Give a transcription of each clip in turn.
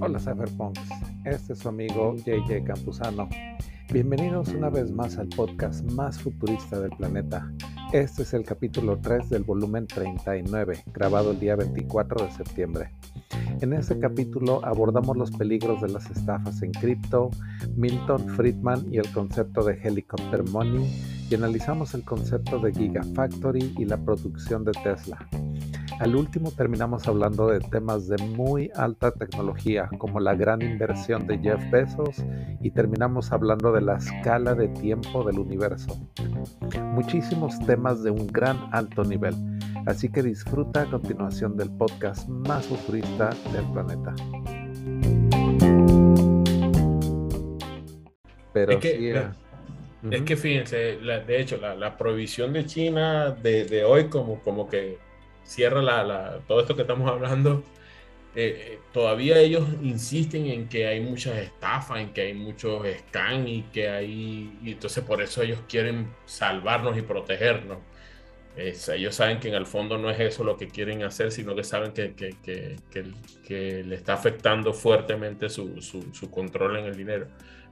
Hola Cyberpunks, este es su amigo JJ Campuzano. Bienvenidos una vez más al podcast más futurista del planeta. Este es el capítulo 3 del volumen 39, grabado el día 24 de septiembre. En este capítulo abordamos los peligros de las estafas en cripto, Milton Friedman y el concepto de helicopter money, y analizamos el concepto de Gigafactory y la producción de Tesla. Al último terminamos hablando de temas de muy alta tecnología, como la gran inversión de Jeff Bezos, y terminamos hablando de la escala de tiempo del universo. Muchísimos temas de un gran alto nivel, así que disfruta a continuación del podcast más futurista del planeta. Pero es que, es que fíjense, de hecho, la, prohibición de China de, de hoy como, como que cierra la, todo esto que estamos hablando, eh, eh, todavía ellos insisten en que hay muchas estafas, en que hay muchos scans y que hay, y entonces por eso ellos quieren salvarnos y protegernos. ellos saben que en el fondo no es eso lo que quieren hacer, sino que saben que, que, que, que le está afectando fuertemente su, su, su, control en el dinero.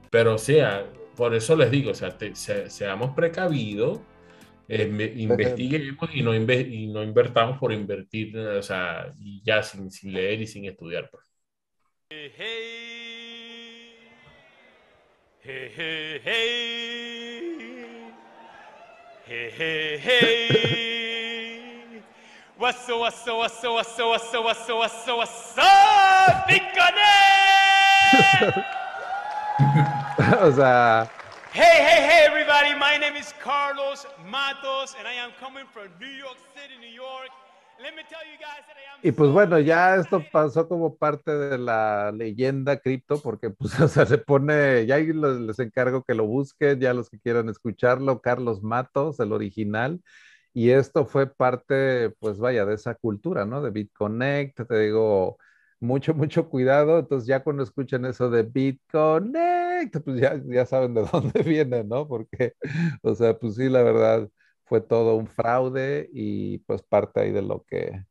Pero sea, por eso les digo, o sea, seamos precavidos eh, investiguemos y no, y no invertamos por invertir, o sea, y ya sin, sin leer y sin estudiar. Pues. Hey, hey, hey, hey, hey, hey. What's up, what's up, what's o sea, Hey, hey, hey, everybody. My name is Carlos Matos, and I am coming from New York City, New York. Let me tell you guys that I am y pues bueno, ya esto pasó como parte de la leyenda cripto, porque pues, o sea, se pone, ya les encargo que lo busquen, ya los que quieran escucharlo, Carlos Matos, el original, y esto fue parte, pues vaya, de esa cultura, ¿no? De BitConnect, te digo, mucho, mucho cuidado. Entonces ya cuando escuchan eso de BitConnect, pues ya, ya saben de dónde viene, ¿no? Porque, o sea, pues sí, la verdad fue todo un fraude y pues parte ahí de lo que...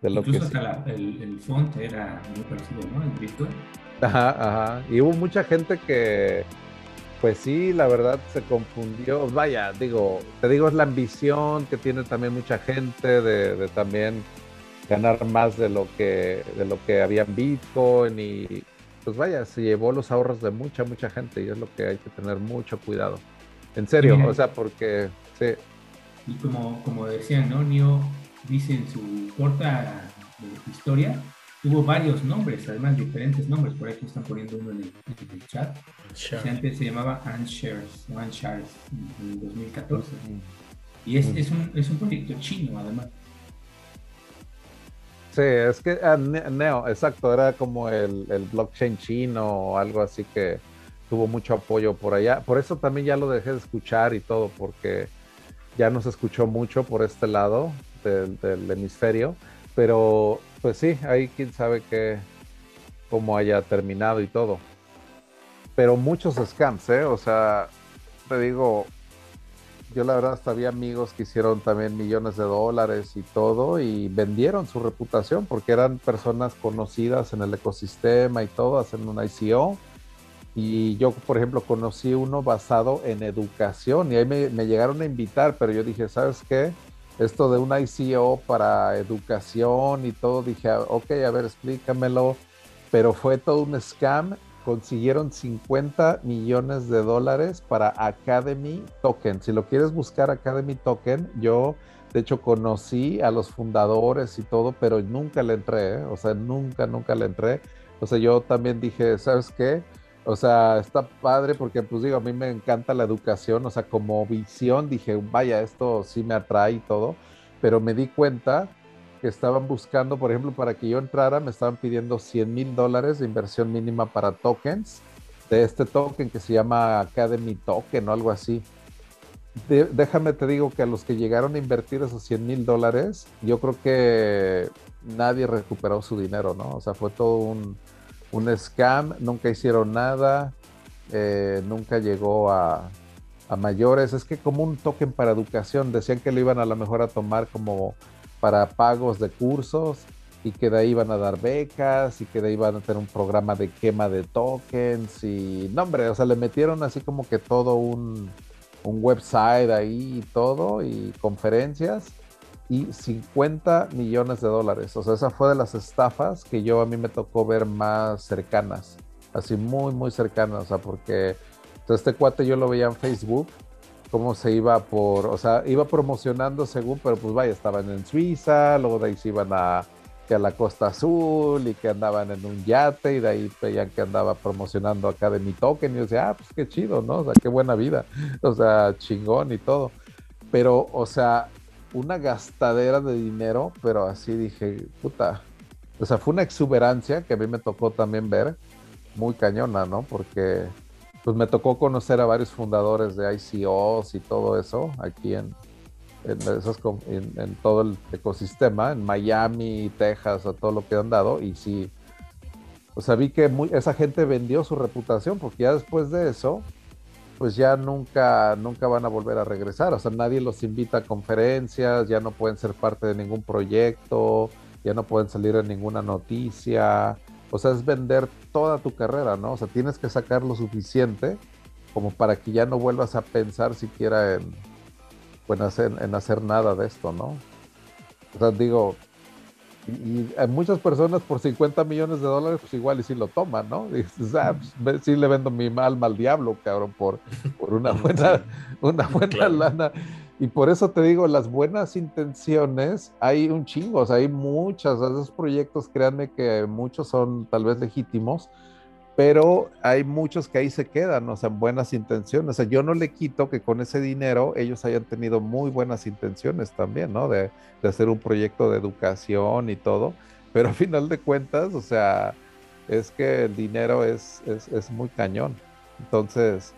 De lo Incluso que hasta el, el font era muy parecido, ¿no? El Bitcoin. Ajá, ajá. Y hubo mucha gente que, pues sí, la verdad se confundió. Vaya, digo, te digo, es la ambición que tiene también mucha gente de, de también ganar más de lo que de lo que había en Bitcoin y pues vaya, se llevó los ahorros de mucha, mucha gente y es lo que hay que tener mucho cuidado. En serio, o sea, porque sí. Y como, como decían, ¿no? Nio dice en su corta historia, tuvo varios nombres, además diferentes nombres, por aquí están poniendo uno en el, chat. antes se llamaba Anshares, Anshares en 2014. Y es, es, un, es un proyecto chino, además. Sí, es que ah, Neo, exacto, era como el, blockchain chino o algo así que tuvo mucho apoyo por allá. Por eso también ya lo dejé de escuchar y todo, porque ya no se escuchó mucho por este lado del, hemisferio. Pero pues sí, ahí quién sabe que cómo haya terminado y todo. Pero muchos scams, ¿eh? O sea, te digo, yo la verdad hasta había amigos que hicieron también millones de dólares y todo y vendieron su reputación porque eran personas conocidas en el ecosistema y todo, hacen un ICO. Y yo, por ejemplo, conocí uno basado en educación y ahí me, me llegaron a invitar, pero yo dije, ¿sabes qué? Esto de un ICO para educación y todo, dije, ah, ok, a ver, explícamelo. Pero fue todo un scam consiguieron 50 millones de dólares para Academy Token. Si lo quieres buscar Academy Token, yo de hecho conocí a los fundadores y todo, pero nunca le entré, ¿eh? o sea, nunca, nunca le entré. O sea, yo también dije, ¿sabes qué? O sea, está padre porque, pues digo, a mí me encanta la educación, o sea, como visión dije, vaya, esto sí me atrae y todo, pero me di cuenta que estaban buscando, por ejemplo, para que yo entrara, me estaban pidiendo 100 mil dólares de inversión mínima para tokens de este token que se llama Academy Token o algo así. déjame te digo que a los que llegaron a invertir esos 100 mil dólares, yo creo que nadie recuperó su dinero, ¿no? O sea, fue todo un, un scam, nunca hicieron nada, eh, nunca llegó a, a mayores. Es que como un token para educación, decían que lo iban a lo mejor a tomar como para pagos de cursos y que de ahí iban a dar becas y que de ahí iban a tener un programa de quema de tokens y no hombre, o sea, le metieron así como que todo un, un website ahí y todo y conferencias y 50 millones de dólares. O sea, esa fue de las estafas que yo a mí me tocó ver más cercanas, así muy, muy cercanas, o sea, porque este cuate yo lo veía en Facebook cómo se iba por, o sea, iba promocionando según, pero pues vaya, estaban en Suiza, luego de ahí se iban a, que a la Costa Azul y que andaban en un yate y de ahí veían que andaba promocionando acá de mi token y yo decía, ah, pues qué chido, ¿no? O sea, qué buena vida, o sea, chingón y todo. Pero, o sea, una gastadera de dinero, pero así dije, puta, o sea, fue una exuberancia que a mí me tocó también ver, muy cañona, ¿no? Porque pues me tocó conocer a varios fundadores de ICOs y todo eso aquí en, en, en, todo el ecosistema, en Miami, Texas, a todo lo que han dado. Y sí, o sea, vi que esa gente vendió su reputación porque ya después de eso, pues ya nunca, nunca van a volver a regresar. O sea, nadie los invita a conferencias, ya no pueden ser parte de ningún proyecto, ya no pueden salir en ninguna noticia. O sea, es vender toda tu carrera, ¿no? O sea, tienes que sacar lo suficiente como para que ya no vuelvas a pensar siquiera en, pues, hacer, en hacer nada de esto, ¿no? O sea, digo, y, hay muchas personas por 50 millones de dólares, pues igual y si lo toman, ¿no? Y dices, ah, pues, sí le vendo mi alma al diablo, cabrón, por, por una buena, una buena lana. Y por eso te digo, las buenas intenciones, hay un chingo, o sea, hay muchas, esos proyectos, créanme que muchos son tal vez legítimos, pero hay muchos que ahí se quedan, o sea, buenas intenciones. O sea, yo no le quito que con ese dinero ellos hayan tenido muy buenas intenciones también, ¿no? De, de hacer un proyecto de educación y todo, pero a final de cuentas, o sea, es que el dinero es, es, es muy cañón. Entonces,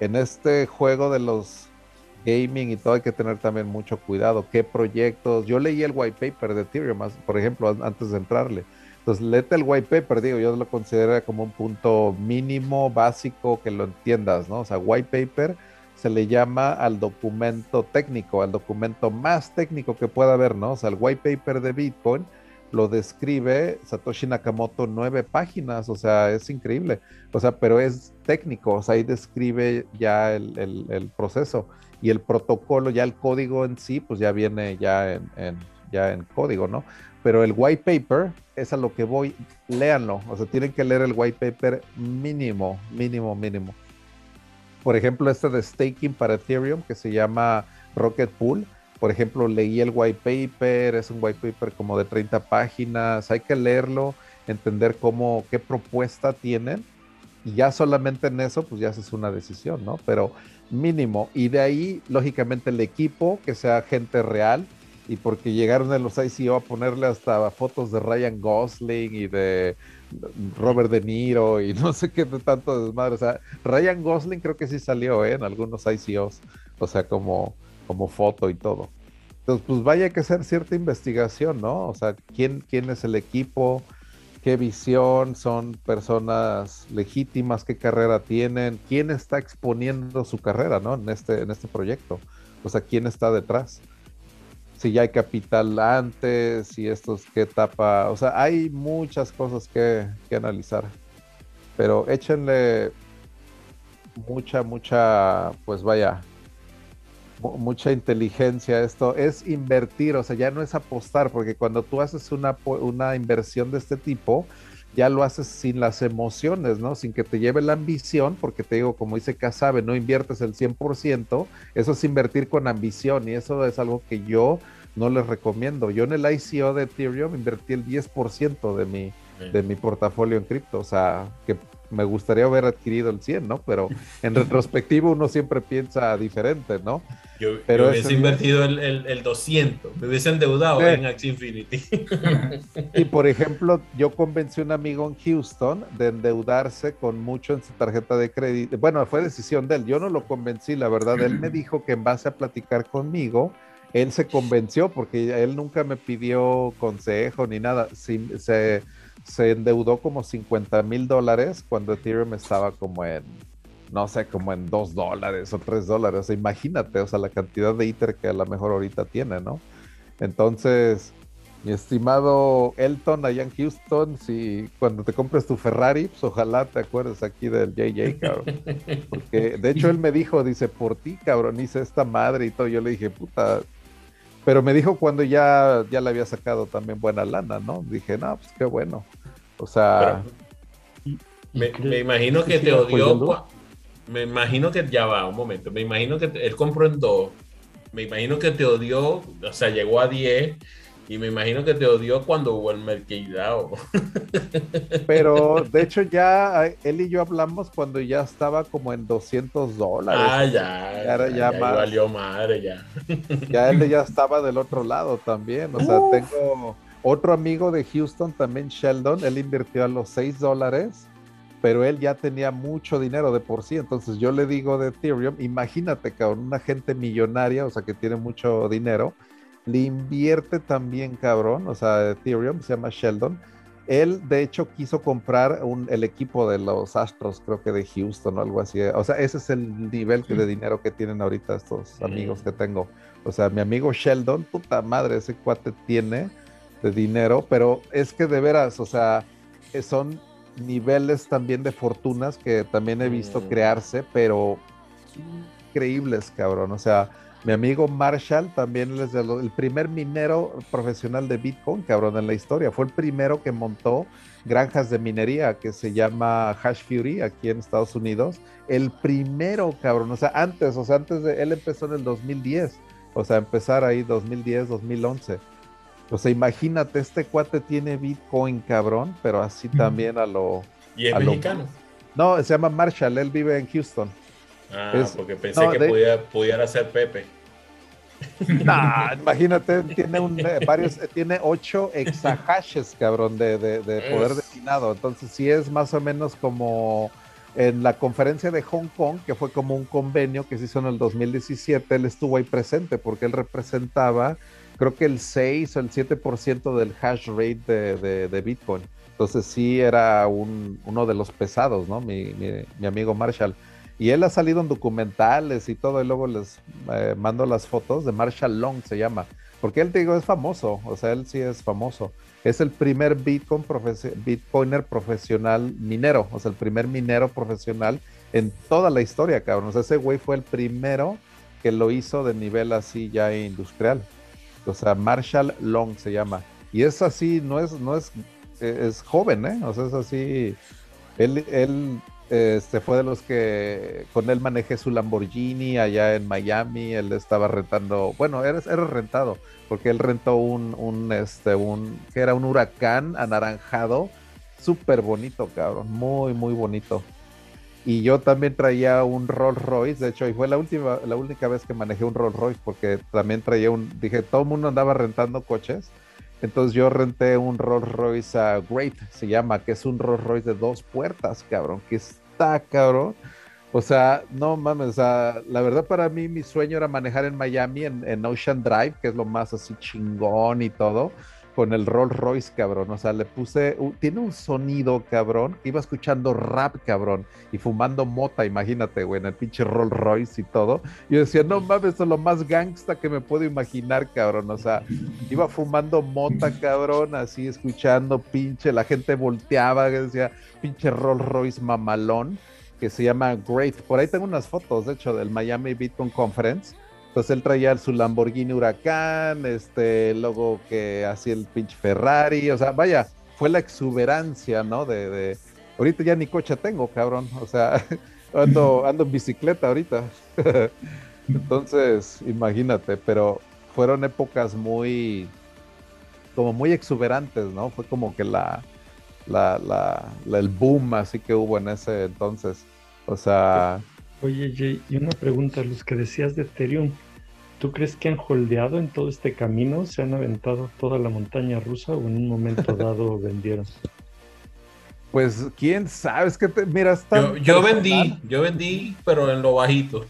en este juego de los gaming y todo hay que tener también mucho cuidado. ¿Qué proyectos? Yo leí el white paper de Ethereum, por ejemplo, antes de entrarle. Entonces, léete el white paper, digo, yo lo considero como un punto mínimo, básico, que lo entiendas, ¿no? O sea, white paper se le llama al documento técnico, al documento más técnico que pueda haber, ¿no? O sea, el white paper de Bitcoin lo describe Satoshi Nakamoto nueve páginas, o sea, es increíble, o sea, pero es técnico, o sea, ahí describe ya el, el proceso y el protocolo, ya el código en sí, pues ya viene ya en, ya en código, ¿no? Pero el white paper es a lo que voy, léanlo, o sea, tienen que leer el white paper mínimo, mínimo, mínimo. Por ejemplo, este de staking para Ethereum que se llama Rocket Pool, por ejemplo, leí el white paper, es un white paper como de 30 páginas, hay que leerlo, entender cómo, qué propuesta tienen y ya solamente en eso, pues ya haces una decisión, ¿no? Pero mínimo. Y de ahí, lógicamente, el equipo, que sea gente real, y porque llegaron en los ICO a ponerle hasta fotos de Ryan Gosling y de Robert De Niro y no sé qué de tanto desmadre. O sea, Ryan Gosling creo que sí salió ¿eh? en algunos ICOs, o sea, como, como foto y todo. Entonces, pues vaya que hacer cierta investigación, ¿no? O sea, quién, quién es el equipo, qué visión, son personas legítimas, qué carrera tienen, quién está exponiendo su carrera, ¿no? En este, en este proyecto. O sea, quién está detrás. Si ya hay capital antes, si estos, qué etapa, o sea, hay muchas cosas que, que analizar. Pero échenle mucha, mucha, pues vaya, mucha inteligencia esto, es invertir, o sea, ya no es apostar, porque cuando tú haces una, una inversión de este tipo, ya lo haces sin las emociones, ¿no? Sin que te lleve la ambición, porque te digo, como dice Casabe, no inviertes el 100%, eso es invertir con ambición y eso es algo que yo no les recomiendo. Yo en el ICO de Ethereum invertí el 10% de mi, de mi portafolio en cripto, o sea, que me gustaría haber adquirido el 100, ¿no? Pero en retrospectivo uno siempre piensa diferente, ¿no? Yo, Pero hubiese invertido el, el, 200, me hubiese endeudado en Axie Infinity. y por ejemplo, yo convencí a un amigo en Houston de endeudarse con mucho en su tarjeta de crédito. Bueno, fue decisión de él, yo no lo convencí, la verdad, él me dijo que en base a platicar conmigo, él se convenció porque él nunca me pidió consejo ni nada, se se endeudó como 50 mil dólares cuando Ethereum estaba como en, no sé, como en 2 dólares o 3 dólares. imagínate, o sea, la cantidad de Ether que a lo mejor ahorita tiene, ¿no? Entonces, mi estimado Elton allá en Houston, si cuando te compres tu Ferrari, pues ojalá te acuerdes aquí del JJ, cabrón. Porque de hecho él me dijo, dice, por ti, cabrón, hice esta madre y todo. Yo le dije, puta. Pero me dijo cuando ya, ya le había sacado también buena lana, ¿no? Dije, no, pues qué bueno. O sea. me, imagino que te odió. Me imagino que ya va, un momento. Me imagino que él compró en dos me imagino que te odió, o sea, llegó a 10 y me imagino que te odió cuando hubo el mercado. Pero de hecho ya él y yo hablamos cuando ya estaba como en 200 dólares. Ah, ya. ya, ya, valió madre ya. Ya él ya estaba del otro lado también. O sea, tengo otro amigo de Houston también, Sheldon. Él invirtió a los 6 dólares pero él ya tenía mucho dinero de por sí. Entonces yo le digo de Ethereum, imagínate, cabrón, una gente millonaria, o sea, que tiene mucho dinero, le invierte también, cabrón, o sea, Ethereum, se llama Sheldon. Él, de hecho, quiso comprar un, el equipo de los Astros, creo que de Houston o algo así. O sea, ese es el nivel de dinero que tienen ahorita estos amigos que tengo. O sea, mi amigo Sheldon, puta madre, ese cuate tiene de dinero, pero es que de veras, o sea, son niveles también de fortunas que también he visto mm. crearse, pero increíbles, cabrón. O sea, mi amigo Marshall también es el primer minero profesional de Bitcoin, cabrón, en la historia. Fue el primero que montó granjas de minería que se llama Hash Fury aquí en Estados Unidos. El primero, cabrón. O sea, antes, o sea, antes de él empezó en el 2010. O sea, empezar ahí 2010, 2011. O sea, imagínate, este cuate tiene Bitcoin, cabrón, pero así también a lo. ¿Y es mexicano? No, se llama Marshall, él vive en Houston. Ah, porque pensé que pudiera, ser Pepe. Nah, imagínate, tiene un, eh, varios, eh, tiene ocho exahashes, cabrón, de, poder destinado. Entonces, sí es más o menos como en la conferencia de Hong Kong, que fue como un convenio que se hizo en el 2017, él estuvo ahí presente porque él representaba creo que el 6 o el 7% del hash rate de, Bitcoin. Entonces sí era uno de los pesados, ¿no? Mi, amigo Marshall. Y él ha salido en documentales y todo, y luego les eh, mando las fotos de Marshall Long, se llama. Porque él, te digo, es famoso, o sea, él sí es famoso. Es el primer Bitcoin Bitcoiner profesional minero, o sea, el primer minero profesional en toda la historia, cabrón. O sea, ese güey fue el primero que lo hizo de nivel así ya industrial o sea, Marshall Long se llama. Y es así, no es, no es, es joven, ¿eh? O sea, es así. Él, él este, fue de los que con él manejé su Lamborghini allá en Miami. Él estaba rentando, bueno, era, era rentado, porque él rentó un, un, este, un, que era un huracán anaranjado, súper bonito, cabrón, muy, muy bonito. Y yo también traía un Rolls Royce, de hecho, y fue la última, la única vez que manejé un Rolls Royce, porque también traía un, dije, todo el mundo andaba rentando coches. Entonces yo renté un Rolls Royce Great, se llama, que es un Rolls Royce de dos puertas, cabrón, que está, cabrón. O sea, no mames, o sea, la verdad para mí mi sueño era manejar en Miami, en, en Ocean Drive, que es lo más así chingón y todo con el Rolls Royce, cabrón. O sea, le puse, tiene un sonido, cabrón. Iba escuchando rap, cabrón, y fumando mota, imagínate, güey, en el pinche Rolls Royce y todo. Y yo decía, no mames, es lo más gangsta que me puedo imaginar, cabrón. O sea, iba fumando mota, cabrón, así escuchando, pinche, la gente volteaba, decía, pinche Rolls Royce mamalón, que se llama Great. Por ahí tengo unas fotos, de hecho, del Miami Bitcoin Conference entonces él traía su Lamborghini Huracán, este, luego que hacía el pinche Ferrari, o sea, vaya, fue la exuberancia, ¿no? De, de, ahorita ya ni coche tengo, cabrón, o sea, ando, ando en bicicleta ahorita. Entonces, imagínate, pero fueron épocas muy, como muy exuberantes, ¿no? Fue como que la, la, la, el boom así que hubo en ese entonces. O sea, Oye, Jay, y una pregunta, los que decías de Ethereum, ¿tú crees que han holdeado en todo este camino? ¿Se han aventado toda la montaña rusa o en un momento dado vendieron? Pues quién sabe, es que mira, está. Yo, vendí, yo vendí, pero en lo bajito.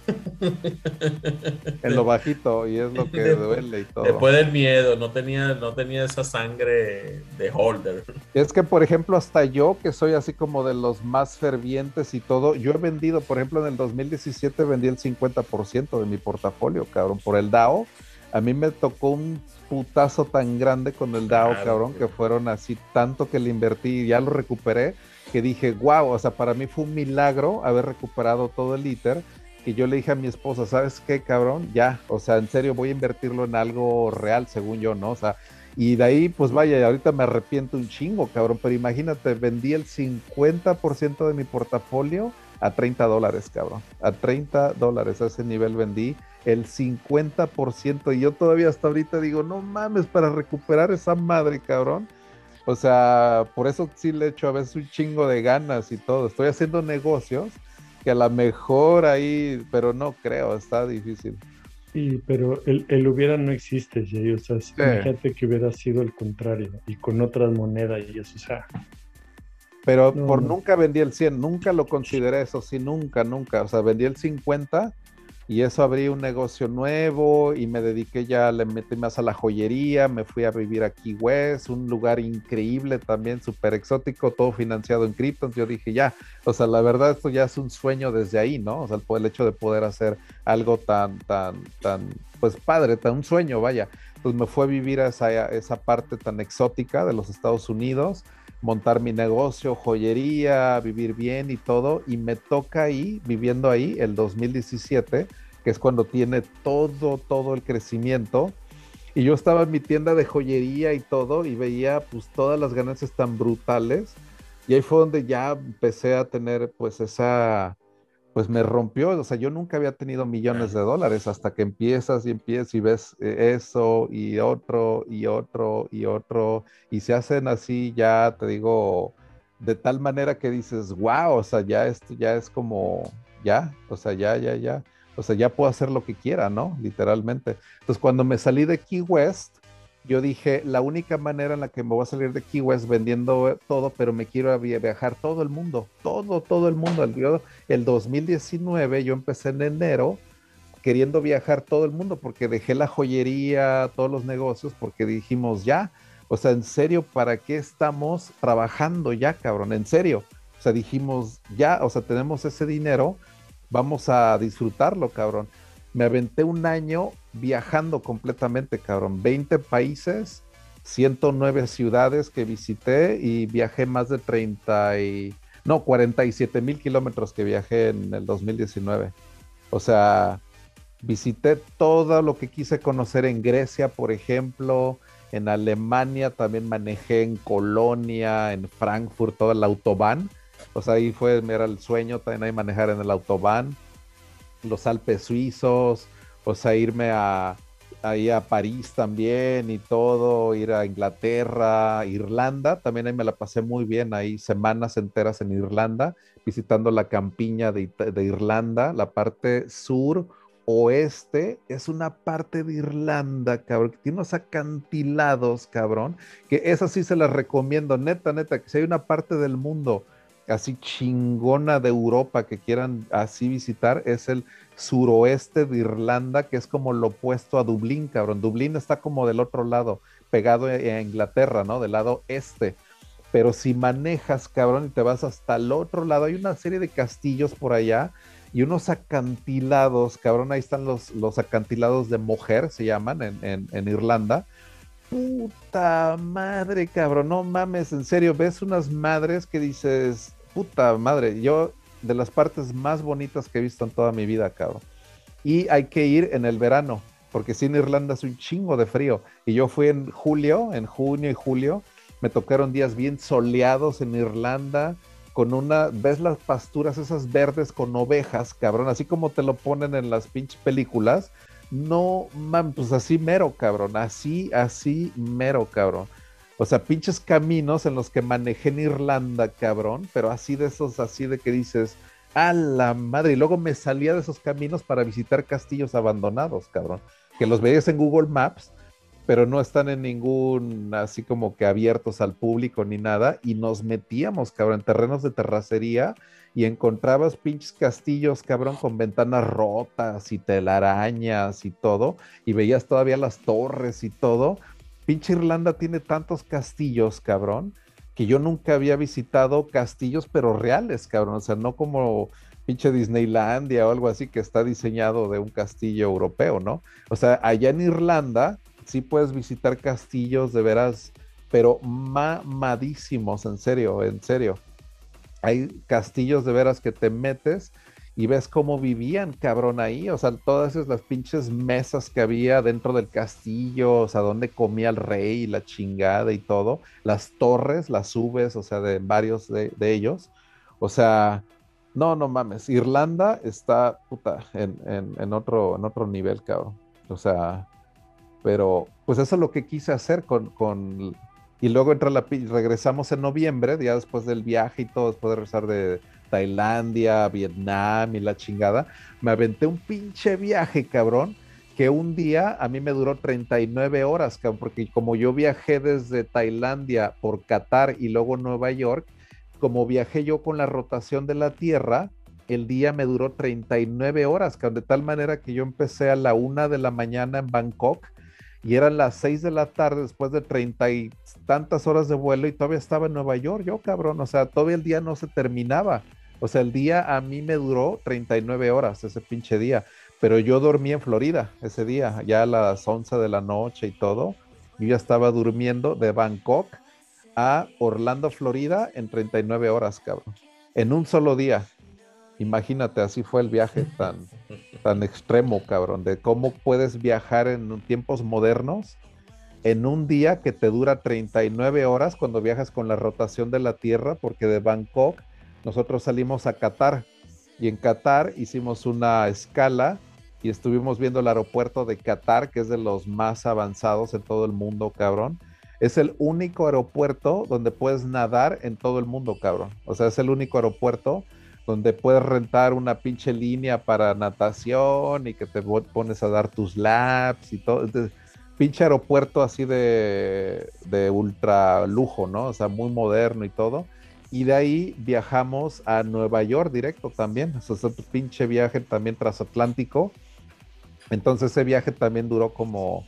en lo bajito, y es lo que duele y todo. Después del miedo, no tenía, no tenía esa sangre de holder. Es que, por ejemplo, hasta yo, que soy así como de los más fervientes y todo, yo he vendido, por ejemplo, en el 2017 vendí el 50% de mi portafolio, cabrón, por el DAO. A mí me tocó un putazo tan grande con el DAO, cabrón, que fueron así tanto que le invertí y ya lo recuperé, que dije, wow, o sea, para mí fue un milagro haber recuperado todo el ITER, que yo le dije a mi esposa, ¿sabes qué, cabrón? Ya, o sea, en serio, voy a invertirlo en algo real, según yo, ¿no? O sea, y de ahí, pues vaya, ahorita me arrepiento un chingo, cabrón, pero imagínate, vendí el 50% de mi portafolio a 30 dólares, cabrón. A 30 dólares, a ese nivel vendí el 50%. Y yo todavía hasta ahorita digo, no mames, para recuperar esa madre, cabrón. O sea, por eso sí le echo a veces un chingo de ganas y todo. Estoy haciendo negocios que a lo mejor ahí, pero no creo, está difícil. Sí, pero el, el hubiera no existe, Jay. O sea, imagínate que hubiera sido el contrario y con otras monedas y eso, o sea, pero por nunca vendí el 100, nunca lo consideré eso, sí, nunca, nunca. O sea, vendí el 50 y eso abrí un negocio nuevo y me dediqué ya, le metí más a la joyería, me fui a vivir aquí West, un lugar increíble también, súper exótico, todo financiado en cripto. Yo dije, ya, o sea, la verdad esto ya es un sueño desde ahí, ¿no? O sea, el, hecho de poder hacer algo tan, tan, tan, pues padre, tan un sueño, vaya. Pues me fue a vivir a esa, esa parte tan exótica de los Estados Unidos montar mi negocio, joyería, vivir bien y todo. Y me toca ahí, viviendo ahí, el 2017, que es cuando tiene todo, todo el crecimiento. Y yo estaba en mi tienda de joyería y todo y veía pues todas las ganancias tan brutales. Y ahí fue donde ya empecé a tener pues esa, pues me rompió, o sea, yo nunca había tenido millones de dólares hasta que empiezas y empiezas y ves eh, eso y otro y otro y otro y se hacen así ya, te digo, de tal manera que dices, wow, o sea, ya esto ya es como, ya, o sea, ya, ya, ya, o sea, ya puedo hacer lo que quiera, ¿no? Literalmente. Entonces, cuando me salí de Key West, yo dije, la única manera en la que me voy a salir de aquí es vendiendo todo, pero me quiero viajar todo el mundo, todo, todo el mundo. El, el 2019 yo empecé en enero queriendo viajar todo el mundo porque dejé la joyería, todos los negocios, porque dijimos ya, o sea, en serio, ¿para qué estamos trabajando ya, cabrón? En serio. O sea, dijimos ya, o sea, tenemos ese dinero, vamos a disfrutarlo, cabrón me aventé un año viajando completamente, cabrón. 20 países, 109 ciudades que visité y viajé más de 30 y... No, 47 mil kilómetros que viajé en el 2019. O sea, visité todo lo que quise conocer en Grecia, por ejemplo. En Alemania también manejé en Colonia, en Frankfurt, toda la autobahn. O sea, ahí fue, era el sueño también ahí manejar en el autobahn los Alpes suizos, o sea, irme a, ahí a París también y todo, ir a Inglaterra, Irlanda, también ahí me la pasé muy bien, ahí semanas enteras en Irlanda, visitando la campiña de, de Irlanda, la parte sur oeste, es una parte de Irlanda, cabrón, que tiene unos acantilados, cabrón, que esa sí se las recomiendo, neta, neta, que si hay una parte del mundo así chingona de Europa que quieran así visitar es el suroeste de Irlanda, que es como lo opuesto a Dublín, cabrón. Dublín está como del otro lado, pegado a Inglaterra, ¿no? Del lado este. Pero si manejas, cabrón, y te vas hasta el otro lado, hay una serie de castillos por allá y unos acantilados, cabrón, ahí están los, los acantilados de mujer, se llaman en, en Irlanda puta madre, cabrón, no mames, en serio, ves unas madres que dices, puta madre, yo de las partes más bonitas que he visto en toda mi vida, cabrón. Y hay que ir en el verano, porque si en Irlanda es un chingo de frío. Y yo fui en julio, en junio y julio, me tocaron días bien soleados en Irlanda, con una, ves las pasturas esas verdes con ovejas, cabrón, así como te lo ponen en las pinches películas, no, man, pues así mero, cabrón. Así, así mero, cabrón. O sea, pinches caminos en los que manejé en Irlanda, cabrón. Pero así de esos, así de que dices, a la madre. Y luego me salía de esos caminos para visitar castillos abandonados, cabrón. Que los veías en Google Maps, pero no están en ningún, así como que abiertos al público ni nada. Y nos metíamos, cabrón, en terrenos de terracería y encontrabas pinches castillos, cabrón, con ventanas rotas y telarañas y todo, y veías todavía las torres y todo. Pinche Irlanda tiene tantos castillos, cabrón, que yo nunca había visitado castillos, pero reales, cabrón, o sea, no como pinche Disneylandia o algo así que está diseñado de un castillo europeo, ¿no? O sea, allá en Irlanda sí puedes visitar castillos de veras, pero mamadísimos, en serio, en serio. Hay castillos de veras que te metes y ves cómo vivían, cabrón, ahí, o sea, todas esas las pinches mesas que había dentro del castillo, o sea, donde comía el rey, la chingada y todo, las torres, las subes, o sea, de varios de, ellos, o sea, no, no mames, Irlanda está, puta, en, otro, en otro nivel, cabrón, o sea, pero, pues eso es lo que quise hacer con, con y luego entra la, regresamos en noviembre, ya después del viaje y todo, después de regresar de Tailandia, Vietnam y la chingada, me aventé un pinche viaje, cabrón, que un día a mí me duró 39 horas, cabrón, porque como yo viajé desde Tailandia por Qatar y luego Nueva York, como viajé yo con la rotación de la Tierra, el día me duró 39 horas, cabrón, de tal manera que yo empecé a la una de la mañana en Bangkok y eran las 6 de la tarde después de treinta y tantas horas de vuelo y todavía estaba en Nueva York, yo cabrón, o sea, todo el día no se terminaba. O sea, el día a mí me duró 39 horas ese pinche día, pero yo dormí en Florida ese día, ya a las 11 de la noche y todo. Yo ya estaba durmiendo de Bangkok a Orlando, Florida en 39 horas, cabrón. En un solo día. Imagínate, así fue el viaje tan, tan extremo, cabrón, de cómo puedes viajar en tiempos modernos en un día que te dura 39 horas cuando viajas con la rotación de la Tierra, porque de Bangkok nosotros salimos a Qatar y en Qatar hicimos una escala y estuvimos viendo el aeropuerto de Qatar, que es de los más avanzados en todo el mundo, cabrón. Es el único aeropuerto donde puedes nadar en todo el mundo, cabrón. O sea, es el único aeropuerto donde puedes rentar una pinche línea para natación y que te pones a dar tus laps y todo. pinche aeropuerto así de, de ultra lujo, ¿no? O sea, muy moderno y todo y de ahí viajamos a Nueva York directo también. Eso es otro pinche viaje también transatlántico. Entonces ese viaje también duró como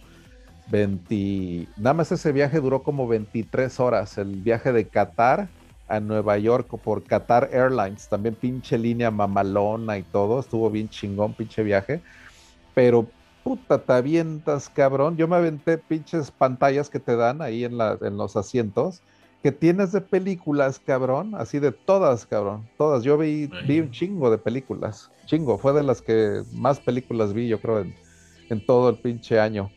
20, nada más ese viaje duró como 23 horas. El viaje de Qatar a Nueva York por Qatar Airlines, también pinche línea mamalona y todo. Estuvo bien chingón, pinche viaje. Pero puta, te avientas, cabrón. Yo me aventé pinches pantallas que te dan ahí en, la, en los asientos que tienes de películas, cabrón, así de todas, cabrón, todas. Yo vi, vi un chingo de películas, chingo, fue de las que más películas vi, yo creo, en, todo el pinche año.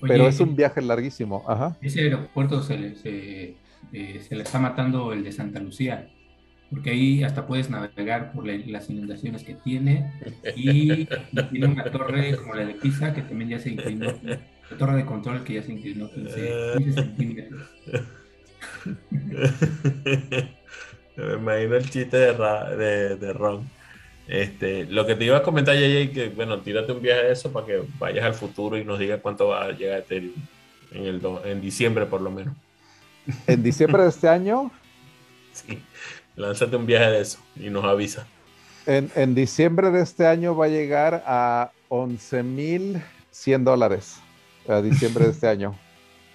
Pero es un viaje larguísimo, ajá. Ese aeropuerto se se, eh, le está matando el de Santa Lucía, porque ahí hasta puedes navegar por las inundaciones que tiene y, tiene una torre como la de Pisa que también ya se inclinó, la torre de control que ya se inclinó 15, 15 centímetros. Me imagino el chiste de, de, Ron. Este, lo que te iba a comentar, JJ, que bueno, tírate un viaje de eso para que vayas al futuro y nos digas cuánto va a llegar Ethereum en, el en diciembre, por lo menos. ¿En diciembre de este año? Sí, lánzate un viaje de eso y nos avisa. En, en diciembre de este año va a llegar a 11.100 dólares. A diciembre de este año.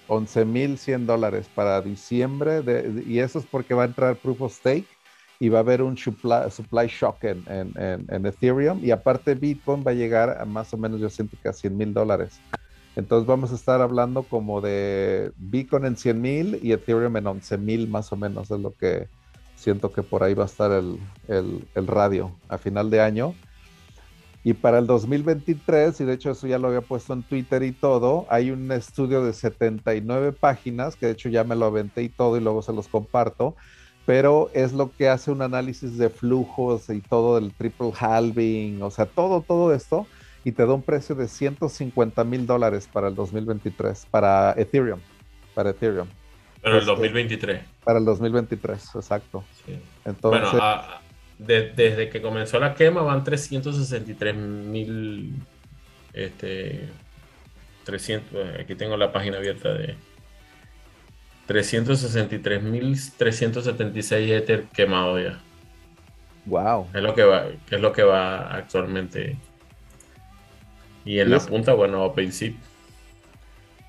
11.100 dólares para diciembre de, y eso es porque va a entrar Proof of Stake y va a haber un supply, supply shock en, en, en, Ethereum y aparte Bitcoin va a llegar a más o menos yo siento que a 100 mil dólares. Entonces vamos a estar hablando como de Bitcoin en 100 mil y Ethereum en 11 mil más o menos es lo que siento que por ahí va a estar el, el, el radio a final de año. Y para el 2023, y de hecho eso ya lo había puesto en Twitter y todo, hay un estudio de 79 páginas, que de hecho ya me lo aventé y todo y luego se los comparto, pero es lo que hace un análisis de flujos y todo del triple halving, o sea, todo, todo esto, y te da un precio de 150 mil dólares para el 2023, para Ethereum, para Ethereum. Pero el 2023. Este, para el 2023, exacto. Entonces, bueno, a desde que comenzó la quema van 363 mil. Este. 300. Aquí tengo la página abierta de. 363.376 Ether quemado ya. Wow. Es lo que va, es lo que va actualmente. Y en la punta, bueno, OpenSea.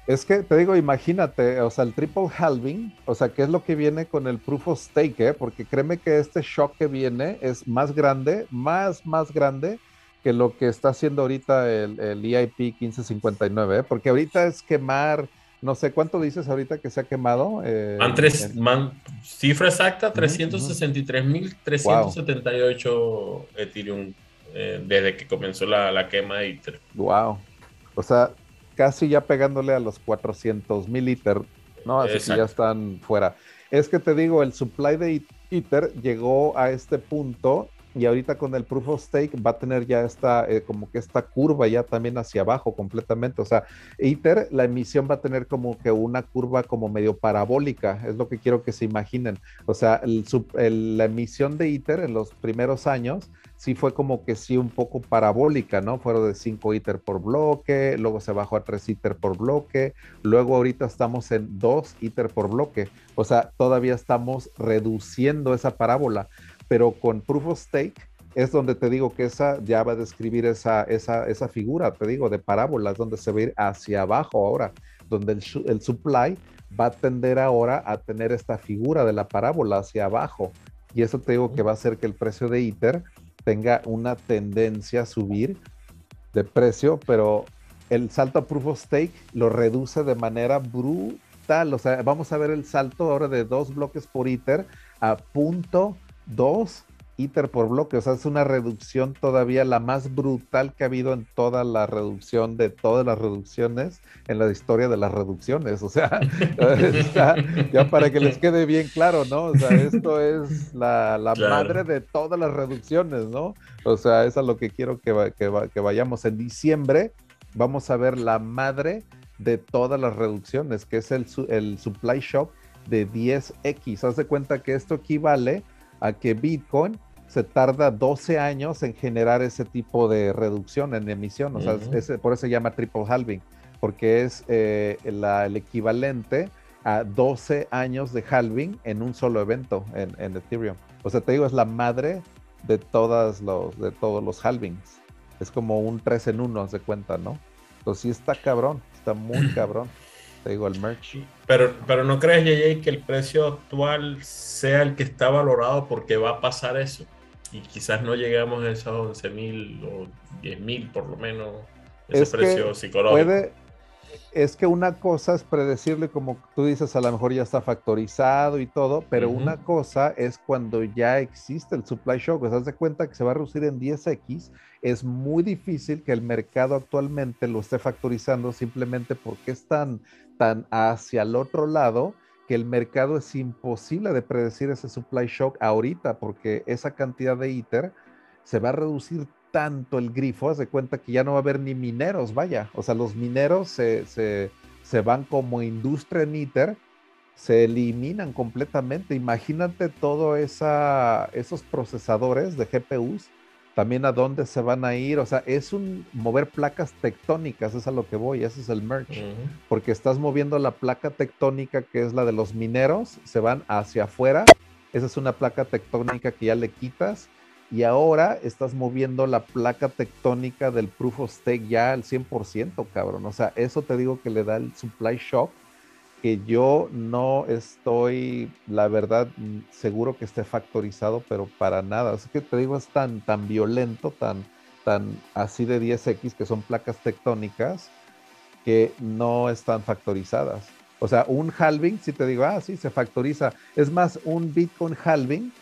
Es que te digo, imagínate, o sea, el triple halving, o sea, ¿qué es lo que viene con el proof of stake? Eh? Porque créeme que este shock que viene es más grande, más, más grande que lo que está haciendo ahorita el, el EIP 1559, ¿eh? porque ahorita es quemar, no sé cuánto dices ahorita que se ha quemado. Eh, tres, cifra exacta, 363.378 Ethereum eh, desde que comenzó la, la, quema de ITER. Wow. O sea, casi ya pegándole a los 400 mil ITER, ¿no? Así que ya están fuera. Es que te digo, el supply de ITER llegó a este punto y ahorita con el proof of stake va a tener ya esta, eh, como que esta curva ya también hacia abajo completamente. O sea, ITER, la emisión va a tener como que una curva como medio parabólica, es lo que quiero que se imaginen. O sea, la emisión de ITER en los primeros años sí fue como que sí un poco parabólica, ¿no? Fueron de 5 ITER por bloque, luego se bajó a 3 ITER por bloque, luego ahorita estamos en 2 ITER por bloque. O sea, todavía estamos reduciendo esa parábola pero con Proof of Stake es donde te digo que esa ya va a describir esa, esa, esa figura, te digo, de parábolas, donde se va a ir hacia abajo ahora, donde el, el supply va a tender ahora a tener esta figura de la parábola hacia abajo. Y eso te digo que va a hacer que el precio de ITER tenga una tendencia a subir de precio, pero el salto a Proof of Stake lo reduce de manera brutal. O sea, vamos a ver el salto ahora de dos bloques por ITER a punto dos ITER por bloque, o sea, es una reducción todavía la más brutal que ha habido en toda la reducción de todas las reducciones en la historia de las reducciones, o sea, ya para que les quede bien claro, ¿no? O sea, esto es la, madre de todas las reducciones, ¿no? O sea, es a lo que quiero que, que, vayamos en diciembre, vamos a ver la madre de todas las reducciones, que es el, el supply shock de 10x. Haz de cuenta que esto equivale a que Bitcoin se tarda 12 años en generar ese tipo de reducción en emisión. O sea, por eso se llama triple halving, porque es eh, el equivalente a 12 años de halving en un solo evento en, Ethereum. O sea, te digo, es la madre de, todas los, de todos los halvings. Es como un 3 en 1, se cuenta, ¿no? Entonces sí está cabrón, está muy cabrón digo, el merch. Pero, pero no crees, JJ, que el precio actual sea el que está valorado porque va a pasar eso. Y quizás no llegamos a esos 11 mil o 10 mil por lo menos, ese precio psicológico. es que una cosa es predecirle, como tú dices, a lo mejor ya está factorizado y todo, pero una cosa es cuando ya existe el supply shock. O sea, de cuenta que se va a reducir en 10x es muy difícil que el mercado actualmente lo esté factorizando simplemente porque es tan, tan hacia el otro lado que el mercado es imposible de predecir ese supply shock ahorita porque esa cantidad de ITER se va a reducir tanto el grifo, haz de cuenta que ya no va a haber ni mineros, vaya, o sea, los mineros se, se van como industria en ITER, se eliminan completamente. Imagínate todos esos procesadores de GPUs también a dónde se van a ir, o sea, es un mover placas tectónicas, es a lo que voy, ese es el merch, porque estás moviendo la placa tectónica que es la de los mineros, se van hacia afuera, esa es una placa tectónica que ya le quitas, y ahora estás moviendo la placa tectónica del proof of stake ya al 100%, cabrón, o sea, eso te digo que le da el supply shock que yo no estoy, la verdad, mm, seguro que esté factorizado, pero para nada. Así que te digo, es tan, tan violento, tan, tan así de 10X, que son placas tectónicas, que no están factorizadas. O sea, un halving, si te digo, ah, sí, se factoriza. Es más, un Bitcoin halving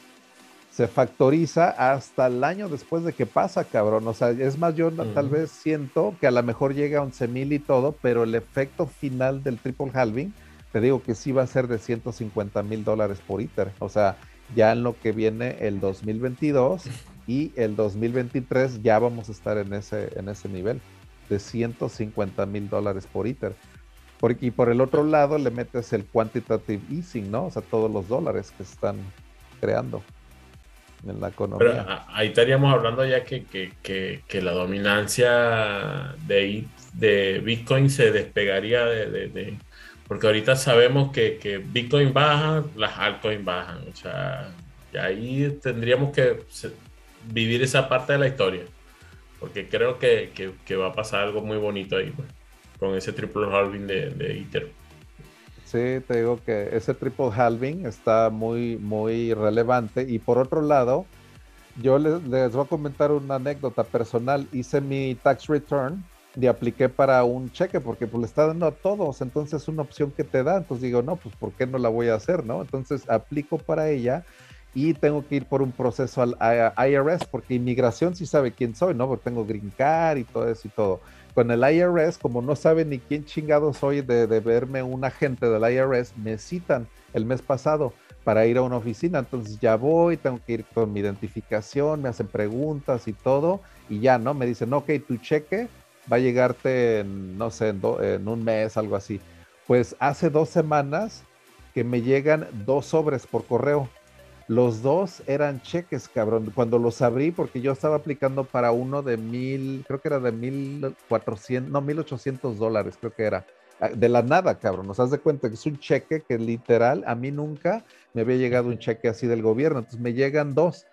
se factoriza hasta el año después de que pasa, cabrón. O sea, es más, yo tal vez siento que a lo mejor llega a 11 mil y todo, pero el efecto final del triple halving te digo que sí va a ser de 150 mil dólares por ITER. O sea, ya en lo que viene el 2022 y el 2023 ya vamos a estar en ese, en ese nivel de 150 mil dólares por ITER. Porque, y por el otro lado le metes el quantitative easing, ¿no? O sea, todos los dólares que están creando en la economía. Pero ahí estaríamos hablando ya que, que, la dominancia de, de Bitcoin se despegaría de porque ahorita sabemos que, Bitcoin baja, las altcoins bajan. O sea, y ahí tendríamos que vivir esa parte de la historia. Porque creo que, va a pasar algo muy bonito ahí, pues, con ese triple halving de, de Ether. Sí, te digo que ese triple halving está muy, muy relevante. Y por otro lado, yo les, les, voy a comentar una anécdota personal. Hice mi tax return y apliqué para un cheque porque pues le está dando a todos, entonces es una opción que te da. Entonces digo, no, pues ¿por qué no la voy a hacer, no? Entonces aplico para ella y tengo que ir por un proceso al IRS porque inmigración sí sabe quién soy, ¿no? Porque tengo green card y todo eso y todo. Con el IRS, como no sabe ni quién chingado soy de, de verme un agente del IRS, me citan el mes pasado para ir a una oficina. Entonces ya voy, tengo que ir con mi identificación, me hacen preguntas y todo, y ya, ¿no? Me dicen, ok, tu cheque va a llegarte en, no sé, en, un mes, algo así. Pues hace dos semanas que me llegan dos sobres por correo. Los dos eran cheques, cabrón. Cuando los abrí, porque yo estaba aplicando para uno de mil, creo que era de mil cuatrocientos, no, mil ochocientos dólares, creo que era. Ah, de la nada, cabrón. Nos das de cuenta que es un cheque que literal a mí nunca me había llegado un cheque así del gobierno. Entonces me llegan dos.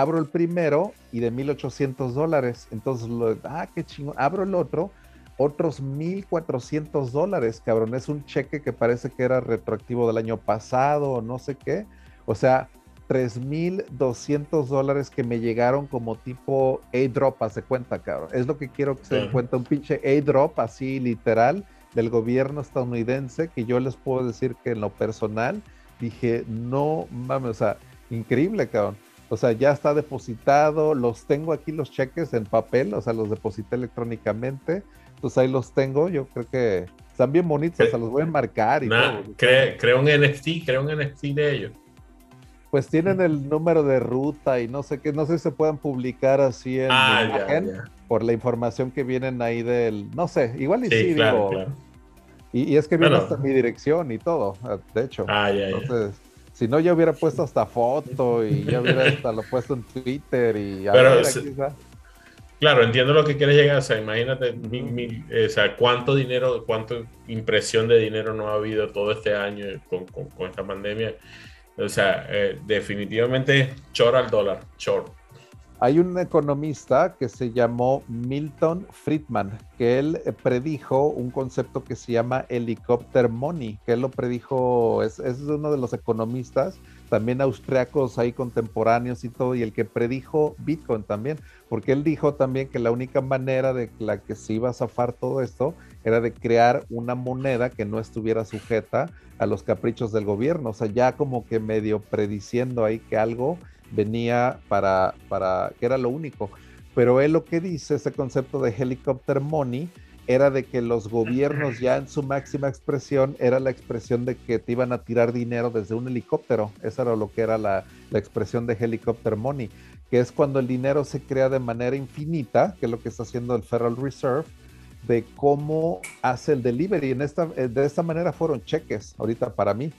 Abro el primero y de 1.800 dólares. Entonces, lo, ah, qué chingón. Abro el otro, otros 1.400 dólares, cabrón. Es un cheque que parece que era retroactivo del año pasado o no sé qué. O sea, 3.200 dólares que me llegaron como tipo A-drop, hace cuenta, cabrón. Es lo que quiero que se den cuenta, un pinche A-drop así literal del gobierno estadounidense que yo les puedo decir que en lo personal dije, no mames, o sea, increíble, cabrón. O sea, ya está depositado, los tengo aquí los cheques en papel, o sea, los deposité electrónicamente. Entonces ahí los tengo, yo creo que están bien bonitos, o sea, los voy a marcar y todo. creo un NFT, creo un NFT de ellos. Pues tienen el número de ruta y no sé qué, no sé si se puedan publicar así en ah, imagen por la información que vienen ahí del, no sé, igual y sí, claro, claro. Y, es que viene hasta mi dirección y todo, de hecho. Ah, ya, Entonces, si no, ya hubiera puesto hasta foto y ya hubiera hasta lo puesto en Twitter y Pero, Claro, entiendo lo que quieres llegar. O sea, imagínate, o sea, cuánto dinero, cuánta impresión de dinero no ha habido todo este año con, con, esta pandemia. O sea, eh, definitivamente chor al dólar, chor. Hay un economista que se llamó Milton Friedman, que él eh, predijo un concepto que se llama helicopter money, que él lo predijo, es, es uno de los economistas, también austriacos ahí contemporáneos y todo, y el que predijo Bitcoin también, porque él dijo también que la única manera de la que se iba a zafar todo esto era de crear una moneda que no estuviera sujeta a los caprichos del gobierno, o sea, ya como que medio prediciendo ahí que algo venía para, para, que era lo único. Pero él lo que dice, ese concepto de helicopter money, era de que los gobiernos ya en su máxima expresión era la expresión de que te iban a tirar dinero desde un helicóptero. Eso era lo que era la, la expresión de helicopter money, que es cuando el dinero se crea de manera infinita, que es lo que está haciendo el Federal Reserve, de cómo hace el delivery. En esta, eh, de esta manera fueron cheques ahorita para mí.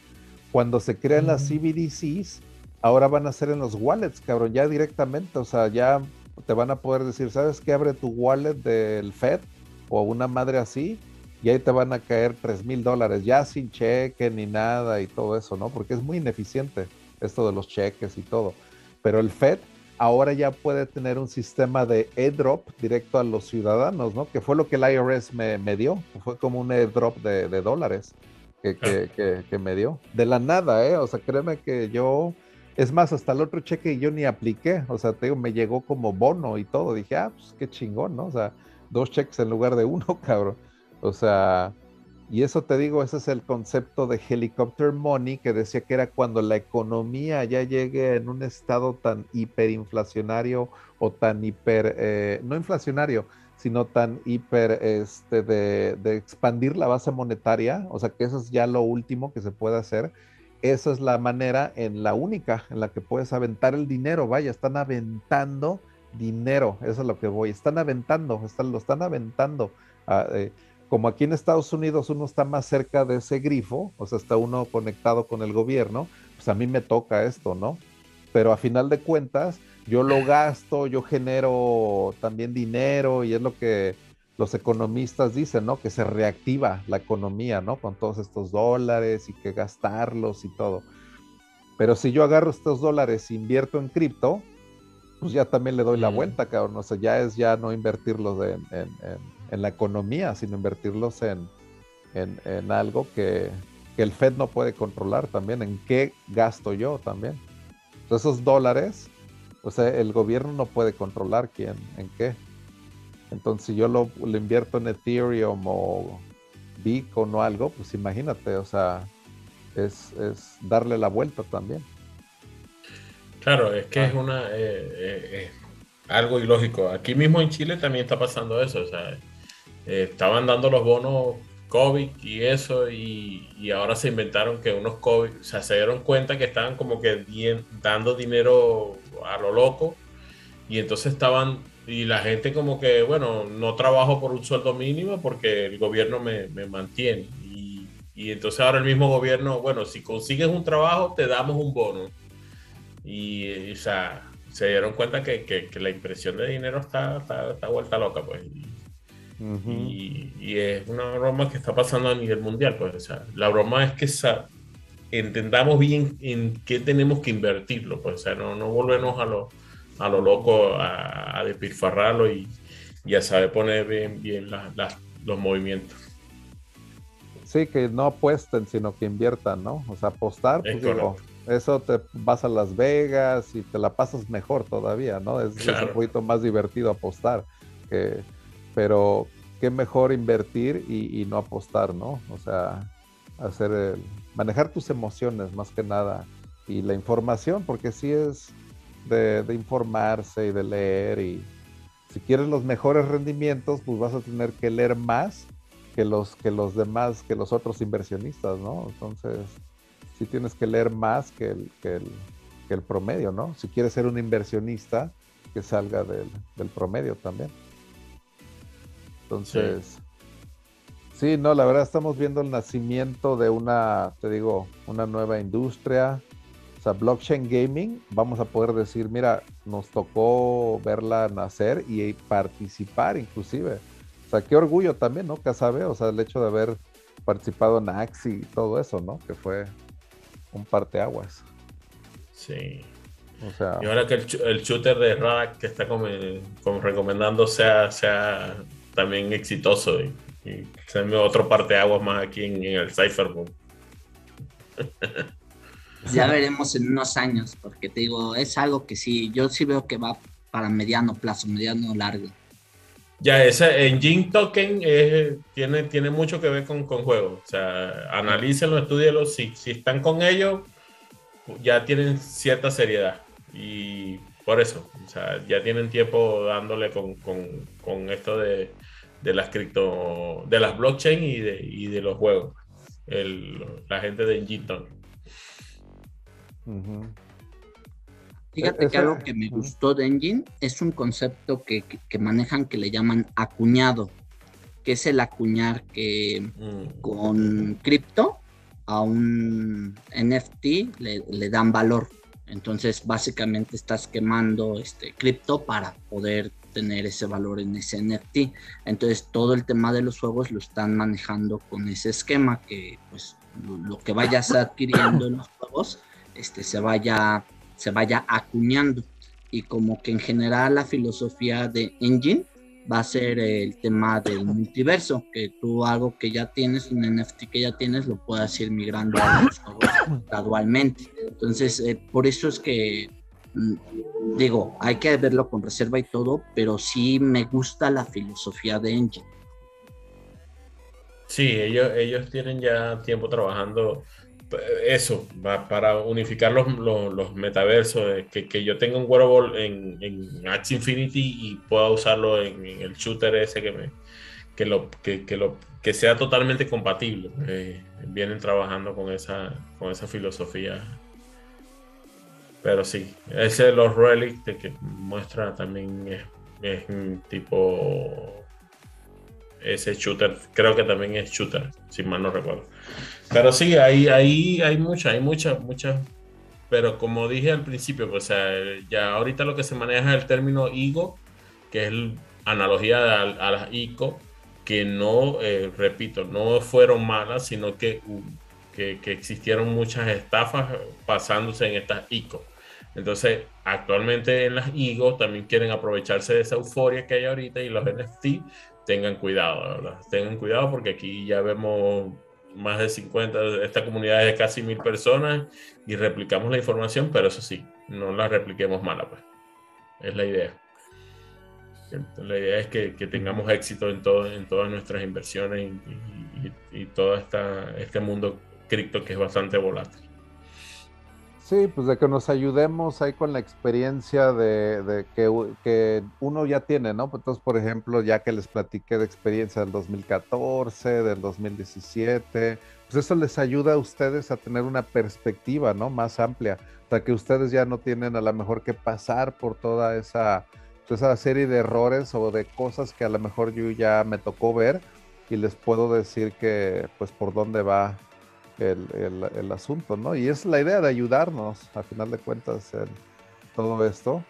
Cuando se crean las CBDCs, ahora van a ser en los wallets, cabrón, ya directamente, o sea, ya te van a poder decir, ¿sabes qué? Abre tu wallet del Fed o una madre así y ahí te van a caer 3 mil dólares, ya sin cheque ni nada y todo eso, ¿no? Porque es muy ineficiente esto de los cheques y todo. Pero el Fed ahora ya puede tener un sistema de airdrop directo a los ciudadanos, ¿no? Que fue lo que el IRS me, dio, fue como un airdrop de, de dólares que, que, que, que me dio. De la nada, ¿eh? O sea, créeme que yo es más, hasta el otro cheque yo ni apliqué, o sea, te digo, me llegó como bono y todo. Dije, ah, pues qué chingón, ¿no? O sea, dos cheques en lugar de uno, cabrón. O sea, y eso te digo, ese es el concepto de helicopter money que decía que era cuando la economía ya llegue en un estado tan hiperinflacionario o tan hiper, eh, no inflacionario, sino tan hiper este, de, de, expandir la base monetaria, o sea que eso es ya lo último que se puede hacer esa es la manera en la única en la que puedes aventar el dinero. Vaya, están aventando dinero, eso es lo que voy. Están aventando, están, lo están aventando. Ah, eh, como aquí en Estados Unidos uno está más cerca de ese grifo, o sea, está uno conectado con el gobierno, pues a mí me toca esto, ¿no? Pero a final de cuentas, yo lo gasto, yo genero también dinero y es lo que los economistas dicen, ¿no? Que se reactiva la economía, ¿no? Con todos estos dólares y que gastarlos y todo. Pero si yo agarro estos dólares e invierto en cripto, pues ya también le doy la vuelta, cabrón. O sea, ya es ya no invertirlos en, la economía, sino invertirlos en, en algo que, que, el Fed no puede controlar también, en qué gasto yo también. Entonces esos dólares O sea, el gobierno no puede controlar quién, en qué. Entonces, si yo lo, invierto en Ethereum o Bitcoin o algo, pues imagínate, o sea, es, darle la vuelta también. Claro, es que es ah. una eh, eh, algo ilógico. Aquí mismo en Chile también está pasando eso. O sea, eh, estaban dando los bonos COVID y eso, y, ahora se inventaron que unos COVID, o sea, se dieron cuenta que estaban como que dando dinero a lo loco, y entonces estaban, y la gente como que, bueno, no trabajo por un sueldo mínimo porque el gobierno me, mantiene. Y, y, entonces ahora el mismo gobierno, bueno, si consigues un trabajo, te damos un bono. Y, o sea, se dieron cuenta que, que, la impresión de dinero está, está, está vuelta loca, pues y, es una broma que está pasando a nivel mundial. Pues, o sea, la broma es que entendamos bien en qué tenemos que invertirlo. Pues, o sea, no, no volvernos a lo, a lo loco a, a despilfarrarlo y, y, a saber poner bien, bien los movimientos. Sí, que no apuesten, sino que inviertan, ¿no? O sea, apostar, pues, eso te vas a Las Vegas y te la pasas mejor todavía, ¿no? Es, es un poquito más divertido apostar que pero qué mejor invertir y, no apostar, ¿no? O sea, hacer el, manejar tus emociones más que nada y la información, porque sí es de, informarse y de leer y si quieres los mejores rendimientos, pues vas a tener que leer más que los, que los demás, que los otros inversionistas, ¿no? Entonces, sí tienes que leer más que el, que el, promedio, ¿no? Si quieres ser un inversionista, que salga del promedio también. Entonces, sí. no, la verdad estamos viendo el nacimiento de una, te digo, una nueva industria. Sea, blockchain gaming, vamos a poder decir, mira, nos tocó verla nacer y participar inclusive. O sea, qué orgullo también, ¿no? Que sabe, o sea, el hecho de haber participado en Axi y todo eso, ¿no? Que fue un parteaguas. Sí. O sea, y ahora que el, shooter de Radak que está como, como recomendando sea, sea también exitoso y, y se me otro parte de aguas más aquí en, el Cypherpunk. Ya veremos en unos años, porque te digo, es algo que sí, yo sí veo que va para mediano plazo, mediano largo. Ya, ese Engine Token tiene, tiene mucho que ver con, con juegos. O sea, analícenlo, estudienlo. Si, si están con ellos, ya tienen cierta seriedad. Y por eso, o sea, ya tienen tiempo dándole con, con, con esto de, de las cripto, de las blockchain y de, y de los juegos. la gente de Engine Fíjate que algo que me gustó de Engine es un concepto que, manejan que le llaman acuñado, que es el acuñar que mm. con cripto a un NFT le, le, dan valor. Entonces, básicamente estás quemando este cripto para poder tener ese valor en ese NFT. Entonces todo el tema de los juegos lo están manejando con ese esquema que pues lo, que vayas adquiriendo en los juegos este, se, vaya, se vaya acuñando. Y como que en general la filosofía de Engine va a ser el tema del multiverso, que tú algo que ya tienes, un NFT que ya tienes, lo puedas ir migrando a los juegos gradualmente. Entonces, eh, por eso es que Mm, digo, hay que verlo con reserva y todo, pero sí me gusta la filosofía de Engine. Sí, ellos, ellos tienen ya tiempo trabajando eso, para unificar los, los, metaversos, que, yo tenga un wearable en, en Axie Infinity y pueda usarlo en, el shooter ese que me que lo que, lo que sea totalmente compatible. Eh, vienen trabajando con esa con esa filosofía pero sí, ese de los relics que muestra también es, un tipo. Ese shooter, creo que también es shooter, si mal no recuerdo. Pero sí, ahí, ahí hay muchas, hay muchas, muchas. Pero como dije al principio, pues, ya ahorita lo que se maneja es el término IGO, que es analogía a, las ICO, que no, eh, repito, no fueron malas, sino que que, existieron muchas estafas pasándose en estas ICO. Entonces, actualmente en las IGO también quieren aprovecharse de esa euforia que hay ahorita y los NFT tengan cuidado, ¿verdad? Tengan cuidado porque aquí ya vemos más de 50, esta comunidad es de casi mil personas y replicamos la información, pero eso sí, no la repliquemos mala, pues. es la idea. La idea es que, tengamos éxito en, todas nuestras inversiones y, todo esta, este mundo cripto que es bastante volátil. Sí, pues de que nos ayudemos ahí con la experiencia de, que, uno ya tiene, ¿no? Pues entonces, por ejemplo, ya que les platiqué de experiencia del 2014, del 2017, pues eso les ayuda a ustedes a tener una perspectiva, ¿no? Más amplia, sea, que ustedes ya no tienen a lo mejor que pasar por toda esa, pues, esa serie de errores o de cosas que a lo mejor yo ya me tocó ver y les puedo decir que, pues, por dónde va el, asunto, ¿no? Y es la idea de ayudarnos, a final de cuentas, en todo esto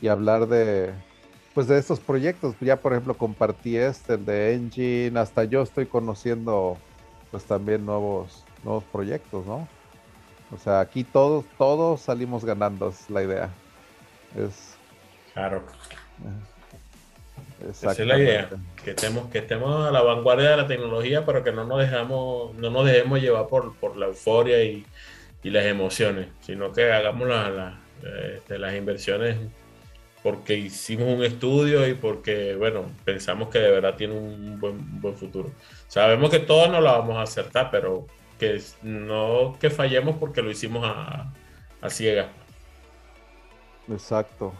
y hablar de, pues de estos proyectos. Ya, por ejemplo, compartí este, el de Engine, hasta yo estoy conociendo, pues también nuevos, nuevos proyectos, ¿no? O sea, aquí todos, todos salimos ganando, es la idea. Es. Claro. Esa es la idea, que estemos, que estemos a la vanguardia de la tecnología, pero que no nos dejamos, no nos dejemos llevar por, por la euforia y, y, las emociones, sino que hagamos la, este, las inversiones porque hicimos un estudio y porque, bueno, pensamos que de verdad tiene un buen, buen futuro. Sabemos que todos no la vamos a acertar, pero que no que fallemos porque lo hicimos a, a ciegas. Exacto.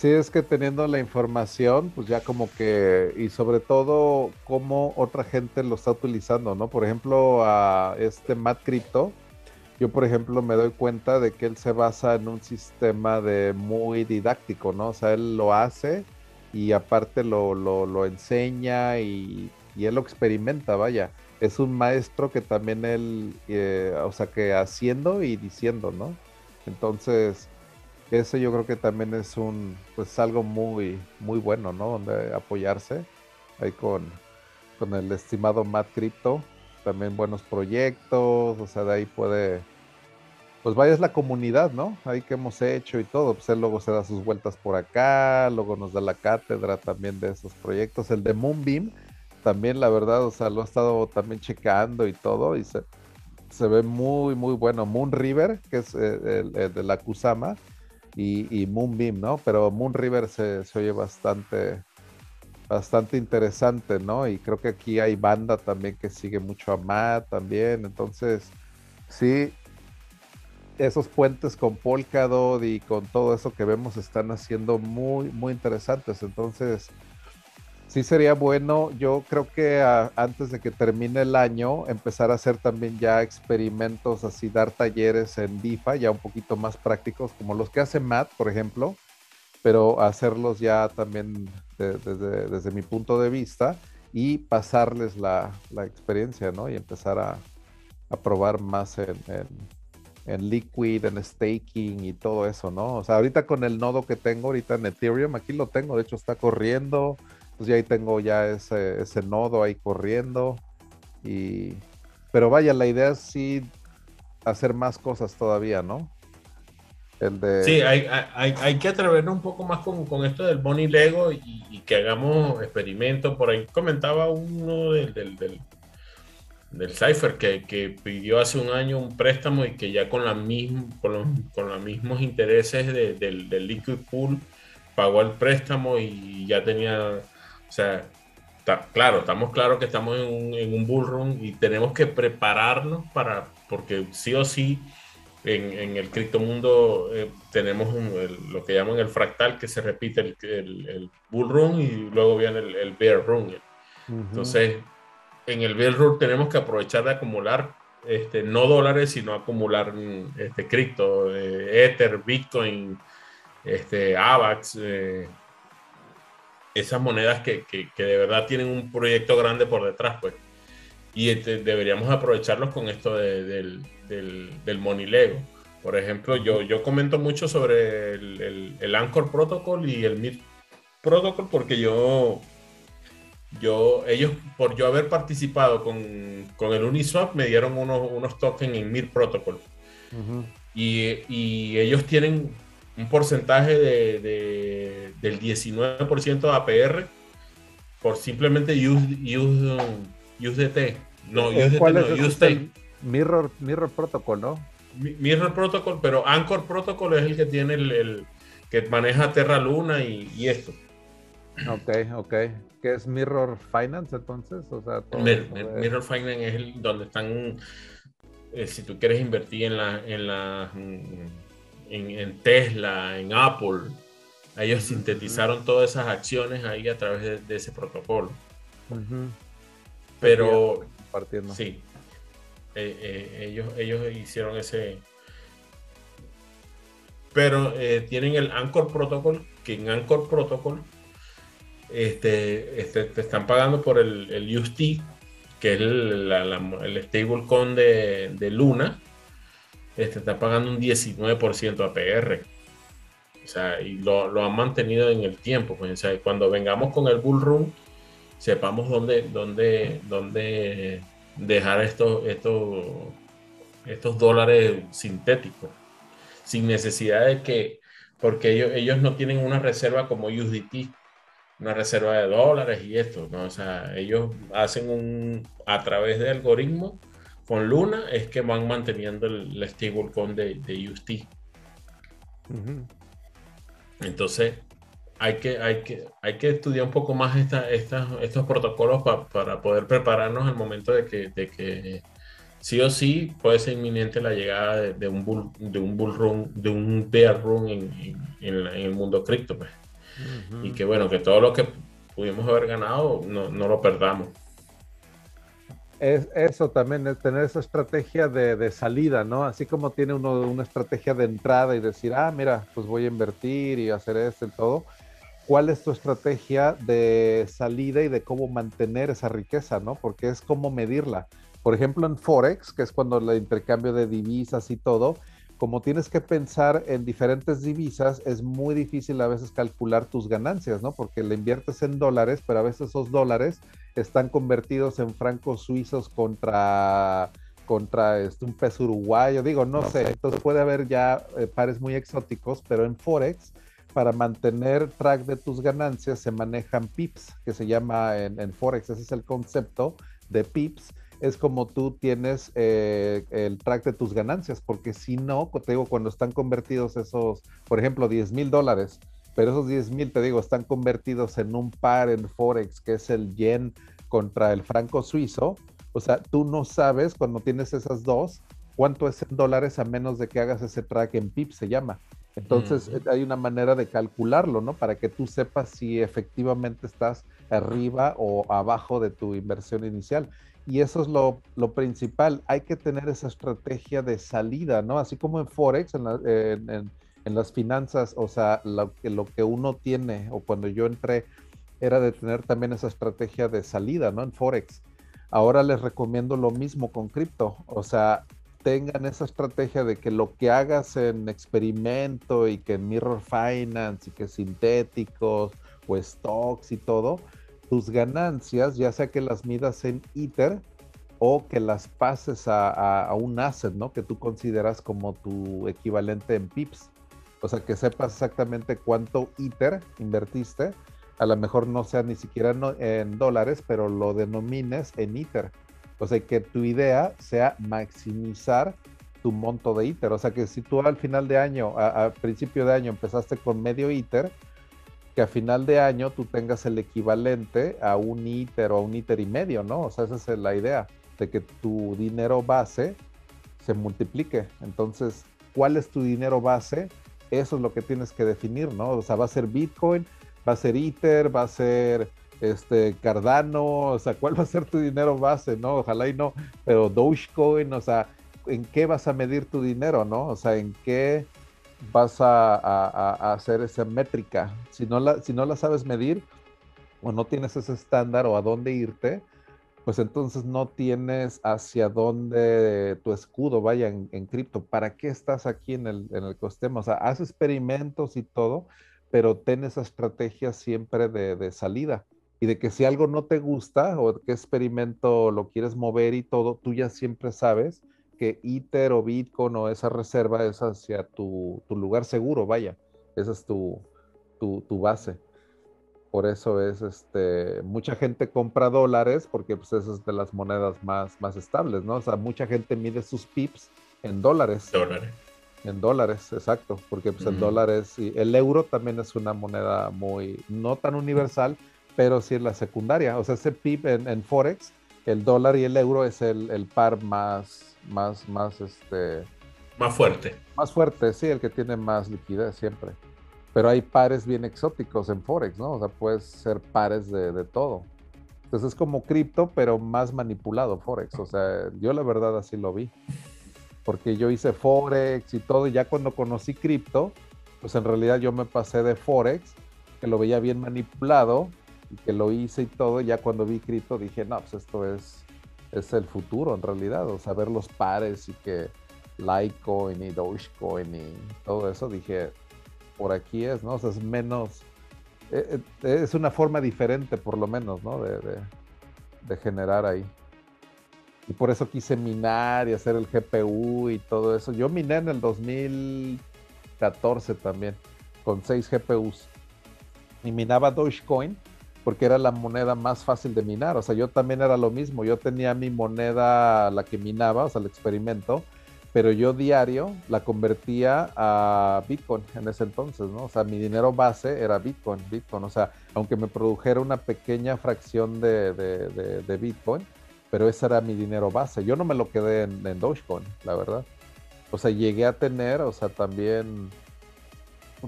Sí, es que teniendo la información, pues ya como que, y sobre todo cómo otra gente lo está utilizando, ¿no? Por ejemplo, a este Matt Crypto, yo por ejemplo me doy cuenta de que él se basa en un sistema de muy didáctico, ¿no? O sea, él lo hace y aparte lo, lo, enseña y, él lo experimenta, vaya. Es un maestro que también él, eh, o sea, que haciendo y diciendo, ¿no? Entonces, eso yo creo que también es un, pues algo muy, muy bueno, ¿no? Donde apoyarse ahí con, con el estimado Matt Crypto, también buenos proyectos, o sea, de ahí puede, pues vaya es la comunidad, ¿no? Ahí que hemos hecho y todo, pues él luego se da sus vueltas por acá, luego nos da la cátedra también de esos proyectos, el de Moonbeam, también la verdad, o sea, lo ha estado también checando y todo, y se, se ve muy, muy bueno. Moon River, que es eh, el de la Kusama, y, Moonbeam, ¿no? Pero Moon River se, oye bastante, bastante interesante, ¿no? Y creo que aquí hay banda también que sigue mucho a Matt también, entonces, sí, esos puentes con Polkadot y con todo eso que vemos están haciendo muy, muy interesantes, entonces sí sería bueno, yo creo que antes de que termine el año, empezar a hacer también ya experimentos, así dar talleres en DIFA, ya un poquito más prácticos, como los que hace Matt, por ejemplo, pero hacerlos ya también desde, mi punto de vista y pasarles la, experiencia, ¿no? Y empezar a, probar más en, en, en, liquid, en staking y todo eso, ¿no? O sea, ahorita con el nodo que tengo ahorita en Ethereum, aquí lo tengo, de hecho está corriendo pues ya ahí tengo ya ese, ese nodo ahí corriendo. Y, pero vaya, la idea es sí hacer más cosas todavía, ¿no? El de... Sí, hay, hay, hay que atrevernos un poco más con, con esto del Bonnie Lego y, que hagamos experimentos. Por ahí comentaba uno del, del, del, del Cypher que, que, pidió hace un año un préstamo y que ya con, la misma, con, los, con los mismos intereses del, del Liquid Pool pagó el préstamo y ya tenía o sea, claro, estamos claros que estamos en un, en un bull run y tenemos que prepararnos para, porque sí o sí, en, en el criptomundo eh, tenemos lo que llaman el fractal, que se repite el, el, bull run y luego viene el, bear run. Entonces, en el bear run tenemos que aprovechar de acumular este, no dólares, sino acumular este, cripto, eh, Ether, Bitcoin, este, AVAX, eh, esas monedas que, de verdad tienen un proyecto grande por detrás, pues. Y este, deberíamos aprovecharlos con esto del, del, del Money Lego. Por ejemplo, yo, yo comento mucho sobre el, Anchor Protocol y el MIR Protocol porque yo, yo, ellos, por yo haber participado con, el Uniswap, me dieron unos, unos tokens en MIR Protocol. y, y ellos tienen un porcentaje de, del 19% de APR por simplemente use, use, No, USDT, ¿Cuál es Mirror, Mirror Protocol, ¿no? Mirror Protocol, pero Anchor Protocol es el que tiene el, que maneja Terra Luna y, esto. Ok, ok. ¿Qué es Mirror Finance entonces? O sea, Mirror Finance es el, donde están, eh, si tú quieres invertir en la, en la, en, Tesla, en Apple, ellos sintetizaron todas esas acciones ahí a través de, ese protocolo. Pero, partiendo. sí, eh, eh, ellos, ellos hicieron ese, pero eh, tienen el Anchor Protocol, que en Anchor Protocol este, este te están pagando por el, el UST, que es el, el stablecoin de, de, Luna, este, está pagando un 19% APR. O sea, y lo, lo, han mantenido en el tiempo. Pues, o sea, cuando vengamos con el Bull Run, sepamos dónde, dónde, dónde dejar estos, estos, estos dólares sintéticos sin necesidad de que, porque ellos, ellos no tienen una reserva como USDT, una reserva de dólares y esto, ¿no? O sea, ellos hacen un, a través de algoritmo, con Luna, es que van manteniendo el, stablecoin de, de UST. Entonces, hay que, hay, que, hay que estudiar un poco más esta, estos protocolos para poder prepararnos al momento de que, de que sí o sí puede ser inminente la llegada de, un bull, de un bull run, de un bear run en, el mundo cripto. Pues. Y que bueno, que todo lo que pudimos haber ganado no, lo perdamos. Es eso también, es tener esa estrategia de, salida, ¿no? Así como tiene uno una estrategia de entrada y decir, ah, mira, pues voy a invertir y hacer esto y todo. ¿Cuál es tu estrategia de salida y de cómo mantener esa riqueza, ¿no? Porque es cómo medirla por ejemplo, en Forex, que es cuando el intercambio de divisas y todo, como tienes que pensar en diferentes divisas, es muy difícil a veces calcular tus ganancias, ¿no? Porque le inviertes en dólares, pero a veces esos dólares están convertidos en francos suizos contra contra este, un peso uruguayo, digo, no sé, entonces puede haber ya eh, pares muy exóticos, pero en Forex, para mantener track de tus ganancias, se manejan PIPs, que se llama en, en Forex, ese es el concepto de PIPs, es como tú tienes eh, el track de tus ganancias, porque si no, te digo, cuando están convertidos esos, por ejemplo, 10 mil dólares, pero esos 10 mil, te digo, están convertidos en un par en Forex, que es el yen contra el franco suizo, o sea, tú no sabes cuando tienes esas dos cuánto es en dólares a menos de que hagas ese track en PIP, se llama. Entonces hay una manera de calcularlo, ¿no? Para que tú sepas si efectivamente estás arriba o abajo de tu inversión inicial. Y eso es lo, principal. Hay que tener esa estrategia de salida, ¿no? Así como en Forex, en, las finanzas, o sea, lo que, lo que uno tiene, o cuando yo entré, era de tener también esa estrategia de salida, ¿no? En Forex. Ahora les recomiendo lo mismo con cripto. O sea, tengan esa estrategia de que lo que hagas en experimento y que en Mirror Finance y que sintéticos o stocks y todo, tus ganancias, ya sea que las midas en ITER o que las pases a, un asset, ¿no? Que tú consideras como tu equivalente en PIPS. O sea, que sepas exactamente cuánto ITER invertiste. A lo mejor no sea ni siquiera en dólares, pero lo denomines en ITER. O sea, que tu idea sea maximizar tu monto de ITER. O sea, que si tú al final de año, a principio de año empezaste con medio ITER, que a final de año tú tengas el equivalente a un ITER o a un ITER y medio, ¿no? O sea, esa es la idea, de que tu dinero base se multiplique. Entonces, ¿cuál es tu dinero base? Eso es lo que tienes que definir, ¿no? O sea, va a ser Bitcoin, va a ser ITER, va a ser este Cardano, o sea, ¿cuál va a ser tu dinero base, no? Ojalá y no, pero Dogecoin, o sea, ¿en qué vas a medir tu dinero, no? O sea, ¿en qué vas a, hacer esa métrica. Si no, la, si no la sabes medir o no tienes ese estándar o a dónde irte, pues entonces no tienes hacia dónde tu escudo vaya en, cripto. ¿Para qué estás aquí en el, en el ecosistema? O sea, haz experimentos y todo, pero ten esa estrategia siempre de, de salida. Y de que si algo no te gusta o qué experimento lo quieres mover y todo, tú ya siempre sabes que ITER o Bitcoin o esa reserva es hacia tu, lugar seguro, vaya. Esa es tu, tu, base. Por eso es, este, mucha gente compra dólares porque pues esa es de las monedas más, más estables, ¿no? O sea, mucha gente mide sus pips en dólares. Dólares. En dólares, exacto, porque pues, el mm. dólar es, el euro también es una moneda muy, no tan universal, pero sí es la secundaria. O sea, ese PIB en, Forex, el dólar y el euro es el, par más, más, más, este... Más fuerte. Más fuerte, sí, el que tiene más liquidez siempre. Pero hay pares bien exóticos en Forex, ¿no? O sea, puedes ser pares de, de todo. Entonces es como cripto, pero más manipulado Forex. O sea, yo la verdad así lo vi porque yo hice Forex y todo, y ya cuando conocí cripto, pues en realidad yo me pasé de Forex, que lo veía bien manipulado, y que lo hice y todo, y ya cuando vi cripto dije, no, pues esto es, es el futuro en realidad, o sea, ver los pares y que Litecoin y Dogecoin y todo eso, dije, por aquí es, ¿no? O sea, es menos, eh, eh, es una forma diferente por lo menos, ¿no? de, de generar ahí. Y por eso quise minar y hacer el GPU y todo eso. Yo miné en el 2014 también, con 6 GPUs. Y minaba Dogecoin porque era la moneda más fácil de minar. O sea, yo también era lo mismo. Yo tenía mi moneda, la que minaba, o sea, el experimento, pero yo diario la convertía a Bitcoin en ese entonces, ¿no? O sea, mi dinero base era Bitcoin, Bitcoin. O sea, aunque me produjera una pequeña fracción de, Bitcoin, pero ese era mi dinero base. Yo no me lo quedé en, Dogecoin, la verdad. O sea, llegué a tener, o sea, también,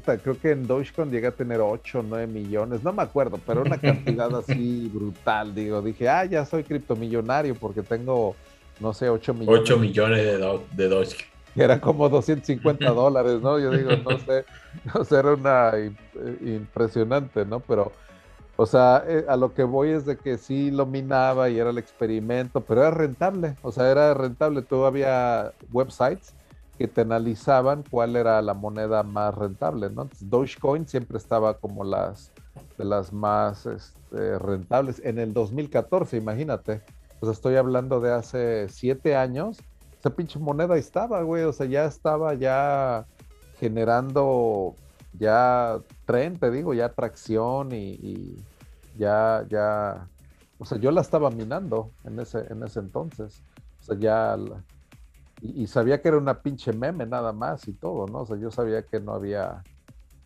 creo que en Dogecoin llegué a tener 8 o 9 millones, no me acuerdo, pero una cantidad así brutal, digo, dije, ah, ya soy criptomillonario porque tengo, no sé, 8 millones. 8 millones de, de Dogecoin. Era como 250 dólares, ¿no? Yo digo, no sé, no sé, era una impresionante, ¿no? Pero o sea, eh, a lo que voy es de que sí lo minaba y era el experimento, pero era rentable. O sea, era rentable. Todavía websites que te analizaban cuál era la moneda más rentable, ¿no? Dogecoin siempre estaba como las de las más este, rentables. En el 2014, imagínate. Sea, estoy hablando de hace siete años. Esa pinche moneda estaba, güey. O sea, ya estaba ya generando ya tren, te digo, ya tracción y, ya, ya, o sea, yo la estaba minando en ese, en ese entonces. O sea, ya, y, sabía que era una pinche meme nada más y todo, ¿no? O sea, yo sabía que no había,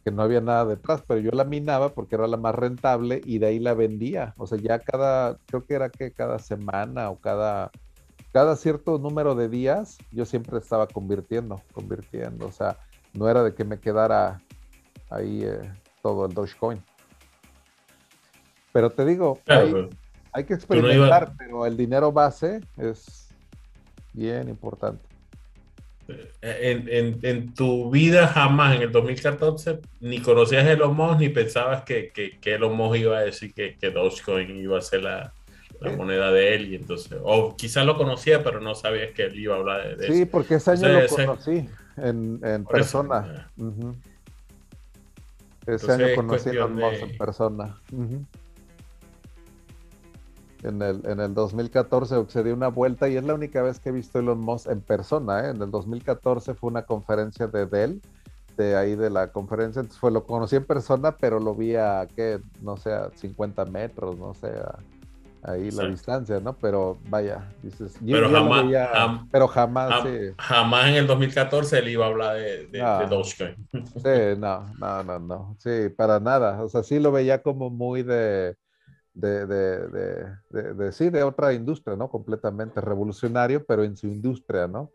que no había nada detrás, pero yo la minaba porque era la más rentable y de ahí la vendía. O sea, ya cada, creo que era que cada semana o cada, cada cierto número de días, yo siempre estaba convirtiendo, convirtiendo. O sea, no era de que me quedara ahí eh, todo el Dogecoin. Pero te digo, hay, que experimentar, pero el dinero base es bien importante. En, en, tu vida jamás, en el 2014, ni conocías Elon Musk ni pensabas que, que, que Elon Musk iba a decir que, que Dogecoin iba a ser la, la moneda de él y entonces, o quizás lo conocía, pero no sabías que él iba a hablar de, eso. Sí, porque ese año lo conocí en, en persona. Ese año conocí a Elon Musk en persona. En el, en el 2014 se dio una vuelta y es la única vez que he visto Elon Musk en persona. ¿eh? En el 2014 fue una conferencia de Dell, de ahí de la conferencia. Entonces fue, lo conocí en persona, pero lo vi a, ¿qué? No sé, a 50 metros, no sé, ahí la distancia, ¿no? Pero vaya, dices, pero, jamás, pero jamás, jamás en el 2014 él iba a hablar de, de, Dogecoin. Sí, no, no, no, no, sí, para nada. O sea, sí lo veía como muy de, de, de, de, sí, de otra industria, ¿no? Completamente revolucionario, pero en su industria, ¿no?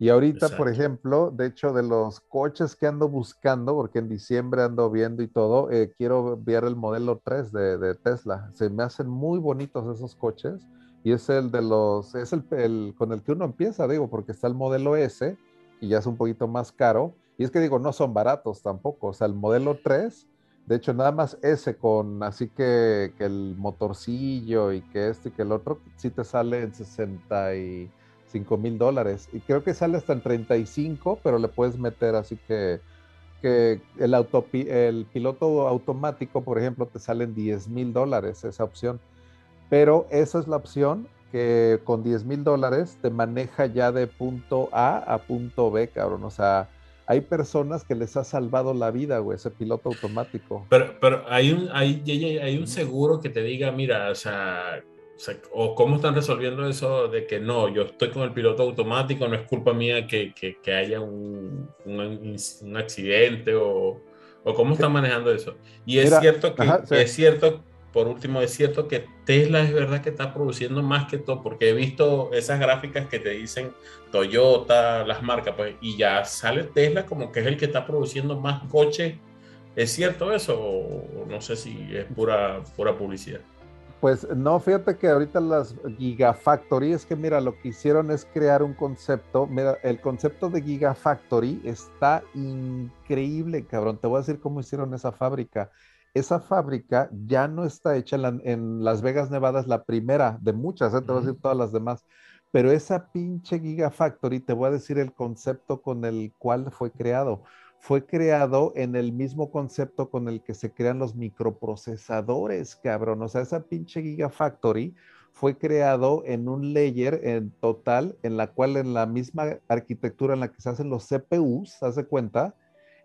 Y ahorita, por ejemplo, de hecho, de los coches que ando buscando, porque en diciembre ando viendo y todo, eh, quiero ver el modelo 3 de, Tesla. Se me hacen muy bonitos esos coches y es el de los, es el, con el que uno empieza, digo, porque está el modelo S y ya es un poquito más caro. Y es que digo, no son baratos tampoco. O sea, el modelo 3, de hecho, nada más S con así que, que el motorcillo y que este y que el otro, sí te sale en 60 y 5 mil dólares. Y creo que sale hasta en 35, pero le puedes meter así que, que el piloto automático, por ejemplo, te salen 10 mil dólares esa opción. Pero esa es la opción que con 10 mil dólares te maneja ya de punto A a punto B, cabrón. O sea, hay personas que les ha salvado la vida, güey, ese piloto automático. Pero, pero hay, un, hay, hay un seguro que te diga, mira, o sea, o cómo están resolviendo eso de que no, yo estoy con el piloto automático, no es culpa mía que, que, haya un, un, accidente o, o, cómo están manejando eso. Y es cierto que es cierto, por último, es cierto que Tesla es verdad que está produciendo más que todo, porque he visto esas gráficas que te dicen Toyota, las marcas, pues, y ya sale Tesla como que es el que está produciendo más coches. ¿Es cierto eso? O no sé si es pura, pura publicidad. Pues no, fíjate que ahorita las Gigafactory es que mira, lo que hicieron es crear un concepto. Mira, el concepto de Gigafactory está increíble, cabrón. Te voy a decir cómo hicieron esa fábrica. Esa fábrica ya no está hecha en, Las Vegas, Nevada, es la primera de muchas, ¿eh? te voy a decir todas las demás. Pero esa pinche Gigafactory, te voy a decir el concepto con el cual fue creado fue creado en el mismo concepto con el que se crean los microprocesadores, cabrón. O sea, esa pinche Gigafactory fue creado en un layer en total, en la cual en la misma arquitectura en la que se hacen los CPUs, hace cuenta,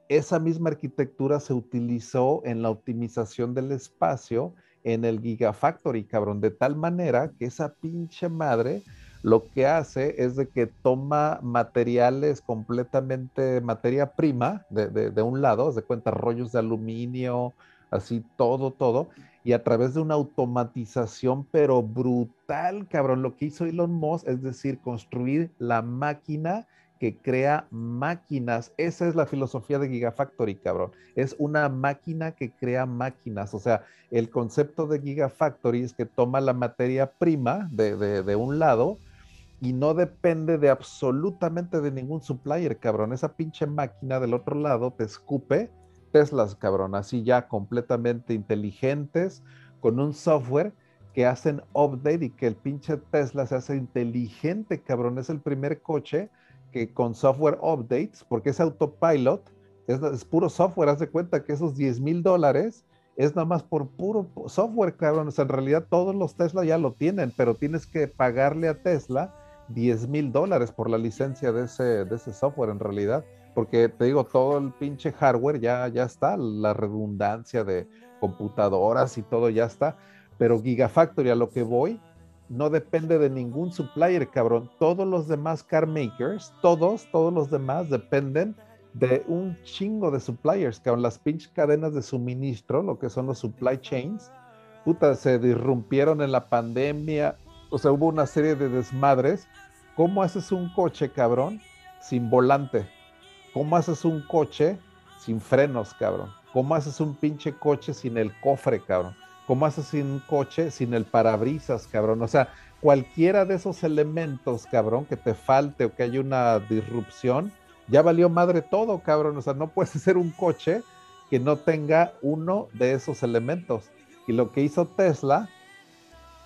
esa misma arquitectura se utilizó en la optimización del espacio en el Gigafactory, cabrón, de tal manera que esa pinche madre lo que hace es de que toma materiales completamente, materia prima de, un lado, de cuenta rollos de aluminio, así todo, todo, y a través de una automatización, pero brutal, cabrón, lo que hizo Elon Musk es decir, construir la máquina que crea máquinas. Esa es la filosofía de Gigafactory, cabrón. Es una máquina que crea máquinas. O sea, el concepto de Gigafactory es que toma la materia prima de, de un lado, y no depende de absolutamente de ningún supplier, cabrón. Esa pinche máquina del otro lado te escupe Teslas, cabrón, así ya completamente inteligentes, con un software que hacen update y que el pinche Tesla se hace inteligente, cabrón. Es el primer coche que con software updates, porque es autopilot, es, puro software, haz de cuenta que esos 10 mil dólares es nada más por puro software, cabrón. O sea, en realidad todos los Tesla ya lo tienen, pero tienes que pagarle a Tesla 10 mil dólares por la licencia de ese, de ese software en realidad. Porque te digo, todo el pinche hardware ya, ya está, la redundancia de computadoras y todo ya está. Pero Gigafactory, a lo que voy, no depende de ningún supplier, cabrón. Todos los demás car makers, todos, todos los demás dependen de un chingo de suppliers, cabrón. Las pinches cadenas de suministro, lo que son los supply chains, puta, se disrumpieron en la pandemia o sea, hubo una serie de desmadres. ¿Cómo haces un coche, cabrón, sin volante? ¿Cómo haces un coche sin frenos, cabrón? ¿Cómo haces un pinche coche sin el cofre, cabrón? ¿Cómo haces un coche sin el parabrisas, cabrón? O sea, cualquiera de esos elementos, cabrón, que te falte o que haya una disrupción, ya valió madre todo, cabrón. O sea, no puedes hacer un coche que no tenga uno de esos elementos. Y lo que hizo Tesla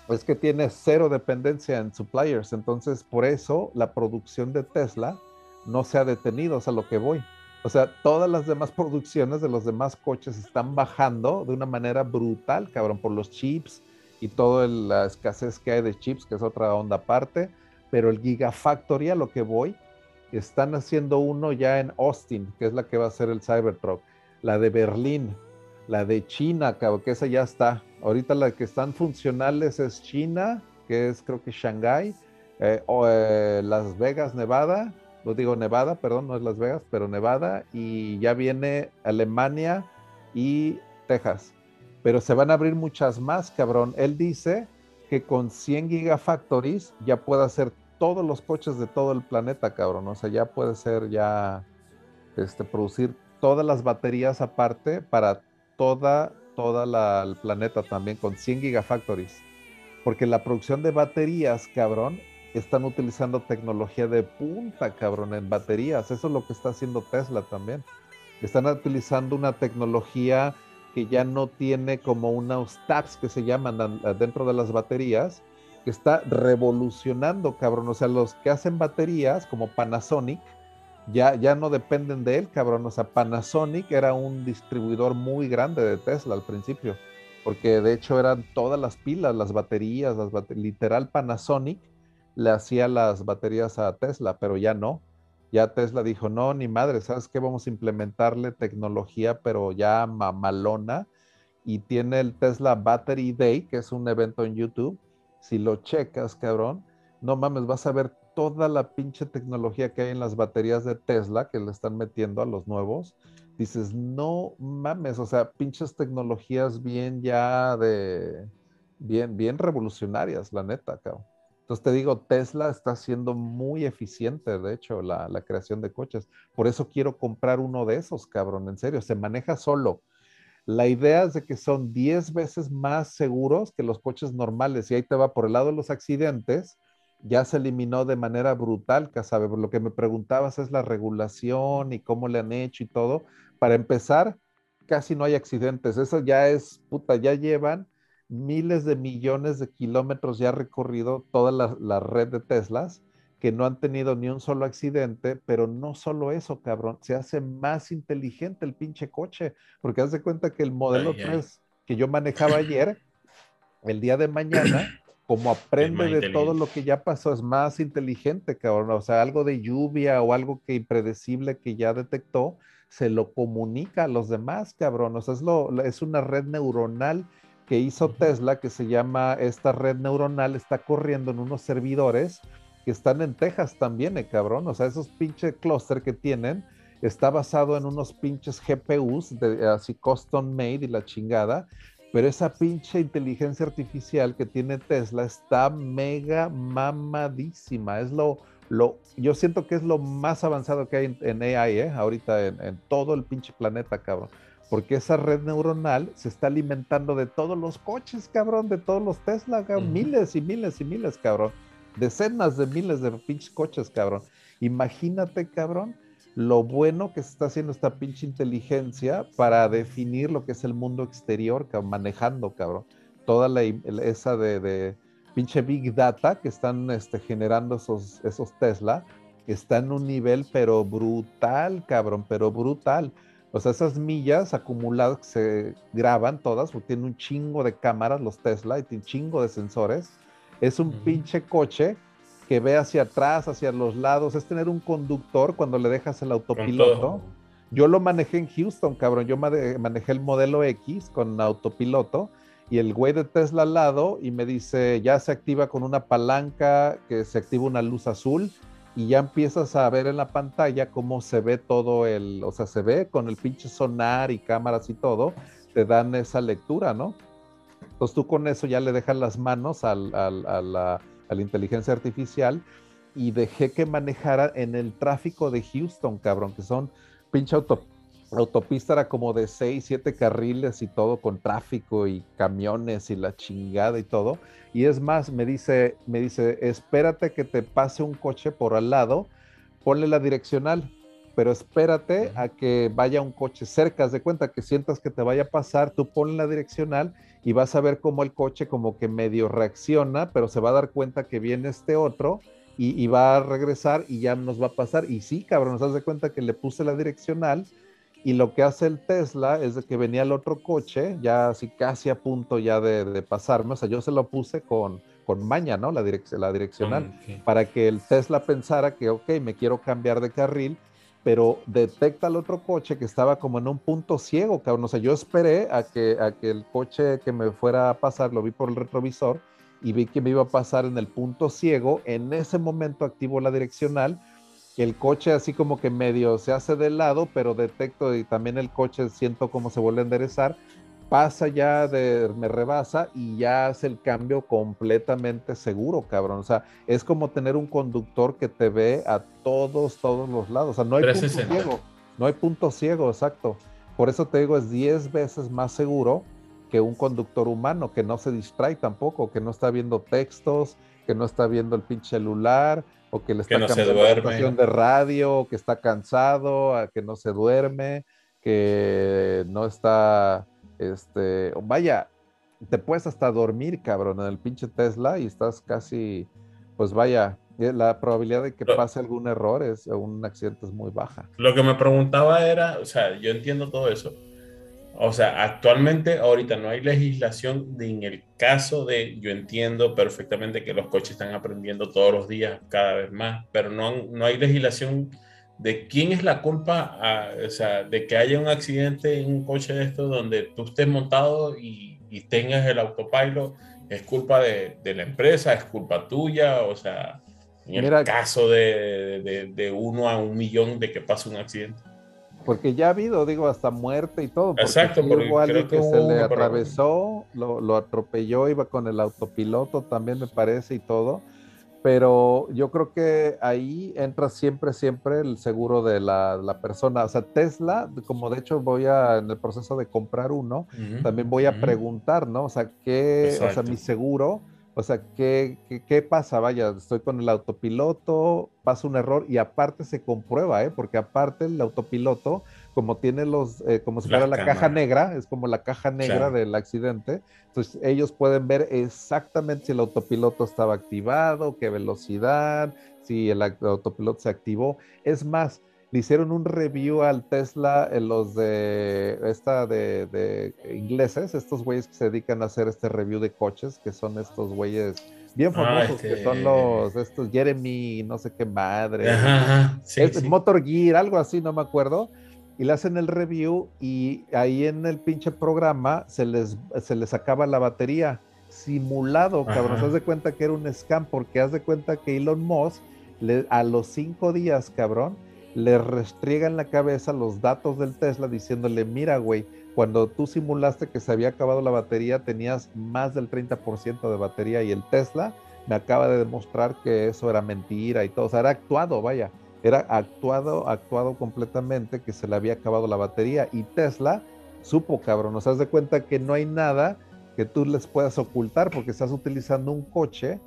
es que tiene cero dependencia en suppliers, entonces por eso la producción de Tesla no se ha detenido, o sea, lo que voy. O sea, todas las demás producciones de los demás coches están bajando de una manera brutal, cabrón, por los chips y toda la escasez que hay de chips, que es otra onda aparte. Pero el Gigafactory, a lo que voy, están haciendo uno ya en Austin, que es la que va a ser el Cybertruck. La de Berlín, la de China, cabrón, que esa ya está. Ahorita la que están funcionales es China, que es creo que Shanghai, eh, o, eh, Las Vegas, Nevada, lo digo Nevada, perdón, no es Las Vegas, pero Nevada, y ya viene Alemania y Texas. Pero se van a abrir muchas más, cabrón. Él dice que con 100 gigafactories ya puede hacer todos los coches de todo el planeta, cabrón. O sea, ya puede ser ya, este, producir todas las baterías aparte para toda toda la, el planeta también con 100 gigafactories. Porque la producción de baterías, cabrón, están utilizando tecnología de punta, cabrón, en baterías. Eso es lo que está haciendo Tesla también. Están utilizando una tecnología que ya no tiene como unos tabs que se llaman dentro de las baterías, que está revolucionando, cabrón. O sea, los que hacen baterías, como Panasonic, ya, ya no dependen de él, cabrón. O sea, Panasonic era un distribuidor muy grande de Tesla al principio, porque de hecho eran todas las pilas, las baterías, las literal Panasonic le hacía las baterías a Tesla, pero ya no. Ya Tesla dijo, no, ni madre, ¿sabes qué? Vamos a implementarle tecnología, pero ya mamalona. Y tiene el Tesla Battery Day, que es un evento en YouTube, si lo checas, cabrón, no mames, vas a ver toda la pinche tecnología que hay en las baterías de Tesla que le están metiendo a los nuevos. Dices, no mames, o sea, pinches tecnologías bien ya de, bien, bien revolucionarias, la neta, cabrón. Entonces te digo, Tesla está siendo muy eficiente, de hecho, la, creación de coches. Por eso quiero comprar uno de esos, cabrón, en serio, se maneja solo. La idea es de que son 10 veces más seguros que los coches normales y ahí te va por el lado de los accidentes. Ya se eliminó de manera brutal, Casabe. Lo que me preguntabas es la regulación y cómo le han hecho y todo. Para empezar, casi no hay accidentes. Eso ya es, puta, ya llevan miles de millones de kilómetros ya recorrido toda la, red de Teslas que no han tenido ni un solo accidente, pero no solo eso, cabrón, se hace más inteligente el pinche coche, porque haz de cuenta que el modelo 3 que yo manejaba ayer, el día de mañana, como aprende de todo lo que ya pasó, es más inteligente, cabrón, o sea, algo de lluvia o algo que impredecible que ya detectó, se lo comunica a los demás, cabrón, o sea, es, lo, es una red neuronal que hizo Tesla, que se llama, esta red neuronal está corriendo en unos servidores que están en Texas también, eh, cabrón. O sea, esos pinches clúster que tienen está basado en unos pinches GPUs de, así custom made y la chingada. Pero esa pinche inteligencia artificial que tiene Tesla está mega mamadísima. Es lo, lo, yo siento que es lo más avanzado que hay en, AI, ¿eh? ahorita en, en, todo el pinche planeta, cabrón porque esa red neuronal se está alimentando de todos los coches, cabrón, de todos los Tesla, cabrón, miles y miles y miles, cabrón, decenas de miles de pinches coches, cabrón. Imagínate, cabrón, lo bueno que se está haciendo esta pinche inteligencia para definir lo que es el mundo exterior, cabrón, manejando, cabrón, toda la, esa de, pinche big data que están este, generando esos, esos Tesla, está en un nivel pero brutal, cabrón, pero brutal o sea, esas millas acumuladas que se graban todas, porque tienen un chingo de cámaras los Tesla y tienen un chingo de sensores. Es un pinche coche que ve hacia atrás, hacia los lados. Es tener un conductor cuando le dejas el autopiloto. Yo lo manejé en Houston, cabrón. Yo manejé el modelo X con autopiloto y el güey de Tesla al lado y me dice, ya se activa con una palanca que se activa una luz azul y ya empiezas a ver en la pantalla cómo se ve todo el, o sea, se ve con el pinche sonar y cámaras y todo, te dan esa lectura, ¿no? Entonces tú con eso ya le dejas las manos al, a, la, a, la, inteligencia artificial y dejé que manejara en el tráfico de Houston, cabrón, que son pinche auto, autopista era como de 6, 7 carriles y todo con tráfico y camiones y la chingada y todo. Y es más, me dice, me dice, espérate que te pase un coche por al lado, ponle la direccional, pero espérate a que vaya un coche cerca, de cuenta que sientas que te vaya a pasar, tú ponle la direccional y vas a ver cómo el coche como que medio reacciona, pero se va a dar cuenta que viene este otro y, y va a regresar y ya nos va a pasar. Y sí, cabrón, nos das de cuenta que le puse la direccional y lo que hace el Tesla es de que venía el otro coche, ya así casi a punto ya de, pasarme, o sea, yo se lo puse con, con maña, ¿no? La, la direccional, para que el Tesla pensara que, ok, me quiero cambiar de carril, pero detecta el otro coche que estaba como en un punto ciego, cabrón. O sea, yo esperé a que, a que el coche que me fuera a pasar, lo vi por el retrovisor y vi que me iba a pasar en el punto ciego. En ese momento activo la direccional el coche así como que medio se hace de lado, pero detecto y también el coche siento como se vuelve a enderezar, pasa ya de, me rebasa y ya hace el cambio completamente seguro, cabrón. O sea, es como tener un conductor que te ve a todos, todos los lados. O sea, no hay punto ciego. No hay punto ciego, exacto. Por eso te digo, es 10 veces más seguro que un conductor humano que no se distrae tampoco, que no está viendo textos, que no está viendo el pinche celular, o que le está cambiando la estación de radio, que está cansado, que no se duerme, que no está, este, vaya, te puedes hasta dormir, cabrón, en el pinche Tesla y estás casi, pues vaya, eh, la probabilidad de que pase algún error es un accidente es muy baja. Lo que me preguntaba era, o sea, yo entiendo todo eso, o sea, actualmente ahorita no hay legislación en el caso de, yo entiendo perfectamente que los coches están aprendiendo todos los días cada vez más, pero no, no hay legislación de quién es la culpa, o sea, de que haya un accidente en un coche de esto donde tú estés montado y, y tengas el autopilot es culpa de, la empresa, es culpa tuya, o sea, en el caso de, uno a un millón de que pase un accidente. Porque ya ha habido, digo, hasta muerte y todo. Exacto, porque hubo alguien que, se le atravesó, lo, lo atropelló, iba con el autopiloto también me parece y todo pero yo creo que ahí entra siempre, siempre el seguro de la, persona. O sea, Tesla, como de hecho voy a, en el proceso de comprar uno, también voy a preguntar, ¿no? O sea, ¿qué, o sea, mi seguro, o sea, ¿qué, ¿qué, pasa? Vaya, estoy con el autopiloto, pasa un error y aparte se comprueba, ¿eh? Porque aparte el autopiloto como tiene los, eh, como si fuera la, caja negra, es como la caja negra del accidente, entonces ellos pueden ver exactamente si el autopiloto estaba activado, qué velocidad, si el autopiloto se activó. Es más, le hicieron un review al Tesla en los de esta de, ingleses, estos güeyes que se dedican a hacer este review de coches, que son estos güeyes bien ah, famosos, que son este los, estos Jeremy, no sé qué madre, ajá, Motor Gear, algo así, no me acuerdo y le hacen el review y ahí en el pinche programa se les, se les acaba la batería. Simulado, cabrón. Haz de cuenta que era un scam porque haz de cuenta que Elon Musk le, a los cinco días, cabrón, le restriega en la cabeza los datos del Tesla diciéndole, mira, güey, cuando tú simulaste que se había acabado la batería tenías más del 30% de batería y el Tesla me acaba de demostrar que eso era mentira y todo. O sea, era actuado, vaya era actuado, actuado completamente que se le había acabado la batería y Tesla supo, cabrón, nos das de cuenta que no hay nada que tú les puedas ocultar porque estás utilizando un coche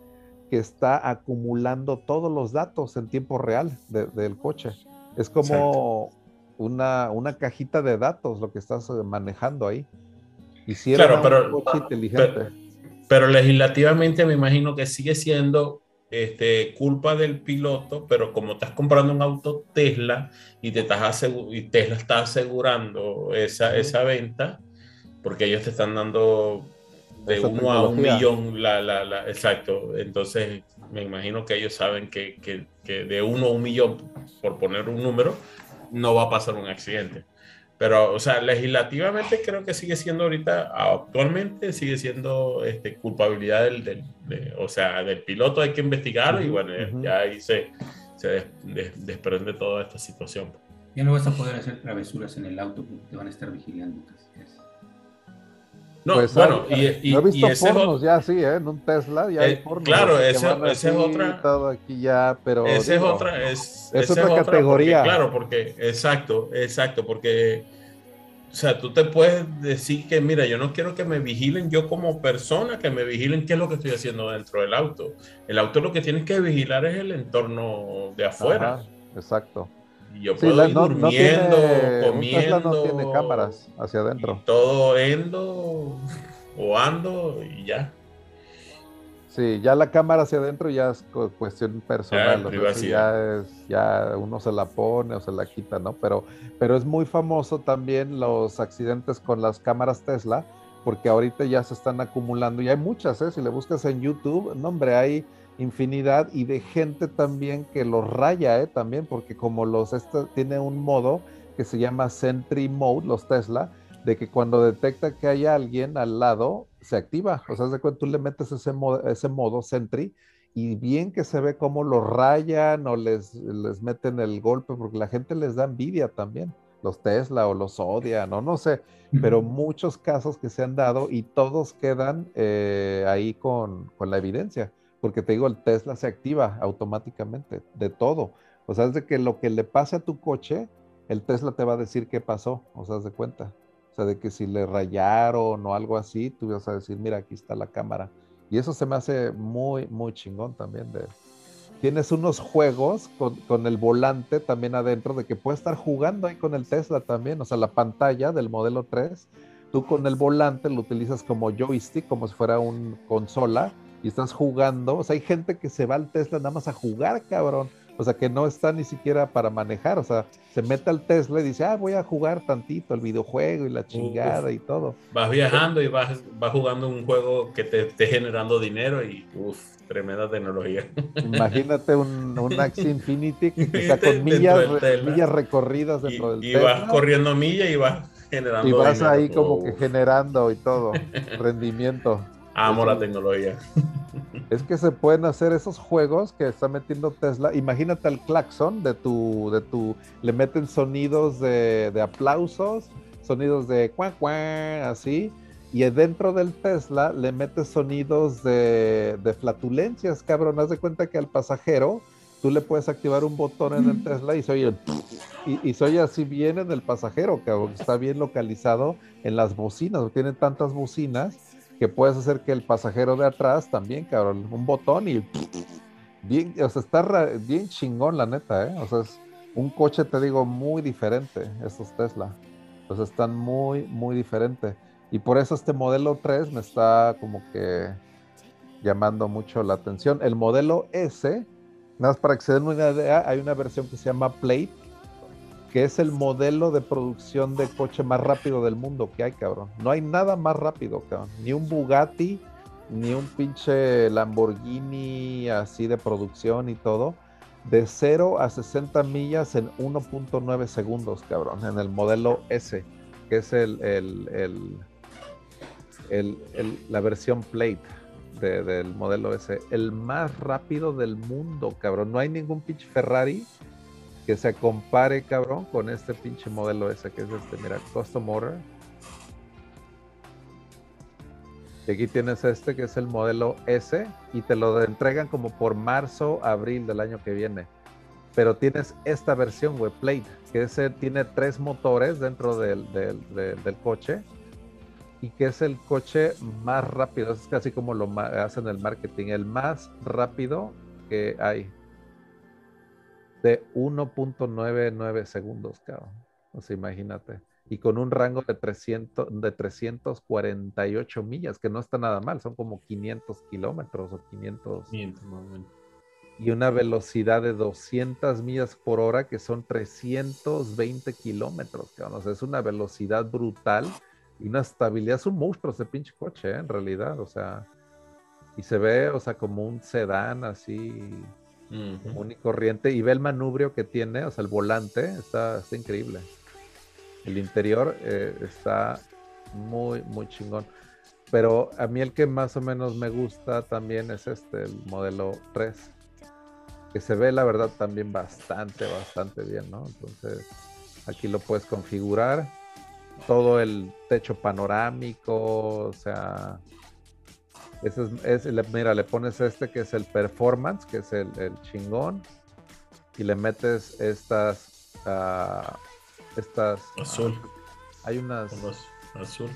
que está acumulando todos los datos en tiempo real del coche. Es como una, una, cajita de datos lo que estás eh, manejando ahí. Hicieron claro, un coche inteligente. pero legislativamente me imagino que sigue siendo este, culpa del piloto, pero como estás comprando un auto Tesla y, te estás y Tesla está asegurando esa, esa venta, porque ellos te están dando de uno a un millón, la, la, la, exacto. Entonces, me imagino que ellos saben que, que, que de uno a un millón, por poner un número, no va a pasar un accidente. Pero, o sea, legislativamente creo que sigue siendo ahorita, actualmente sigue siendo este, culpabilidad del, o sea, del piloto, hay que investigar y bueno, ya ahí se, se desprende toda esta situación. Ya no vas a poder hacer travesuras en el auto porque te van a estar vigilando. No, pues, bueno, y, y, he visto pornos ya sí, ¿eh? en un Tesla ya hay eh, pornos. Claro, esa es otra. Todo aquí ya, pero. Esa es otra, es, es otra categoría. claro, porque, exacto, exacto, porque, o sea, tú te puedes decir que, mira, yo no quiero que me vigilen yo como persona, que me vigilen qué es lo que estoy haciendo dentro del auto. El auto lo que tienes que vigilar es el entorno de afuera. exacto. Y yo puedo ir durmiendo, comiendo. no tiene cámaras hacia adentro. Todo endo o ando y ya. Sí, ya la cámara hacia adentro ya es cuestión personal. Ya, es, ya uno se la pone o se la quita, ¿no? Pero, pero es muy famoso también los accidentes con las cámaras Tesla, porque ahorita ya se están acumulando y hay muchas, ¿eh? Si le buscas en YouTube, no, hombre, hay infinidad y de gente también que los raya, ¿eh? También, porque como los, este, tiene un modo que se llama Sentry Mode, los Tesla, de que cuando detecta que hay alguien al lado, se activa. O sea, de cuenta, tú le metes ese modo, ese modo Sentry y bien que se ve cómo lo rayan o les, les meten el golpe, porque la gente les da envidia también, los Tesla o los odian, o no sé, pero muchos casos que se han dado y todos quedan eh, ahí con, con la evidencia porque te digo, el Tesla se activa automáticamente de todo. O sea, es de que lo que le pase a tu coche, el Tesla te va a decir qué pasó, o sea, de cuenta. O sea, de que si le rayaron o algo así, tú vas a decir, mira, aquí está la cámara. Y eso se me hace muy, muy chingón también. De... Tienes unos juegos con, con, el volante también adentro, de que puedes estar jugando ahí con el Tesla también. O sea, la pantalla del modelo 3, tú con el volante lo utilizas como joystick, como si fuera un consola y estás jugando. O sea, hay gente que se va al Tesla nada más a jugar, cabrón. O sea, que no está ni siquiera para manejar. O sea, se mete al Tesla y dice, ah, voy a jugar tantito el videojuego y la chingada y todo. Vas viajando y vas, vas jugando un juego que te esté generando dinero y, uff, tremenda tecnología. Imagínate un, un Axie Infinity que está con millas, millas recorridas dentro del y Tesla. Y vas corriendo millas y vas generando Y vas ahí como que generando y todo, rendimiento. Amo la tecnología. Es que se pueden hacer esos juegos que está metiendo Tesla. Imagínate el claxon de tu, de tu, le meten sonidos de, aplausos, sonidos de cuán cuán, así. Y dentro del Tesla le metes sonidos de, de flatulencias, cabrón. Haz de cuenta que al pasajero tú le puedes activar un botón en el Tesla y se oye y, y se oye así bien en el pasajero, cabrón. Está bien localizado en las bocinas. Tiene tantas bocinas que puedes hacer que el pasajero de atrás también, cabrón, un botón y bien, o sea, está bien chingón la neta, ¿eh? O sea, es un coche, te digo, muy diferente, estos Tesla. Pues están muy, muy diferentes. Y por eso este modelo 3 me está como que llamando mucho la atención. El modelo S, nada más para que se den una idea, hay una versión que se llama Plate, que es el modelo de producción de coche más rápido del mundo que hay, cabrón. No hay nada más rápido, cabrón. Ni un Bugatti, ni un pinche Lamborghini así de producción y todo. De 0 a 60 millas en 1.9 segundos, cabrón, en el modelo S, que es el, el, el, la versión Plate del modelo S. El más rápido del mundo, cabrón. No hay ningún pinche Ferrari que se compare, cabrón, con este pinche modelo ese que es este, mira, Custom Motor. Y aquí tienes este que es el modelo S y te lo entregan como por marzo, abril del año que viene. Pero tienes esta versión, güey, Plate, que ese tiene tres motores dentro del, del, coche y que es el coche más rápido. Es casi como lo hacen el marketing, el más rápido que hay de 1.99 segundos, cabrón. O sea, imagínate. Y con un rango de, 300, de 348 millas, que no está nada mal, son como 500 kilómetros o 500. 500 y una velocidad de 200 millas por hora, que son 320 kilómetros, cabrón. O sea, es una velocidad brutal y una estabilidad. Es un monstruo ese pinche coche, ¿eh? en realidad. O sea, y se ve, o sea, como un sedán así uh corriente, y ve el manubrio que tiene, o sea, el volante está, increíble. El interior eh, está muy, muy chingón. Pero a mí el que más o menos me gusta también es este, el modelo 3. Que se ve, la verdad, también bastante, bastante bien, ¿no? Entonces, aquí lo puedes configurar. Todo el techo panorámico, o sea, ese es, mira, le pones este que es el performance, que es el, chingón, y le metes estas, uh, estas. Azul. hay unas. Azul.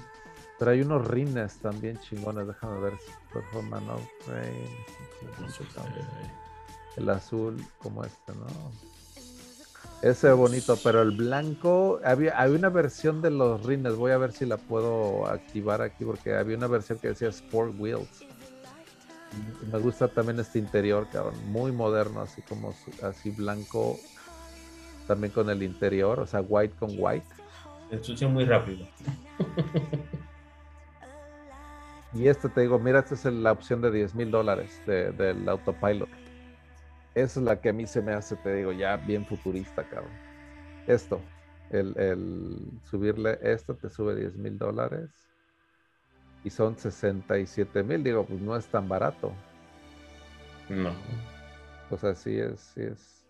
Pero hay unos rines también chingones, déjame ver. Performance El azul como este, ¿no? Ese es bonito, pero el blanco, había, había una versión de los rines, voy a ver si la puedo activar aquí porque había una versión que decía Sport Wheels. Me gusta también este interior, cabrón, muy moderno, así como así blanco, también con el interior, o sea, white con white. Ensucia muy rápido. y este te digo, mira, esta es la opción de 10 mil dólares del autopilot. Esa es la que a mí se me hace, te digo, ya bien futurista, cabrón. Esto, el, subirle esto te sube 10 mil dólares y son 67 mil. Digo, pues no es tan barato. No. O sea, sí es, sí es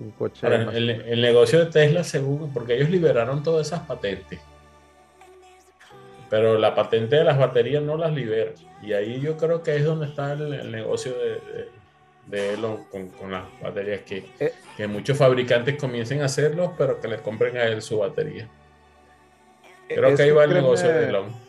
un coche. el, el, negocio de Tesla, según, porque ellos liberaron todas esas patentes. Pero la patente de las baterías no las libera. Y ahí yo creo que es donde está el, negocio de de Elon con, las baterías que, eh. que, muchos fabricantes comiencen a hacerlo, pero que le compren a él su batería. Creo que ahí va el negocio de Elon.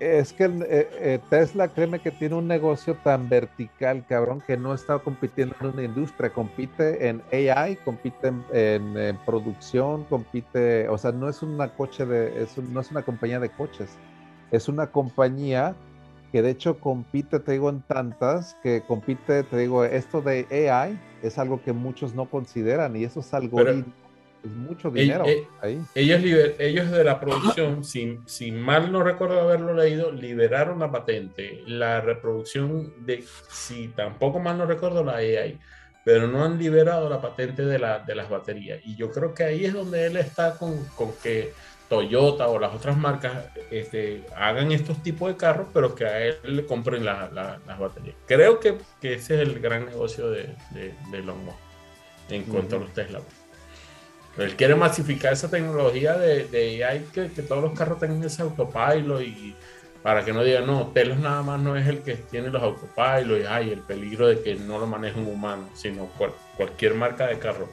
Es que eh, eh, Tesla, créeme que tiene un negocio tan vertical, cabrón, que no está compitiendo en una industria, compite en AI, compite en, producción, compite, o sea, no es una coche de, es no es una compañía de coches, es una compañía que de hecho compite, te digo, en tantas, que compite, te digo, esto de AI es algo que muchos no consideran y esos algoritmos es mucho dinero ahí. Ellos, ellos de la producción, sin, sin mal no recuerdo haberlo leído, liberaron la patente, la reproducción de, si tampoco mal no recuerdo, la AI, pero no han liberado la patente de, la, de las baterías. Y yo creo que ahí es donde él está con, con que Toyota o las otras marcas este, hagan estos tipos de carros, pero que a él le compren las baterías. Creo que, que, ese es el gran negocio de, de, de Elon Musk en cuanto a los Tesla. Él quiere masificar esa tecnología de, de AI, que, que, todos los carros tengan ese autopilot y para que no digan, no, Tesla nada más no es el que tiene los autopilot y hay el peligro de que no lo maneje un humano, sino cualquier marca de carro.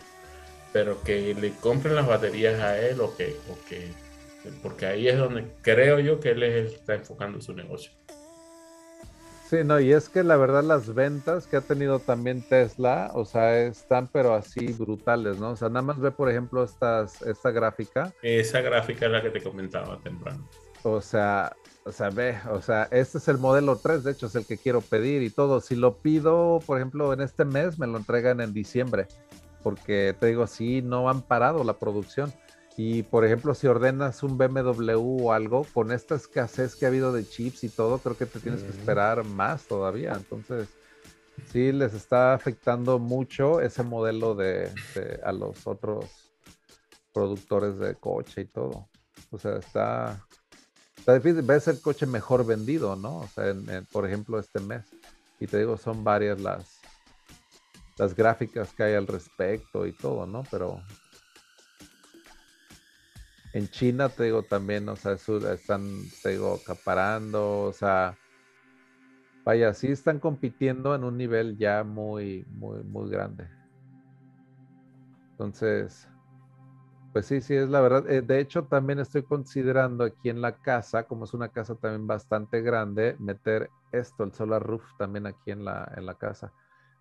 Pero que le compren las baterías a él o que, o que porque ahí es donde creo yo que él está enfocando su negocio. Sí, no, y es que la verdad las ventas que ha tenido también Tesla, o sea, están pero así brutales, ¿no? O sea, nada más ve, por ejemplo, estas, esta gráfica. Esa gráfica es la que te comentaba temprano. O sea, o sea, ve, o sea, este es el modelo 3, de hecho es el que quiero pedir y todo. Si lo pido, por ejemplo, en este mes, me lo entregan en diciembre, porque te digo, sí, no han parado la producción. Y por ejemplo, si ordenas un BMW o algo, con esta escasez que ha habido de chips y todo, creo que te tienes que esperar más todavía. Entonces, sí les está afectando mucho ese modelo de, a los otros productores de coche y todo. O sea, está, está difícil. Ves el coche mejor vendido, ¿no? O sea, por ejemplo, este mes. Y te digo, son varias las, las gráficas que hay al respecto y todo, ¿no? Pero en China, te digo, también, o sea, están, te digo, acaparando, o sea, vaya, sí están compitiendo en un nivel ya muy, muy, muy grande. Entonces, pues sí, sí, es la verdad. Eh, de hecho, también estoy considerando aquí en la casa, como es una casa también bastante grande, meter esto, el solar roof, también aquí en la, en la casa.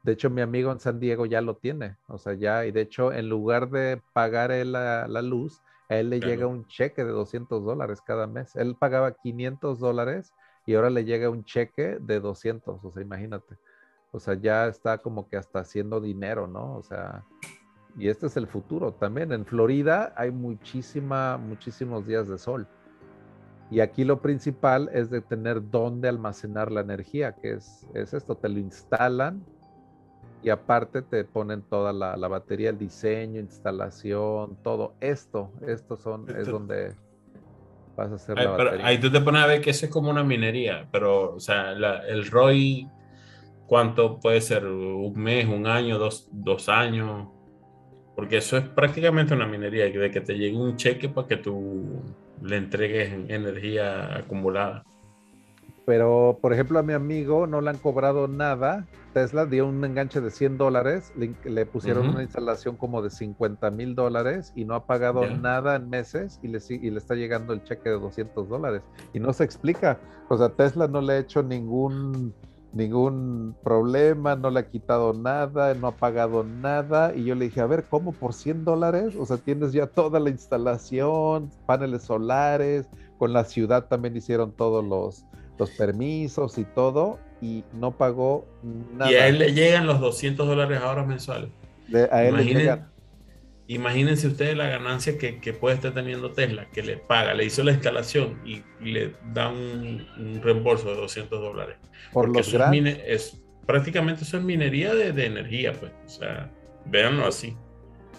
De hecho, mi amigo en San Diego ya lo tiene, o sea, ya, y de hecho, en lugar de pagar la, la luz, a él le llega un cheque de 200 dólares cada mes. Él pagaba 500 dólares y ahora le llega un cheque de 200, o sea, imagínate. O sea, ya está como que hasta haciendo dinero, ¿no? O sea, y este es el futuro también. En Florida hay muchísima, muchísimos días de sol. Y aquí lo principal es de tener dónde almacenar la energía, que es, es esto, te lo instalan y aparte te ponen toda la, batería, el diseño, instalación, todo. Esto, esto son, es donde vas a hacer la batería. ahí tú te pones a ver que eso es como una minería, pero, o sea, el ROI, ¿cuánto puede ser? ¿Un mes, un año, dos, dos años? Porque eso es prácticamente una minería, de que te llegue un cheque para que tú le entregues energía acumulada. Pero, por ejemplo, a mi amigo no le han cobrado nada. Tesla dio un enganche de 100 dólares, le, pusieron una instalación como de 50 mil dólares y no ha pagado nada en meses y le, y le está llegando el cheque de 200 dólares. Y no se explica. O sea, Tesla no le ha hecho ningún, ningún problema, no le ha quitado nada, no ha pagado nada. Y yo le dije, a ver, ¿cómo por 100 dólares? O sea, tienes ya toda la instalación, paneles solares, con la ciudad también hicieron todos los los permisos y todo, y no pagó nada. Y a él le llegan los 200 dólares ahora mensuales. a él le llegan. Imagínense ustedes la ganancia que, puede estar teniendo Tesla, que le paga, le hizo la instalación y, le da un, reembolso de 200 dólares. Por los eso es, prácticamente eso es minería de, de energía, pues. O sea, véanlo así.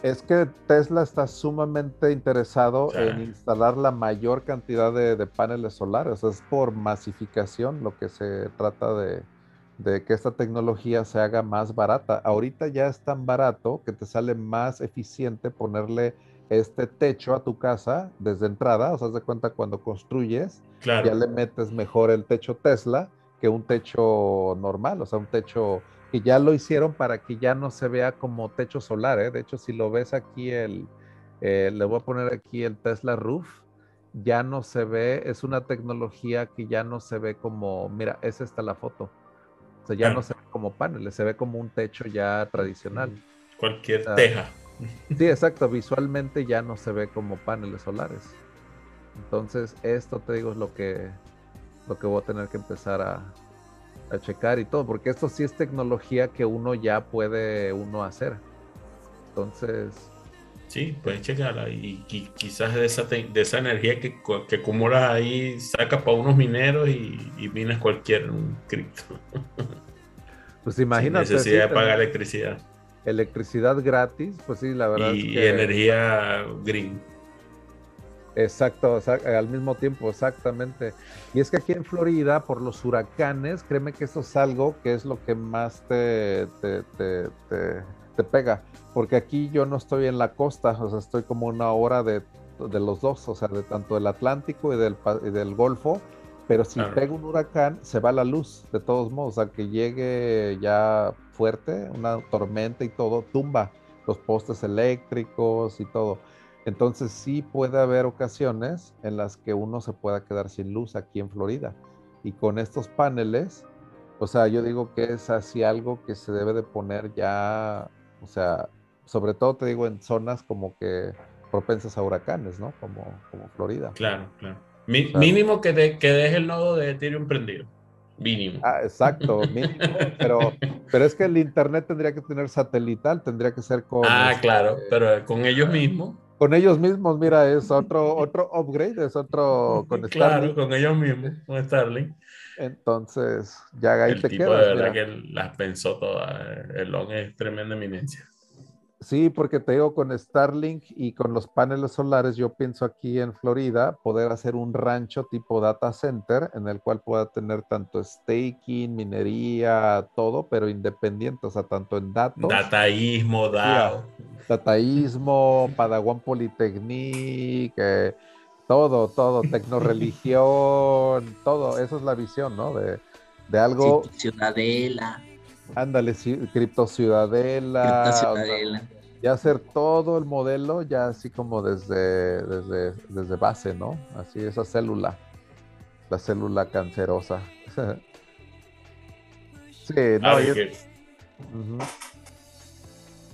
Es que Tesla está sumamente interesado en instalar la mayor cantidad de, paneles solares. Es por masificación lo que se trata de, que esta tecnología se haga más barata. Ahorita ya es tan barato que te sale más eficiente ponerle este techo a tu casa desde entrada. O sea, de cuenta cuando construyes, ya le metes mejor el techo Tesla que un techo normal, o sea, un techo que ya lo hicieron para que ya no se vea como techo solar. ¿eh? De hecho, si lo ves aquí, el, eh, le voy a poner aquí el Tesla Roof, ya no se ve, es una tecnología que ya no se ve como, mira, es esta la foto. O sea, ya no se ve como paneles, se ve como un techo ya tradicional. Cualquier teja. Sí, exacto, visualmente ya no se ve como paneles solares. Entonces, esto te digo es lo que, lo que voy a tener que empezar a, a checar y todo, porque esto sí es tecnología que uno ya puede uno hacer. Entonces... Sí, puedes checarla y, quizás de esa, de esa energía que, que acumulas ahí, sacas para unos mineros y, y minas cualquier cripto. Pues imagínate. Sin necesidad de pagar electricidad. electricidad gratis, pues sí, la verdad. Y, es que... energía green. Exacto, al mismo tiempo, exactamente. Y es que aquí en Florida, por los huracanes, créeme que eso es algo que es lo que más te, te, te, pega. Porque aquí yo no estoy en la costa, o sea, estoy como una hora de, los dos, o sea, de tanto del Atlántico y del, del Golfo. Pero si pega un huracán, se va la luz, de todos modos, o sea, que llegue ya fuerte, una tormenta y todo, tumba los postes eléctricos y todo. Entonces sí puede haber ocasiones en las que uno se pueda quedar sin luz aquí en Florida. Y con estos paneles, o sea, yo digo que es así algo que se debe de poner ya, o sea, sobre todo te digo en zonas como que propensas a huracanes, ¿no? Como, como Florida. Claro, claro. mínimo que, que deje el nodo de Ethereum prendido. Mínimo. Ah, exacto, mínimo, pero, pero es que el internet tendría que tener satelital, tendría que ser con... Ah, claro, este, pero con ellos mismos con ellos mismos, mira, es otro, otro upgrade, es otro con Starlink. Claro, con ellos mismos, con Starlink. Entonces, ya ahí el te tipo De verdad que las pensó todas. El long es tremenda eminencia. Sí, porque te digo, con Starlink y con los paneles solares, yo pienso aquí en Florida poder hacer un rancho tipo data center en el cual pueda tener tanto staking, minería, todo, pero independiente, o sea, tanto en datos. Dataísmo, DAO. Dataísmo, Padawan Polytechnic, eh, todo, todo, tecnoreligión, todo, eso es la visión, ¿no? De, de algo. Ciudadela. Ándale, Cripto Ciudadela. ya hacer todo el modelo ya así como desde, desde, desde base, ¿no? Así esa célula, la célula cancerosa. sí, no,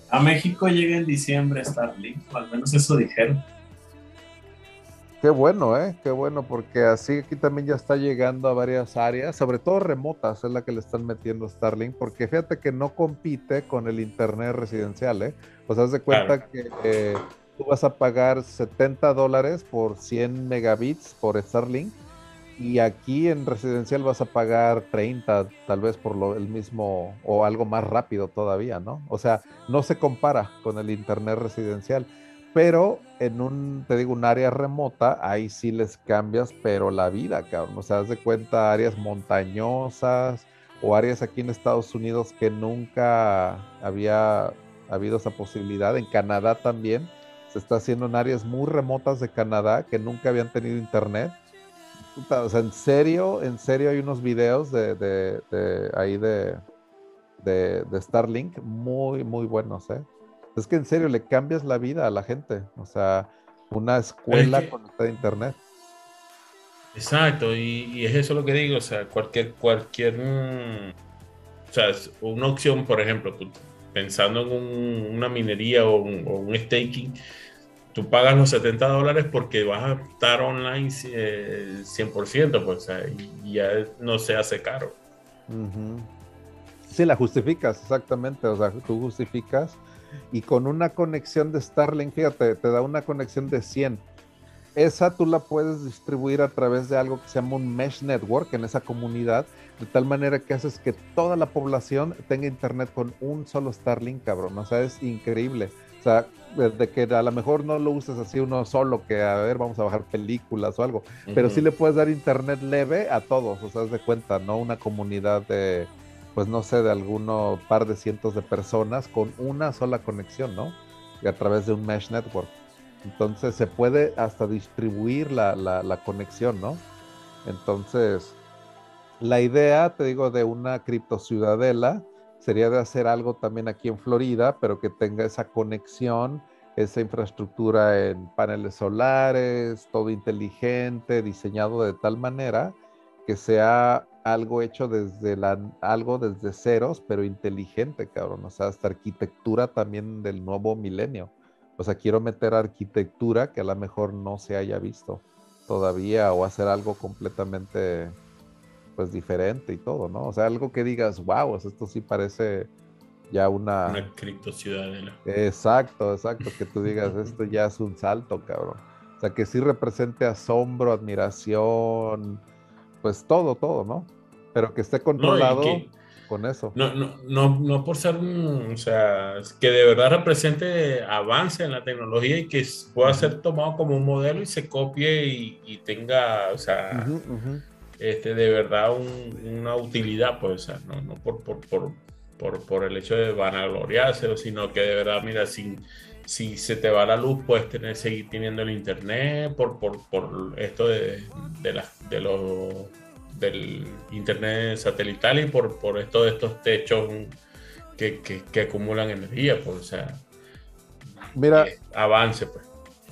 A México llega en diciembre Starlink, al menos eso dijeron. Qué bueno, ¿eh? Qué bueno, porque así aquí también ya está llegando a varias áreas, sobre todo remotas, es la que le están metiendo Starlink, porque fíjate que no compite con el Internet residencial, ¿eh? O sea, haz de cuenta que eh, tú vas a pagar 70 dólares por 100 megabits por Starlink, y aquí en residencial vas a pagar 30, tal vez por lo, el mismo, o algo más rápido todavía, ¿no? O sea, no se compara con el Internet residencial pero en un, te digo, un área remota, ahí sí les cambias, pero la vida, cabrón. O sea, haz de cuenta áreas montañosas o áreas aquí en Estados Unidos que nunca había habido esa posibilidad. En Canadá también se está haciendo en áreas muy remotas de Canadá que nunca habían tenido internet. En serio, en serio hay unos videos de, de, de ahí de, de Starlink muy, muy buenos, ¿eh? Es que en serio le cambias la vida a la gente. O sea, una escuela con conectada internet. Exacto, y, es eso lo que digo, o sea, cualquier, cualquier, o sea, una opción, por ejemplo, pensando en una minería o un, staking, tú pagas los 70 dólares porque vas a estar online 100%, pues, y ya no se hace caro. Sí, la justificas, exactamente, o sea, tú justificas y con una conexión de Starlink, fíjate, te da una conexión de 100. Esa tú la puedes distribuir a través de algo que se llama un mesh network en esa comunidad, de tal manera que haces que toda la población tenga internet con un solo Starlink, cabrón. O sea, es increíble. O sea, de que a lo mejor no lo uses así uno solo, que a ver, vamos a bajar películas o algo, pero sí le puedes dar internet leve a todos, o sea, haz de cuenta, ¿no? Una comunidad de, pues no sé, de alguno par de cientos de personas con una sola conexión, ¿no? Y a través de un mesh network. Entonces se puede hasta distribuir la, la, conexión, ¿no? Entonces, la idea, te digo, de una cripto ciudadela sería de hacer algo también aquí en Florida, pero que tenga esa conexión, esa infraestructura en paneles solares, todo inteligente, diseñado de tal manera que sea algo hecho desde la, algo desde ceros, pero inteligente, cabrón. O sea, hasta arquitectura también del nuevo milenio. O sea, quiero meter arquitectura que a lo mejor no se haya visto todavía o hacer algo completamente pues diferente y todo, ¿no? O sea, algo que digas, wow, esto sí parece ya una... Una cripto ciudadela. Exacto, exacto, que tú digas, esto ya es un salto, cabrón. O sea, que sí represente asombro, admiración, pues todo, todo, ¿no? pero que esté controlado con eso. No, no, no, no por ser un, o sea, que de verdad represente avance en la tecnología y que pueda ser tomado como un modelo y se copie y, tenga, o sea, Este, de verdad una utilidad, pues, o sea, no, no por, por, por, por, por el hecho de vanagloriarse, sino que de verdad, mira, sin si se te va la luz, puedes tener, seguir teniendo el internet por, por, por esto de, de, la, de los del internet satelital y por, por esto de estos techos que, que, que acumulan energía, pues, o sea, Mira, eh, avance, pues.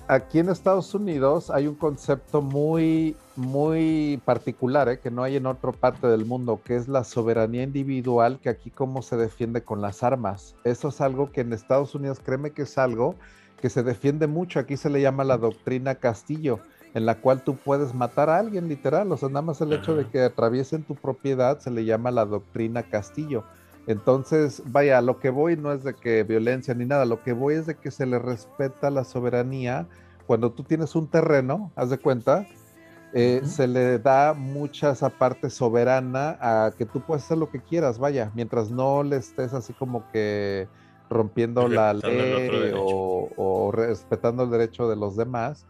Aquí en Estados Unidos hay un concepto muy, muy particular, ¿eh? que no hay en otra parte del mundo, que es la soberanía individual, que aquí cómo se defiende con las armas. Eso es algo que en Estados Unidos, créeme que es algo que se defiende mucho. Aquí se le llama la doctrina Castillo en la cual tú puedes matar a alguien literal, o sea, nada más el hecho de que atraviesen tu propiedad se le llama la doctrina Castillo. Entonces, vaya, lo que voy no es de que violencia ni nada, lo que voy es de que se le respeta la soberanía. Cuando tú tienes un terreno, haz de cuenta, eh, se le da mucha esa parte soberana a que tú puedes hacer lo que quieras, vaya, mientras no le estés así como que rompiendo la ley o, respetando el derecho de los demás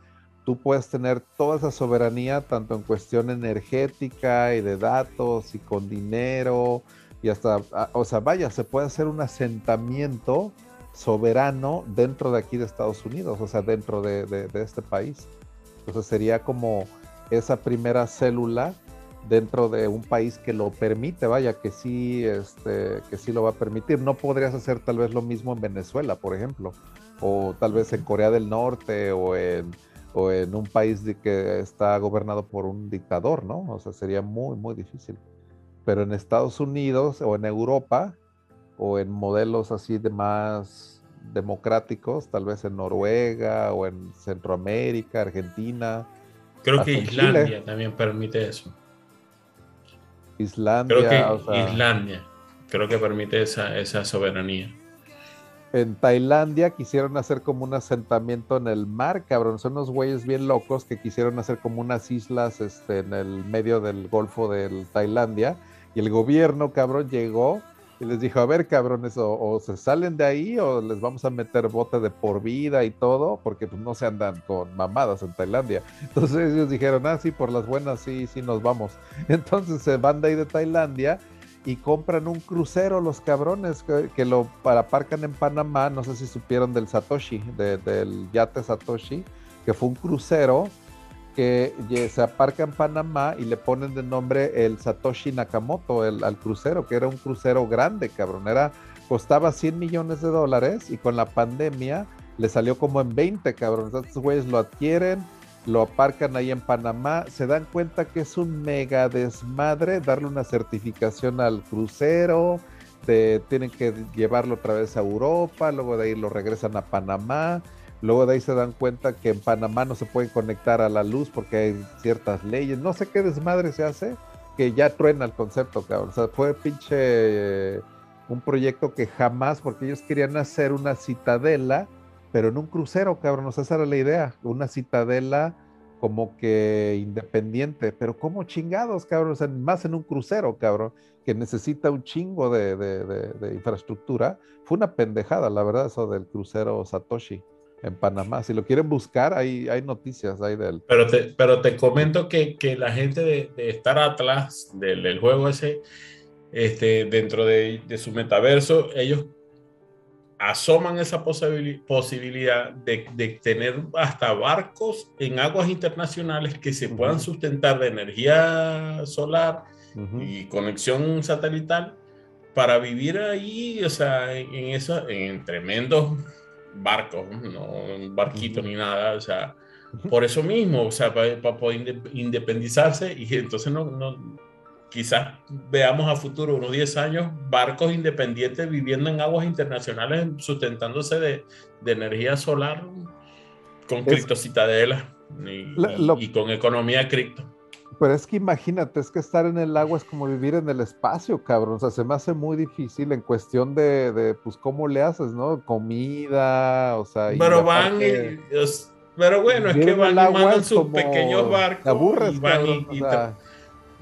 tú puedes tener toda esa soberanía, tanto en cuestión energética y de datos y con dinero y hasta, ah, o sea, vaya, se puede hacer un asentamiento soberano dentro de aquí de Estados Unidos, o sea, dentro de, este país. Entonces sería como esa primera célula dentro de un país que lo permite, vaya, que sí, este, que sí lo va a permitir. No podrías hacer tal vez lo mismo en Venezuela, por ejemplo, o tal vez en Corea del Norte o en o en un país de que está gobernado por un dictador, ¿no? O sea, sería muy, muy difícil. Pero en Estados Unidos o en Europa o en modelos así de más democráticos, tal vez en Noruega o en Centroamérica, Argentina. Creo que Islandia también permite eso. Islandia. Creo que Islandia, creo que permite esa, esa soberanía en Tailandia quisieron hacer como un asentamiento en el mar, cabrón. Son unos güeyes bien locos que quisieron hacer como unas islas este, en el medio del Golfo de Tailandia. Y el gobierno, cabrón, llegó y les dijo, a ver, cabrones, o, se salen de ahí o les vamos a meter bote de por vida y todo, porque pues no se andan con mamadas en Tailandia. Entonces ellos dijeron, ah, sí, por las buenas, sí, sí, nos vamos. Entonces se van de ahí de Tailandia y compran un crucero los cabrones que, lo aparcan en Panamá, no sé si supieron del Satoshi, del yate Satoshi, que fue un crucero que se aparca en Panamá y le ponen de nombre el Satoshi Nakamoto el, al crucero, que era un crucero grande, cabrón, era, costaba 100 millones de dólares y con la pandemia le salió como en 20, cabrón, estos güeyes lo adquieren, lo aparcan ahí en Panamá, se dan cuenta que es un mega desmadre darle una certificación al crucero, tienen que llevarlo otra vez a Europa, luego de ahí lo regresan a Panamá, luego de ahí se dan cuenta que en Panamá no se pueden conectar a la luz porque hay ciertas leyes, no sé qué desmadre se hace, que ya truena el concepto, cabrón. O sea, fue pinche eh, un proyecto que jamás, porque ellos querían hacer una citadela pero en un crucero, cabrón, o sea, esa era la idea, una citadela como que independiente, pero como chingados, cabrón, o sea, más en un crucero, cabrón, que necesita un chingo de, infraestructura. Fue una pendejada, la verdad, eso del crucero Satoshi en Panamá. Si lo quieren buscar, hay, hay noticias ahí del... Pero te, pero te comento que, la gente de, Star Atlas, del, del, juego ese, este, dentro de, su metaverso, ellos asoman esa posibilidad de, tener hasta barcos en aguas internacionales que se puedan sustentar de energía solar y conexión satelital para vivir ahí, o sea, en, eso, en tremendos barcos, no un barquito ni nada, o sea, por eso mismo, o sea, para, poder independizarse y entonces no, no quizás veamos a futuro, unos 10 años, barcos independientes viviendo en aguas internacionales, sustentándose de, energía solar con criptocitadelas y, con economía cripto. Pero es que imagínate, es que estar en el agua es como vivir en el espacio, cabrón. O sea, se me hace muy difícil en cuestión de, pues, cómo le haces, ¿no? Comida, o sea. Pero van pero bueno, es que van y mandan sus pequeños barcos. Te aburres,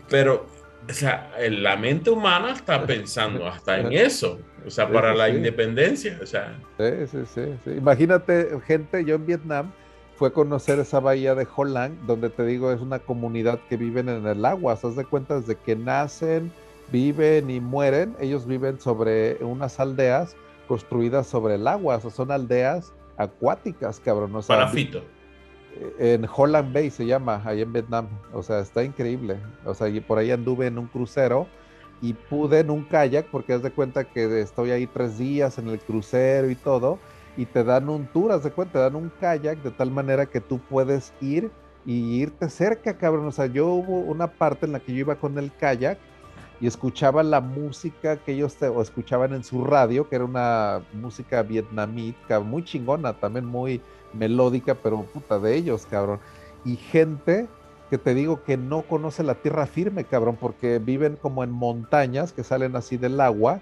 pero o sea, la mente humana está pensando hasta en eso, o sea, para la independencia, o sea. Sí, sí, sí, sí, Imagínate, gente, yo en Vietnam fue conocer esa bahía de Holland, donde te digo, es una comunidad que viven en el agua, ¿se de cuenta? Desde que nacen, viven y mueren, ellos viven sobre unas aldeas construidas sobre el agua, o sea, son aldeas acuáticas, cabrón. O sea, Parafito. En Holland Bay se llama, ahí en Vietnam. O sea, está increíble. O sea, y por ahí anduve en un crucero y pude en un kayak, porque haz de cuenta que estoy ahí tres días en el crucero y todo, y te dan un tour, haz de cuenta, te dan un kayak de tal manera que tú puedes ir y irte cerca, cabrón. O sea, yo hubo una parte en la que yo iba con el kayak y escuchaba la música que ellos o escuchaban en su radio, que era una música vietnamita, muy chingona, también muy melódica, pero puta de ellos, cabrón. Y gente que te digo que no conoce la tierra firme, cabrón, porque viven como en montañas que salen así del agua,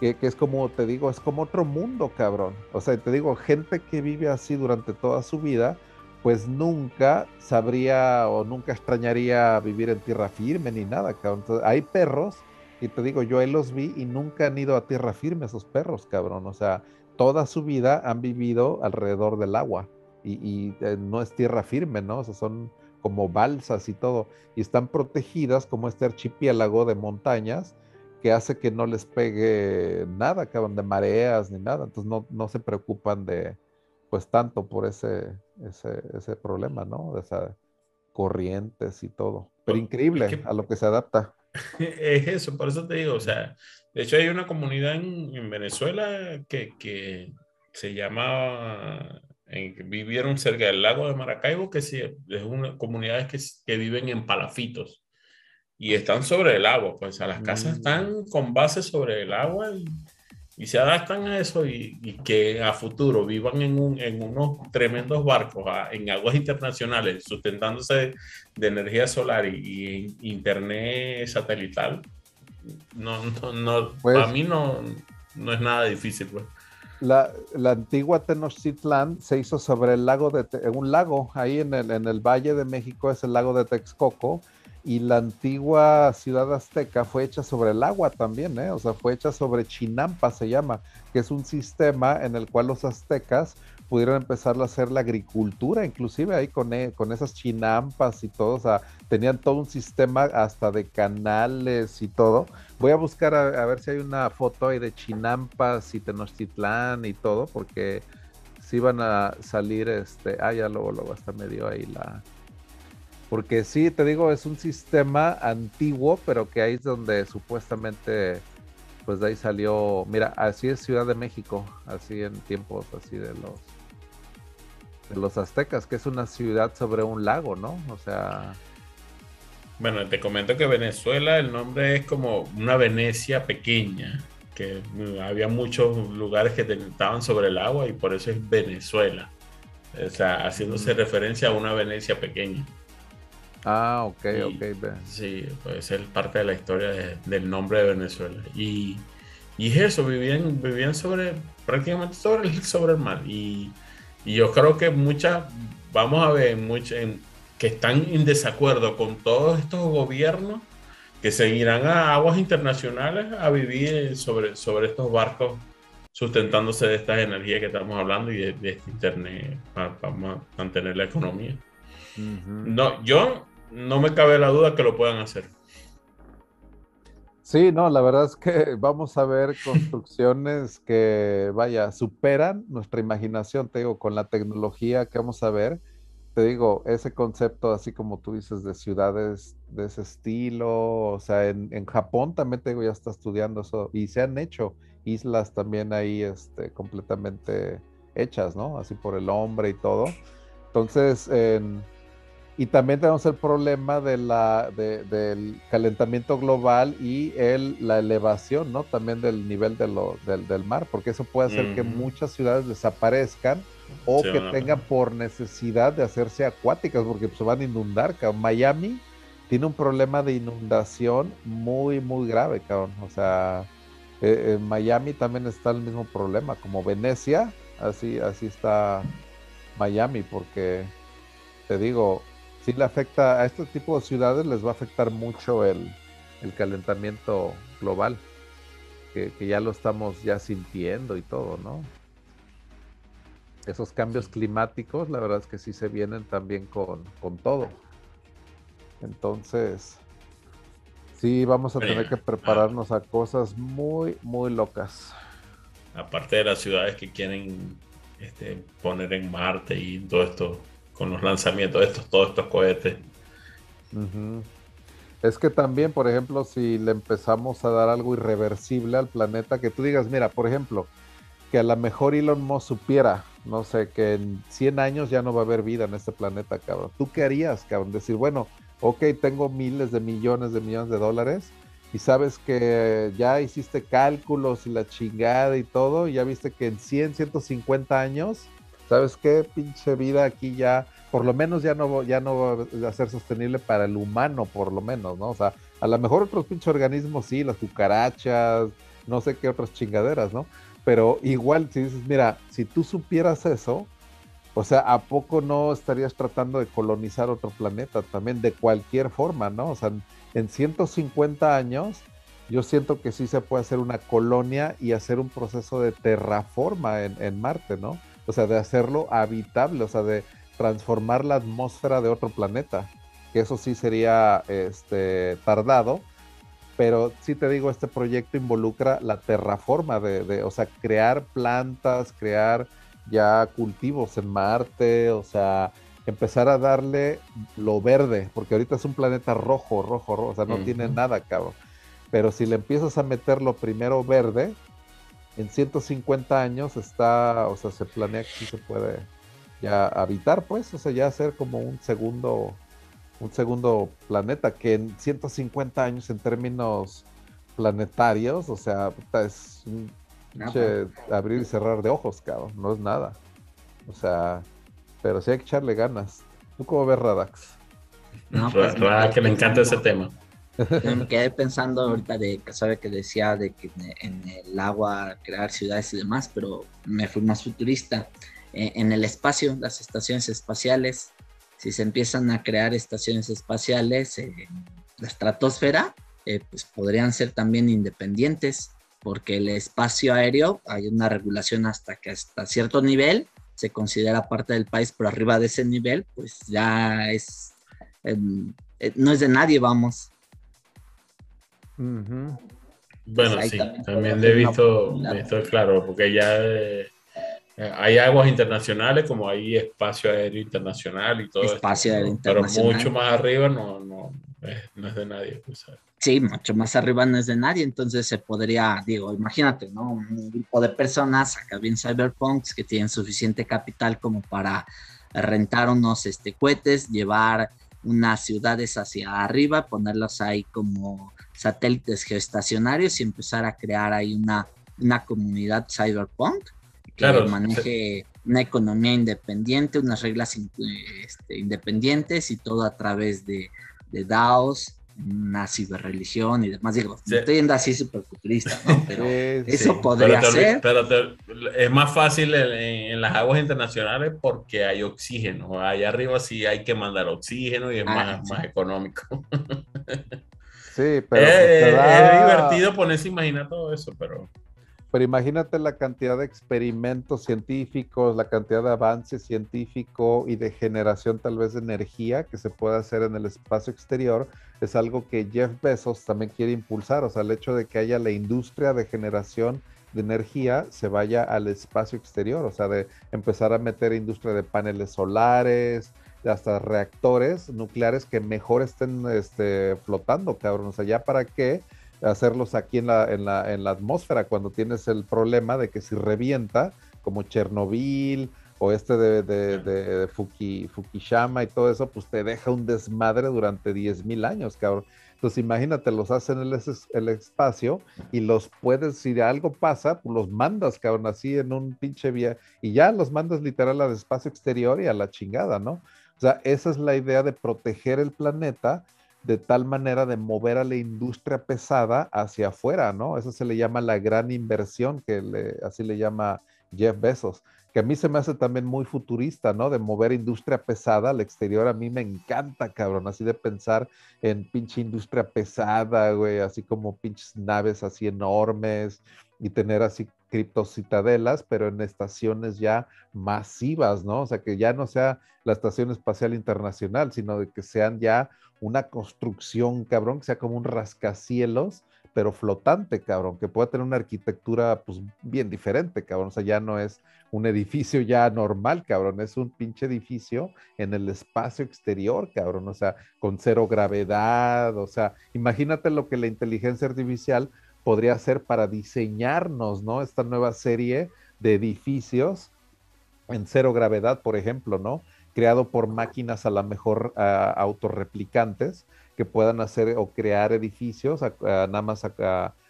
que, es como, te digo, es como otro mundo, cabrón. O sea, te digo, gente que vive así durante toda su vida, pues nunca sabría o nunca extrañaría vivir en tierra firme ni nada, cabrón. hay perros, y te digo, yo ahí los vi y nunca han ido a tierra firme esos perros, cabrón. O sea, toda su vida han vivido alrededor del agua y, eh, no es tierra firme, ¿no? O sea, son como balsas y todo, y están protegidas como este archipiélago de montañas que hace que no les pegue nada, cabrón, de mareas ni nada, entonces no, no se preocupan de, pues tanto por ese, ese, ese problema, ¿no? De esas corrientes y todo. Pero increíble a lo que se adapta. Es eso, por eso te digo, o sea, de hecho hay una comunidad en, Venezuela que, que, se llama, en, vivieron cerca del lago de Maracaibo, que es una comunidad que, que viven en palafitos y están sobre el agua, pues a las casas mm. están con base sobre el agua y y se adaptan a eso y, que a futuro vivan en, un, en unos tremendos barcos en aguas internacionales, sustentándose de, energía solar y, internet satelital, no, no, no pues para mí no, no es nada difícil. Pues. La, la, antigua Tenochtitlan se hizo sobre el lago de, un lago ahí en el, en el Valle de México, es el lago de Texcoco, y la antigua ciudad azteca fue hecha sobre el agua también, ¿eh? o sea, fue hecha sobre Chinampa, se llama, que es un sistema en el cual los aztecas pudieron empezar a hacer la agricultura, inclusive ahí con, e, con esas chinampas y todo, o sea, tenían todo un sistema hasta de canales y todo. Voy a buscar a, ver si hay una foto ahí de chinampas y Tenochtitlán y todo, porque si van a salir, este, ah, ya luego, luego hasta me dio ahí la, porque sí, te digo, es un sistema antiguo, pero que ahí es donde supuestamente, pues de ahí salió, mira, así es Ciudad de México, así en tiempos así de los de los aztecas, que es una ciudad sobre un lago, ¿no? O sea... Bueno, te comento que Venezuela, el nombre es como una Venecia pequeña, que había muchos lugares que estaban sobre el agua y por eso es Venezuela. O sea, haciéndose mm. referencia a una Venecia pequeña. Ah, ok, ok. Sí, puede ser parte de la historia del nombre de Venezuela. Y, y eso, vivían, vivían sobre, prácticamente sobre el, sobre el mar. Y, yo creo que muchas, vamos a ver, muchas, que están en desacuerdo con todos estos gobiernos que seguirán a aguas internacionales a vivir sobre, sobre estos barcos sustentándose de estas energías que estamos hablando y de, este internet para, mantener la economía. No, yo no me cabe la duda que lo puedan hacer. Sí, no, la verdad es que vamos a ver construcciones que, vaya, superan nuestra imaginación, te digo, con la tecnología que vamos a ver. Te digo, ese concepto, así como tú dices, de ciudades de ese estilo, o sea, en, Japón también te digo, ya está estudiando eso, y se han hecho islas también ahí, este, completamente hechas, ¿no? Así por el hombre y todo. Entonces, en y también tenemos el problema de la, del calentamiento global y el, la elevación, ¿no? También del nivel de lo, del, mar, porque eso puede hacer que muchas ciudades desaparezcan o que tengan por necesidad de hacerse acuáticas, porque se van a inundar, cabrón. Miami tiene un problema de inundación muy, muy grave, cabrón. O sea, eh, en Miami también está el mismo problema, como Venecia, así, así está Miami, porque te digo, sí le afecta a este tipo de ciudades, les va a afectar mucho el, el calentamiento global, que, ya lo estamos ya sintiendo y todo, ¿no? Esos cambios climáticos, la verdad es que sí se vienen también con, con todo. Entonces, sí, vamos a tener que prepararnos a cosas muy, muy locas. Aparte de las ciudades que quieren este, poner en Marte y todo esto, con los lanzamientos de estos, todos estos cohetes. Es que también, por ejemplo, si le empezamos a dar algo irreversible al planeta, que tú digas, mira, por ejemplo, que a lo mejor Elon Musk supiera, no sé, que en 100 años ya no va a haber vida en este planeta, cabrón. ¿Tú qué harías, cabrón? Decir, bueno, ok, tengo miles de millones de millones de dólares y sabes que ya hiciste cálculos y la chingada y todo, y ya viste que en 100, 150 años, ¿sabes qué? Pinche vida aquí ya, por lo menos ya no, ya no va a ser sostenible para el humano, por lo menos, ¿no? O sea, a lo mejor otros pinches organismos sí, las cucarachas, no sé qué otras chingaderas, ¿no? Pero igual si dices, mira, si tú supieras eso, o sea, ¿a poco no estarías tratando de colonizar otro planeta también de cualquier forma, ¿no? O sea, en 150 años, yo siento que sí se puede hacer una colonia y hacer un proceso de terraforma en, Marte, ¿no? O sea, de hacerlo habitable, o sea, de transformar la atmósfera de otro planeta, que eso sí sería este, tardado, pero sí te digo, este proyecto involucra la terraforma de, de, o sea, crear plantas, crear ya cultivos en Marte, o sea, empezar a darle lo verde, porque ahorita es un planeta rojo, rojo, rojo, o sea, no tiene nada, cabrón. Pero si le empiezas a meter lo primero verde, en 150 años está, o sea, se planea que sí se puede ya habitar, pues, o sea, ya hacer como un segundo, un segundo planeta, que en 150 años en términos planetarios, o sea, es un abrir y cerrar de ojos, cabrón, no es nada. O sea, pero sí hay que echarle ganas. ¿Tú cómo ves Radax? No, pues, que le encanta ese tema. Me quedé pensando ahorita de que sabe que decía de que en el agua crear ciudades y demás, pero me fui más futurista. E, en el espacio, las estaciones espaciales, si se empiezan a crear estaciones espaciales en la estratosfera, eh, pues podrían ser también independientes, porque el espacio aéreo hay una regulación hasta que hasta cierto nivel se considera parte del país, pero arriba de ese nivel, pues ya es, em, eh, no es de nadie, vamos. Bueno, pues sí, también, he visto, claro, porque ya eh, hay aguas internacionales como hay espacio aéreo internacional y todo. Espacio aéreo internacional. Pero mucho más arriba no, no, es, de nadie. Pues, Sí, mucho más arriba no es de nadie, entonces se podría, digo, imagínate, ¿no? Un grupo de personas, acá bien cyberpunks, que tienen suficiente capital como para rentar unos este, cohetes, llevar unas ciudades hacia arriba, ponerlos ahí como satélites geoestacionarios y empezar a crear ahí una, una comunidad cyberpunk que maneje una economía independiente, unas reglas este, independientes y todo a través de, de DAOs una ciberreligión y demás. Digo, estoy yendo así súper futurista, ¿no? Pero eso podría ser. Pero es más fácil en, las aguas internacionales porque hay oxígeno. Allá arriba sí hay que mandar oxígeno y es ah, más, más económico. Sí, pero. Pues, es divertido ponerse a imaginar todo eso, pero. Pero imagínate la cantidad de experimentos científicos, la cantidad de avance científico y de generación tal vez de energía que se puede hacer en el espacio exterior, es algo que Jeff Bezos también quiere impulsar, o sea, el hecho de que haya la industria de generación de energía se vaya al espacio exterior, o sea, de empezar a meter industria de paneles solares, hasta reactores nucleares que mejor estén este, flotando, cabrón, o sea, ya para qué hacerlos aquí en la, en la, en la atmósfera cuando tienes el problema de que si revienta, como Chernobyl o este de, de, Fukushima y todo eso, pues te deja un desmadre durante 10.000 años, cabrón. Entonces imagínate, los hacen en el, el, espacio y los puedes, si algo pasa, pues los mandas, cabrón, así en un pinche vía y ya los mandas literal al espacio exterior y a la chingada, ¿no? O sea, esa es la idea de proteger el planeta de tal manera de mover a la industria pesada hacia afuera, ¿no? Eso se le llama la gran inversión, que le, así le llama Jeff Bezos, que a mí se me hace también muy futurista, ¿no? De mover industria pesada al exterior, a mí me encanta, cabrón, así de pensar en pinche industria pesada, güey, así como pinches naves así enormes y tener así criptocitadelas, pero en estaciones ya masivas, ¿no? O sea, que ya no sea la Estación Espacial Internacional, sino de que sean ya una construcción, cabrón, que sea como un rascacielos pero flotante, cabrón, que pueda tener una arquitectura pues bien diferente, cabrón. O sea, ya no es un edificio ya normal, cabrón, es un pinche edificio en el espacio exterior, cabrón, o sea, con cero gravedad, o sea, imagínate lo que la inteligencia artificial podría hacer para diseñarnos, ¿no? Esta nueva serie de edificios en cero gravedad, por ejemplo, ¿no? Creado por máquinas a lo mejor uh, autorreplicantes que puedan hacer o crear edificios nada más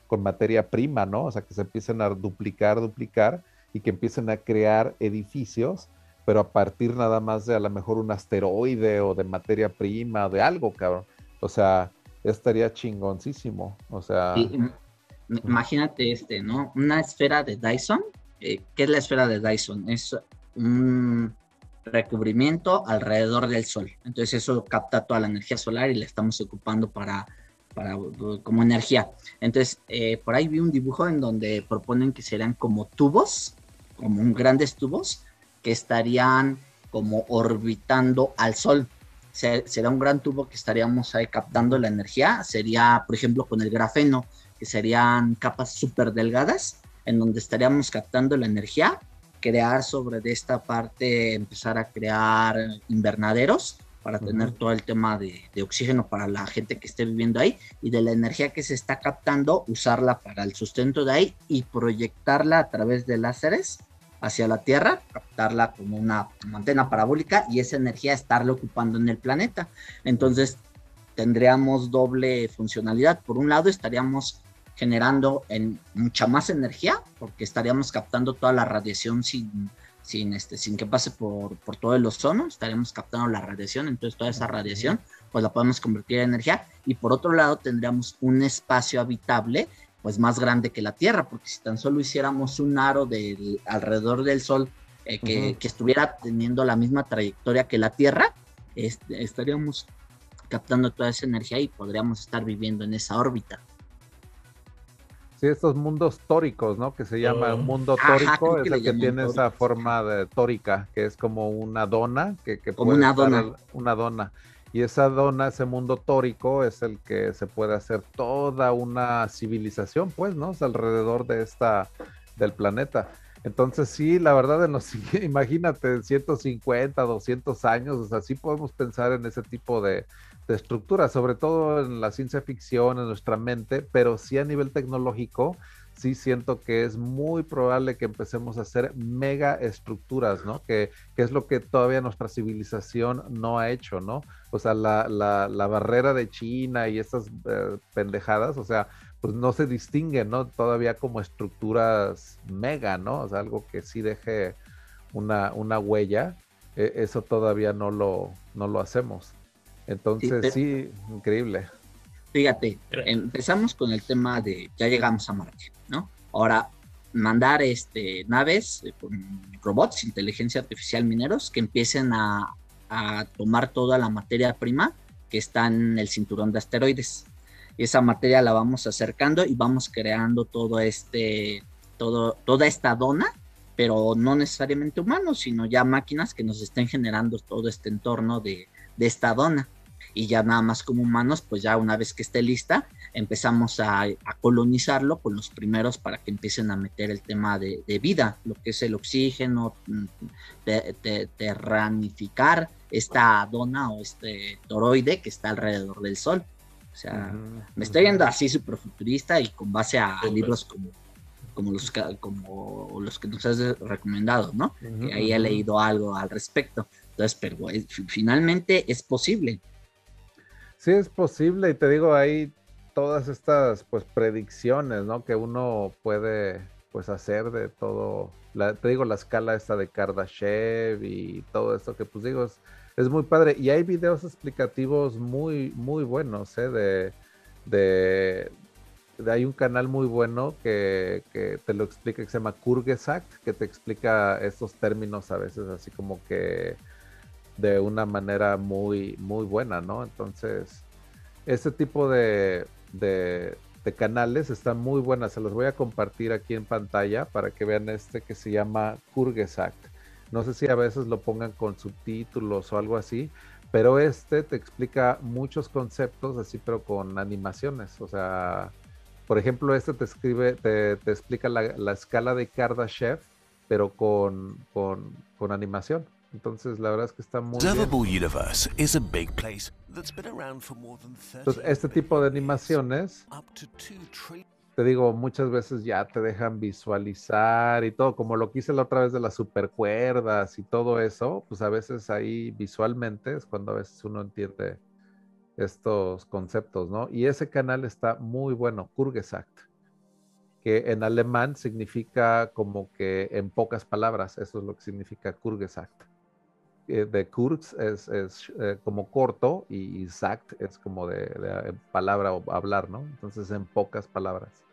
con materia prima, ¿no? O sea, que se empiecen a duplicar, duplicar y que empiecen a crear edificios, pero a partir nada más de a lo mejor un asteroide o de materia prima o de algo, cabrón. O sea, estaría chingoncísimo. O sea. Imagínate este, ¿no? Una esfera de Dyson. Eh, ¿Qué es la esfera de Dyson? Es un recubrimiento alrededor del Sol. Entonces eso capta toda la energía solar y la estamos ocupando para, para como energía. Entonces eh, por ahí vi un dibujo en donde proponen que serían como tubos, como un grandes tubos que estarían como orbitando al Sol. será un gran tubo que estaríamos ahí captando la energía. Sería, por ejemplo, con el grafeno, que serían capas súper delgadas, en donde estaríamos captando la energía crear sobre de esta parte, empezar a crear invernaderos para tener todo el tema de, oxígeno para la gente que esté viviendo ahí y de la energía que se está captando, usarla para el sustento de ahí y proyectarla a través de láseres hacia la Tierra, captarla como una, antena parabólica y esa energía estarla ocupando en el planeta. Entonces tendríamos doble funcionalidad. Por un lado estaríamos generando en mucha más energía, porque estaríamos captando toda la radiación sin, sin, este, sin que pase por, por todo el ozono, estaríamos captando la radiación, entonces toda esa radiación pues la podemos convertir en energía. Y por otro lado tendríamos un espacio habitable pues más grande que la Tierra, porque si tan solo hiciéramos un aro del, alrededor del Sol eh, que, que, estuviera teniendo la misma trayectoria que la Tierra, estaríamos captando toda esa energía y podríamos estar viviendo en esa órbita. Sí, estos mundos tóricos, ¿no? Que se llama un oh. mundo tórico, es el que tiene esa forma de tórica, que es como una dona, que, que como una dona. una dona. Y esa dona, ese mundo tórico, es el que se puede hacer toda una civilización, pues, ¿no? Es alrededor de esta, del planeta. Entonces, sí, la verdad, en los, imagínate, 150, 200 años, o sea, sí podemos pensar en ese tipo de, de estructura, sobre todo en la ciencia ficción, en nuestra mente, pero sí a nivel tecnológico, sí siento que es muy probable que empecemos a hacer mega estructuras, ¿no? Que, es lo que todavía nuestra civilización no ha hecho, ¿no? O sea, la, la, barrera de China y esas eh, pendejadas, o sea, pues no se distinguen, ¿no? Todavía como estructuras mega, ¿no? O sea, algo que sí deje una, una huella, e, eso todavía no lo, no lo hacemos. Entonces, sí, increíble. Fíjate, empezamos con el tema de ya llegamos a Marte, ¿no? Ahora, mandar este, naves eh, con robots, inteligencia artificial mineros, que empiecen a, tomar toda la materia prima que está en el cinturón de asteroides. Y esa materia la vamos acercando y vamos creando todo este, todo, toda esta dona, pero no necesariamente humanos, sino ya máquinas que nos estén generando todo este entorno de, de esta dona y ya nada más como humanos, pues ya una vez que esté lista, empezamos a, colonizarlo con los primeros para que empiecen a meter el tema de, vida, lo que es el oxígeno, de, terranificar esta dona o este toroide que está alrededor del Sol. O sea, me estoy viendo así súper futurista y con base a libros como como los, como los que nos has recomendado, ¿no? que ahí he leído algo al respecto. Entonces, pero finalmente es posible. Sí, es posible, y te digo, hay todas estas pues predicciones, ¿no? Que uno puede pues hacer de todo, la, te digo, la escala esta de Kardashev y todo esto que pues digo, es, muy padre. Y hay videos explicativos muy, muy buenos, ¿eh? De, de, hay un canal muy bueno que, te lo explica, que se llama Kurgesact, que te explica estos términos a veces así como que de una manera muy, muy buena, ¿no? Entonces, este tipo de, de, canales están muy buenas. Se los voy a compartir aquí en pantalla para que vean este que se llama Kurgesact. No sé si a veces lo pongan con subtítulos o algo así, pero este te explica muchos conceptos así, pero con animaciones. O sea, por ejemplo, este te escribe, te, explica la, escala de Kardashev, pero con, con, animación. Entonces, la verdad es que está muy bien. Entonces, este tipo de animaciones, te digo, muchas veces ya te dejan visualizar y todo, como lo que hice la otra vez de las supercuerdas y todo eso, pues a veces ahí visualmente es cuando a veces uno entiende estos conceptos, ¿no? Y ese canal está muy bueno, Kurgesagt, que en alemán significa como que en pocas palabras, eso es lo que significa Kurgesagt. Eh, de Kurz es, eh, como corto y Sagt es como de, de palabra o hablar, ¿no? Entonces en pocas palabras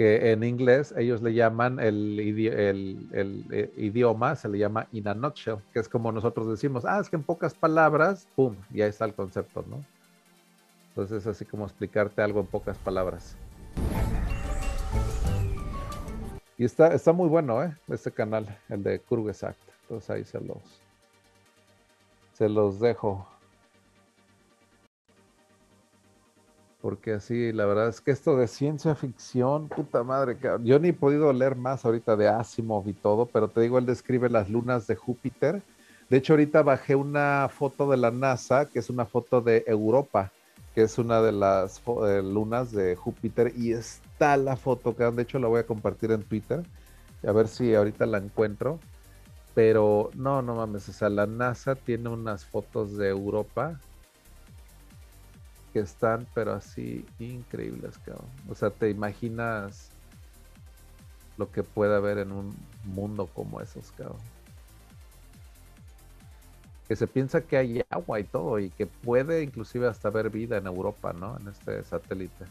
que en inglés ellos le llaman el, eh, idioma, se le llama in a nutshell, que es como nosotros decimos, ah, es que en pocas palabras, pum, y ahí está el concepto, ¿no? Entonces es así como explicarte algo en pocas palabras. Y está, está muy bueno, ¿eh? Este canal, el de Kurgesact. Entonces ahí se los, se los dejo. Porque así, la verdad es que esto de ciencia ficción, puta madre, yo ni he podido leer más ahorita de Asimov y todo, pero te digo, él describe las lunas de Júpiter. De hecho, ahorita bajé una foto de la NASA, que es una foto de Europa, que es una de las lunas de Júpiter, y está la foto, que de hecho la voy a compartir en Twitter, a ver si ahorita la encuentro. Pero no, no mames, o sea, la NASA tiene unas fotos de Europa que están, pero así increíbles, cabrón. O sea, te imaginas lo que puede haber en un mundo como esos, cabrón. Que se piensa que hay agua y todo, y que puede inclusive hasta haber vida en Europa, ¿no? En este satélite.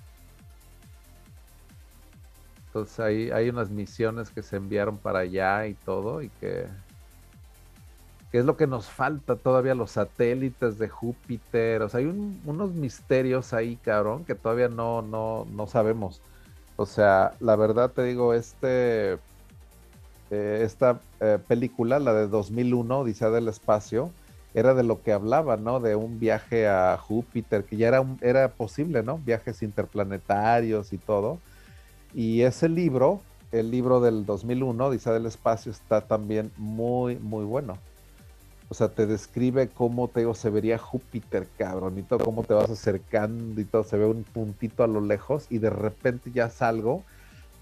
Entonces ahí hay unas misiones que se enviaron para allá y todo, y que que es lo que nos falta todavía, los satélites de Júpiter. O sea, hay unos misterios ahí, cabrón, que todavía no, no, no sabemos. O sea, la verdad te digo, este, eh, esta eh, película, la de 2001, Odisea del Espacio, era de lo que hablaba, ¿no? De un viaje a Júpiter, que ya era, era posible, ¿no? Viajes interplanetarios y todo. Y ese libro, el libro del 2001, Odisea del Espacio, está también muy, muy bueno. O sea, te describe cómo te digo, se vería Júpiter, cabrón, y todo, cómo te vas acercando y todo, se ve un puntito a lo lejos y de repente ya salgo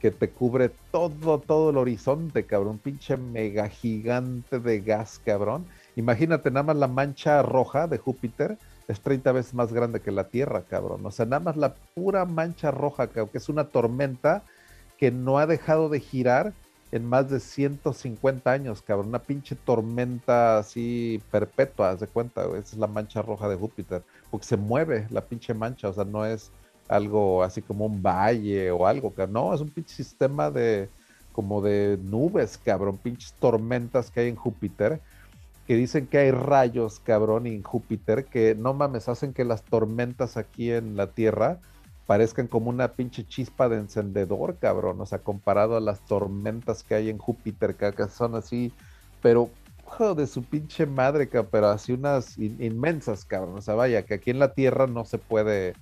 que te cubre todo, todo el horizonte, cabrón, un pinche mega gigante de gas, cabrón. Imagínate nada más la mancha roja de Júpiter, es 30 veces más grande que la Tierra, cabrón. O sea, nada más la pura mancha roja, cabrón, que es una tormenta que no ha dejado de girar en más de 150 años, cabrón. Una pinche tormenta así perpetua, haz de cuenta, Esa es la mancha roja de Júpiter. Porque se mueve la pinche mancha, o sea, no es algo así como un valle o algo, cabrón. No, es un pinche sistema de como de nubes, cabrón. Pinches tormentas que hay en Júpiter. Que dicen que hay rayos, cabrón, en Júpiter, que no mames, hacen que las tormentas aquí en la Tierra parezcan como una pinche chispa de encendedor, cabrón. O sea, comparado a las tormentas que hay en Júpiter, que son así, pero de su pinche madre, cabrón, pero así unas inmensas, cabrón. O sea, vaya, que aquí en la Tierra no se puede,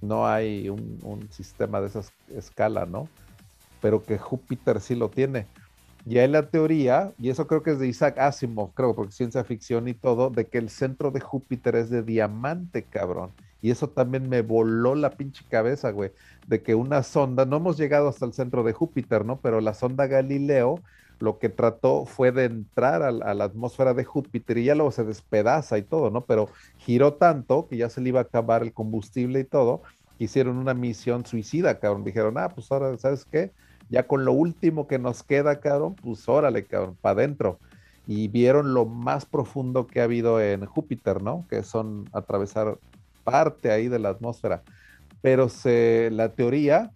no hay un, un sistema de esa escala, ¿no? Pero que Júpiter sí lo tiene. Y hay la teoría, y eso creo que es de Isaac Asimov, creo, porque ciencia ficción y todo, de que el centro de Júpiter es de diamante, cabrón. Y eso también me voló la pinche cabeza, güey, de que una sonda, no hemos llegado hasta el centro de Júpiter, ¿no? Pero la sonda Galileo lo que trató fue de entrar a, la atmósfera de Júpiter y ya luego se despedaza y todo, ¿no? Pero giró tanto que ya se le iba a acabar el combustible y todo, hicieron una misión suicida, cabrón. Dijeron, ah, pues ahora, ¿sabes qué? Ya con lo último que nos queda, cabrón, pues órale, cabrón, para adentro. Y vieron lo más profundo que ha habido en Júpiter, ¿no? Que son atravesar parte ahí de la atmósfera. pero se, la teoría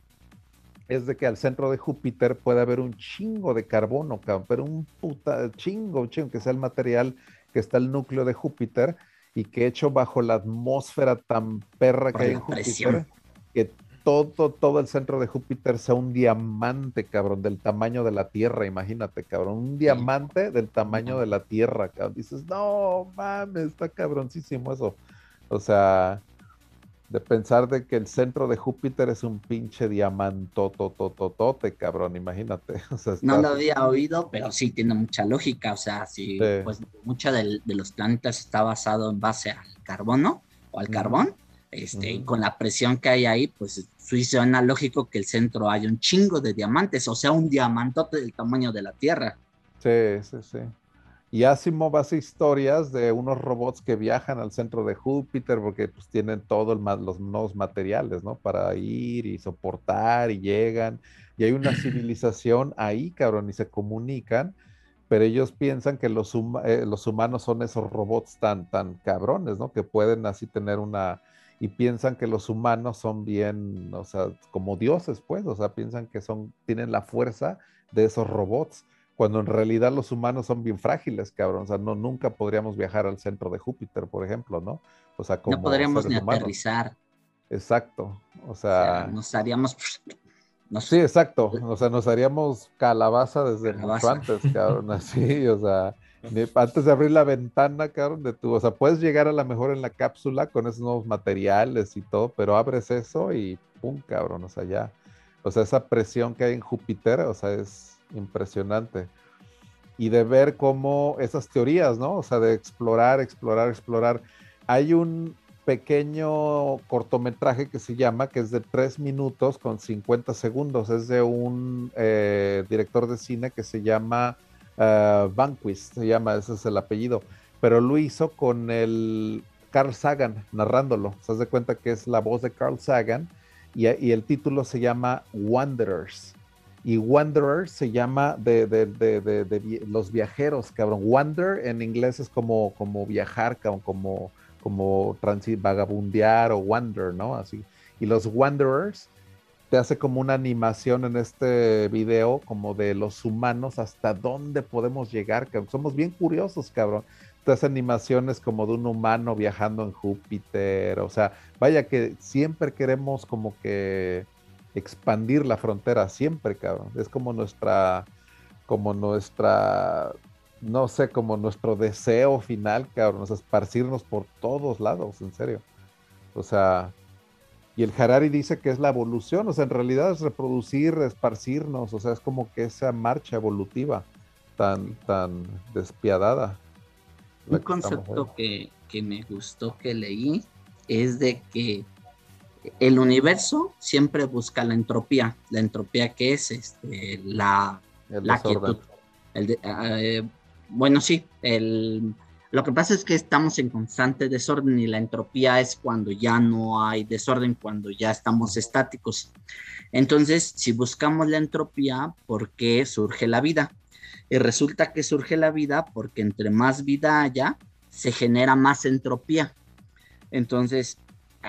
es de que al centro de Júpiter puede haber un chingo de carbono, pero un puta chingo, chingo, que sea el material que está el núcleo de Júpiter y que hecho bajo la atmósfera tan perra que hay en Júpiter, que todo, todo el centro de Júpiter sea un diamante, cabrón, del tamaño de la Tierra, imagínate, cabrón, un diamante del tamaño de la Tierra, cabrón. Dices, no, mames, está cabroncísimo eso. O sea, de pensar de que el centro de Júpiter es un pinche diamantotototote, cabrón, imagínate. No lo había oído, pero sí tiene mucha lógica, o sea, sí, pues mucho de, los planetas está basado en base al carbono o al carbón, este, y con la presión que hay ahí, pues suena lógico que el centro haya un chingo de diamantes, o sea, un diamantote del tamaño de la Tierra. Sí, sí, sí. Y Asimov hace historias de unos robots que viajan al centro de Júpiter porque pues tienen todos los nuevos materiales, ¿no? Para ir y soportar y llegan. Y hay una civilización ahí, cabrón, y se comunican, pero ellos piensan que los, eh, los humanos son esos robots tan, tan cabrones, ¿no? Que pueden así tener una... Y piensan que los humanos son bien, o sea, como dioses, pues, o sea, piensan que son, tienen la fuerza de esos robots cuando en realidad los humanos son bien frágiles, cabrón. O sea, no, nunca podríamos viajar al centro de Júpiter, por ejemplo, ¿no? O sea, como no podríamos ni aterrizar. Exacto. O sea, nos haríamos. Sí, exacto. O sea, nos haríamos calabaza desde mucho antes, cabrón. Así, o sea, antes de abrir la ventana, cabrón, de tu. O sea, puedes llegar a la mejor en la cápsula con esos nuevos materiales y todo, pero abres eso y pum, cabrón. O sea, ya. O sea, esa presión que hay en Júpiter, o sea, es impresionante. Y de ver cómo esas teorías, ¿no? O sea, de explorar, explorar, explorar. Hay un pequeño cortometraje que se llama, que es de tres minutos con 50 segundos. Es de un eh, director de cine que se llama uh, se llama, ese es el apellido. Pero lo hizo con el Carl Sagan narrándolo. Se das cuenta que es la voz de Carl Sagan y el título se llama Wanderers y Wanderer se llama de, de, de, los viajeros, cabrón. Wander en inglés es como, como viajar, como, como transit, vagabundear o wander, ¿no? Así. Y los Wanderers te hace como una animación en este video, como de los humanos, hasta dónde podemos llegar, cabrón. Somos bien curiosos, cabrón. Hace animaciones como de un humano viajando en Júpiter, o sea, vaya que siempre queremos como que expandir la frontera siempre, cabrón. Es como nuestra, como nuestra, no sé, como nuestro deseo final, cabrón, sea, esparcirnos por todos lados, en serio. O sea, y el Harari dice que es la evolución, o sea, en realidad es reproducir, esparcirnos, o sea, es como que esa marcha evolutiva tan, tan despiadada. Un concepto que, que me gustó que leí es de que el universo siempre busca la entropía, la entropía que es este, la, la quietud. Eh, bueno, sí, el, lo que pasa es que estamos en constante desorden y la entropía es cuando ya no hay desorden, cuando ya estamos estáticos. Entonces, si buscamos la entropía, ¿por qué surge la vida? Y resulta que surge la vida porque entre más vida haya, se genera más entropía. Entonces,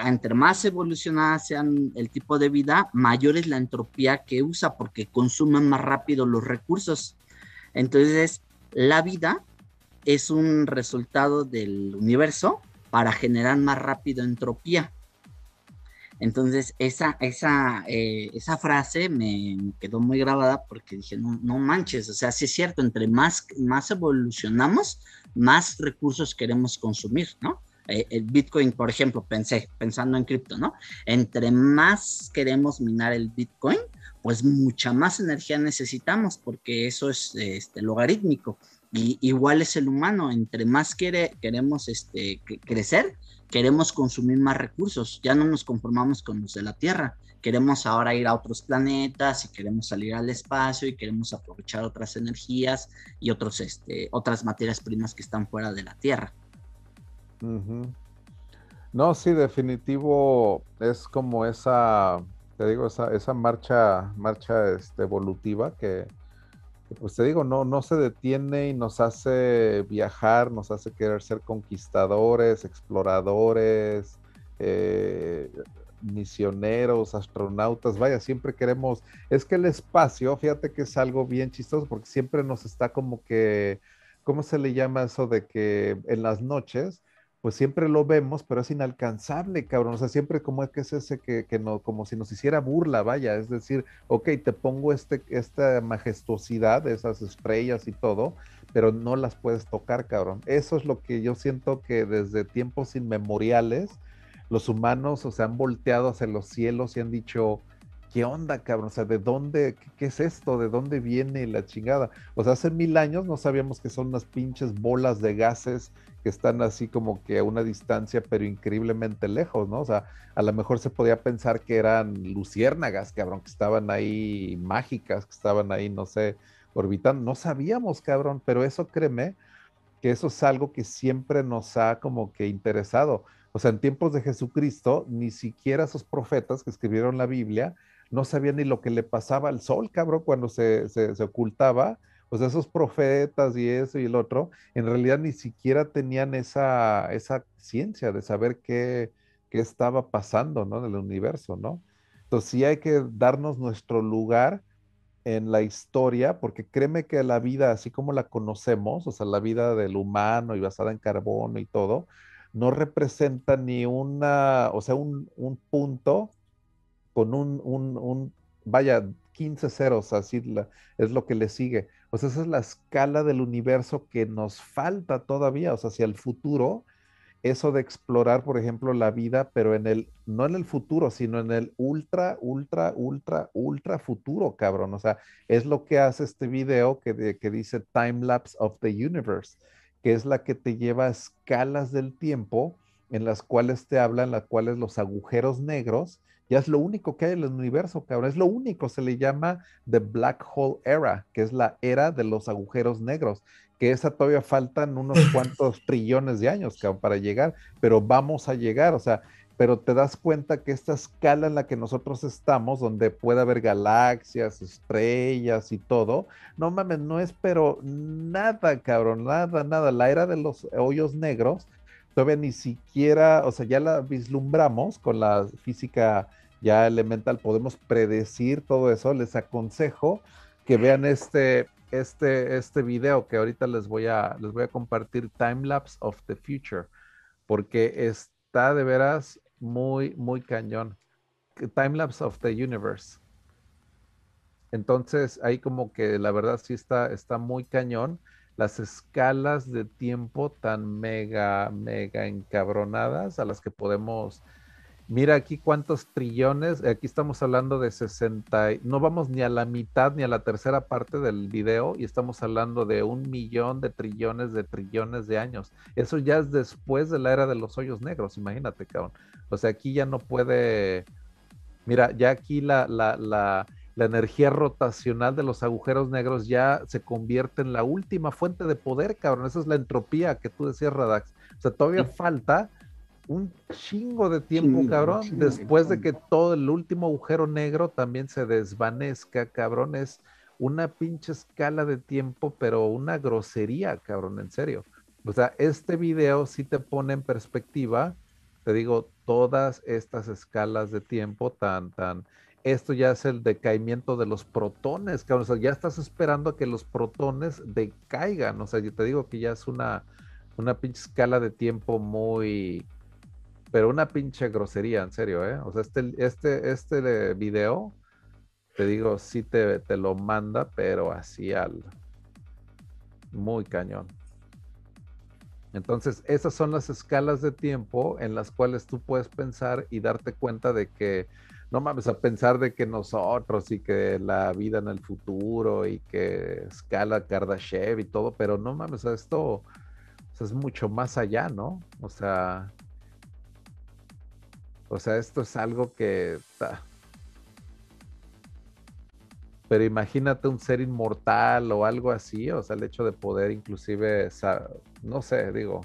entre más evolucionada sean el tipo de vida, mayor es la entropía que usa porque consumen más rápido los recursos. Entonces, la vida es un resultado del universo para generar más rápido entropía. Entonces, esa, esa, eh, esa frase me quedó muy grabada porque dije, no, no manches, o sea, sí es cierto, entre más, más evolucionamos, más recursos queremos consumir, ¿no? Eh, el Bitcoin, por ejemplo, pensé, pensando en cripto, ¿no? Entre más queremos minar el Bitcoin, pues mucha más energía necesitamos porque eso es este, logarítmico. Y igual es el humano, entre más quiere, queremos este, crecer, queremos consumir más recursos, ya no nos conformamos con los de la Tierra, queremos ahora ir a otros planetas y queremos salir al espacio y queremos aprovechar otras energías y otros, este, otras materias primas que están fuera de la Tierra. No, sí, definitivo es como esa, te digo, esa, esa marcha, marcha este, evolutiva que, pues te digo, no, no se detiene y nos hace viajar, nos hace querer ser conquistadores, exploradores, eh, misioneros, astronautas, vaya, siempre queremos, es que el espacio, fíjate que es algo bien chistoso porque siempre nos está como que, ¿cómo se le llama eso de que en las noches pues siempre lo vemos, pero es inalcanzable, cabrón. O sea, siempre como es que es ese que, no, como si nos hiciera burla, vaya. Es decir, ok, te pongo este, esta majestuosidad de esas estrellas y todo, pero no las puedes tocar, cabrón. Eso es lo que yo siento que desde tiempos inmemoriales los humanos, o sea, han volteado hacia los cielos y han dicho, ¿qué onda, cabrón? O sea, ¿de dónde, qué, es esto? ¿De dónde viene la chingada? O sea, hace mil años no sabíamos que son unas pinches bolas de gases que están así como que a una distancia, pero increíblemente lejos, ¿no? O sea, a lo mejor se podía pensar que eran luciérnagas, cabrón, que estaban ahí mágicas, que estaban ahí, no sé, orbitando. No sabíamos, cabrón, pero eso créeme que eso es algo que siempre nos ha como que interesado. O sea, en tiempos de Jesucristo, ni siquiera esos profetas que escribieron la Biblia no sabía ni lo que le pasaba al sol, cabrón, cuando se, ocultaba. Pues esos profetas y eso y el otro, en realidad ni siquiera tenían esa, esa ciencia de saber qué, qué estaba pasando, ¿no? En el universo, ¿no? Entonces sí hay que darnos nuestro lugar en la historia, porque créeme que la vida, así como la conocemos, o sea, la vida del humano y basada en carbono y todo, no representa ni una, o sea, un, un punto con un, un, vaya, 15 ceros, así es lo que le sigue. O sea, esa es la escala del universo que nos falta todavía, o sea, hacia el futuro, eso de explorar, por ejemplo, la vida, pero en el, no en el futuro, sino en el ultra, ultra, ultra, ultra futuro, cabrón. O sea, es lo que hace este video que, que dice Time Lapse of the Universe, que es la que te lleva escalas del tiempo en las cuales te hablan, las cuales los agujeros negros ya es lo único que hay en el universo, cabrón. Es lo único. Se le llama The Black Hole Era, que es la era de los agujeros negros. Que esa todavía faltan unos cuantos trillones de años, cabrón, para llegar. Pero vamos a llegar, o sea, pero te das cuenta que esta escala en la que nosotros estamos, donde puede haber galaxias, estrellas y todo, no mames, no es pero nada, cabrón, nada, nada. La era de los hoyos negros todavía ni siquiera, o sea, ya la vislumbramos con la física ya elemental, podemos predecir todo eso. Les aconsejo que vean este, este, este video que ahorita les voy a, les voy a compartir, Time Lapse of the Future, porque está de veras muy, muy cañón. Time Lapse of the Universe. Entonces, ahí como que la verdad sí está, está muy cañón las escalas de tiempo tan mega, mega encabronadas a las que podemos... Mira aquí cuántos trillones, aquí estamos hablando de 60, no vamos ni a la mitad ni a la tercera parte del video y estamos hablando de un millón de trillones de trillones de años. Eso ya es después de la era de los hoyos negros, imagínate, cabrón. O sea, aquí ya no puede, mira, ya aquí la, la, la, la energía rotacional de los agujeros negros ya se convierte en la última fuente de poder, cabrón. Esa es la entropía que tú decías, Radax. O sea, todavía falta un chingo de tiempo, cabrón, después de que todo el último agujero negro también se desvanezca, cabrón. Es una pinche escala de tiempo, pero una grosería, cabrón, en serio. O sea, este video sí te pone en perspectiva, te digo, todas estas escalas de tiempo tan, tan esto ya es el decaimiento de los protones, cabrón. O sea, ya estás esperando a que los protones decaigan. O sea, yo te digo que ya es una, una pinche escala de tiempo muy. Pero una pinche grosería, en serio, ¿eh? O sea, este, este, este video, te digo, sí te, te lo manda, pero así al. Muy cañón. Entonces, esas son las escalas de tiempo en las cuales tú puedes pensar y darte cuenta de que no mames, a pensar de que nosotros y que la vida en el futuro y que escala Kardashev y todo, pero no mames, esto es mucho más allá, ¿no? O sea, o sea, esto es algo que... Pero imagínate un ser inmortal o algo así, o sea, el hecho de poder inclusive, no sé, digo,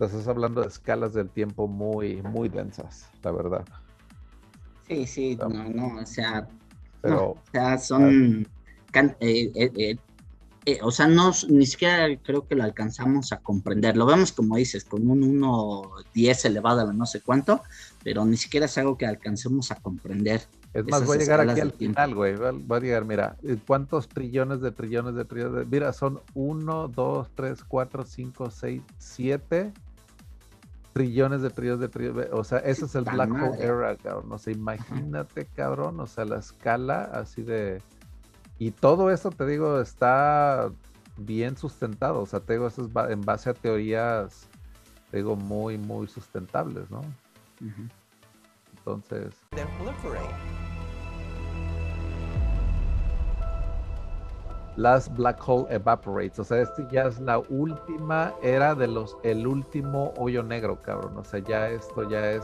estás hablando de escalas del tiempo muy, muy densas, la verdad. Sí, sí, no, no, o sea, o sea, son, eh, eh, eh, eh, o sea, no, ni siquiera creo que lo alcanzamos a comprender. Lo vemos como dices, con un 1.10 elevado a no sé cuánto, pero ni siquiera es algo que alcancemos a comprender. Es más, voy a llegar aquí al final, güey. Voy a llegar, mira, ¿cuántos trillones de trillones de trillones? mira, son 1, 2, 3, 4, 5, 6, 7 trillones de trillones de trillones. O sea, ese es el Black Hole Era, cabrón. O sea, imagínate, cabrón. O sea, la escala así de y todo eso, te digo, está bien sustentado. O sea, te digo, eso es en base a teorías, te digo, muy, muy sustentables, ¿no? Entonces. Las Black Hole Evaporates. O sea, este ya es la última era de los, el último hoyo negro, cabrón. O sea, ya esto ya es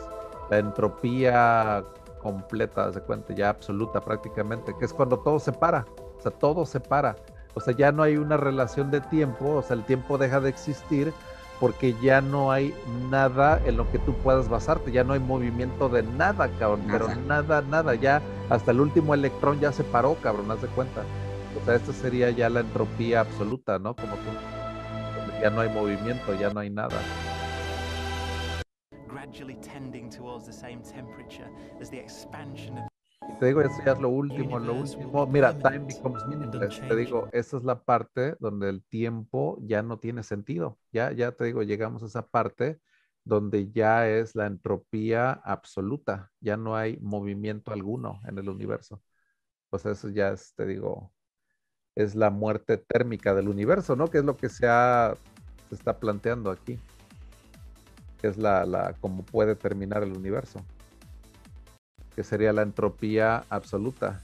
la entropía completa, se cuenta, ya absoluta prácticamente, que es cuando todo se para. O sea, todo se para. O sea, ya no hay una relación de tiempo, o sea, el tiempo deja de existir porque ya no hay nada en lo que tú puedas basarte, ya no hay movimiento de nada, cabrón, pero nada, nada, ya hasta el último electrón ya se paró, cabrón, haz de cuenta. O sea, esto sería ya la entropía absoluta, ¿no? Como tú, ya no hay movimiento, ya no hay nada. Gradually tending towards the same temperature as the expansion of te digo, eso ya es lo último, lo último. Mira, time becomes meaningless. Te digo, esa es la parte donde el tiempo ya no tiene sentido. Ya, ya te digo, llegamos a esa parte donde ya es la entropía absoluta. Ya no hay movimiento alguno en el universo. Pues eso ya es, te digo, es la muerte térmica del universo, ¿no? Que es lo que se, ha, se está planteando aquí. Que es la, la, cómo puede terminar el universo que sería la entropía absoluta.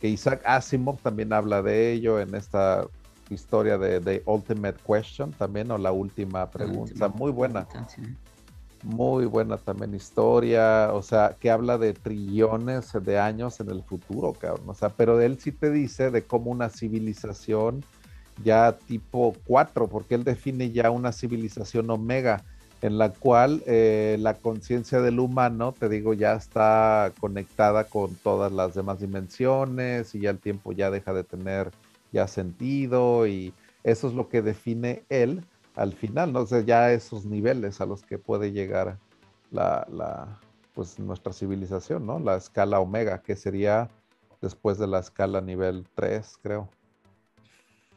Que Isaac Asimov también habla de ello en esta historia de The Ultimate Question también, o la última pregunta. muy buena. Muy buena también historia, o sea, que habla de trillones de años en el futuro, cabrón. O sea, pero él sí te dice de cómo una civilización ya tipo 4, porque él define ya una civilización omega en la cual eh, la conciencia del humano, te digo, ya está conectada con todas las demás dimensiones y ya el tiempo ya deja de tener ya sentido y eso es lo que define él al final, ¿no? O ya esos niveles a los que puede llegar la, la, pues nuestra civilización, ¿no? La escala omega, que sería después de la escala nivel 3, creo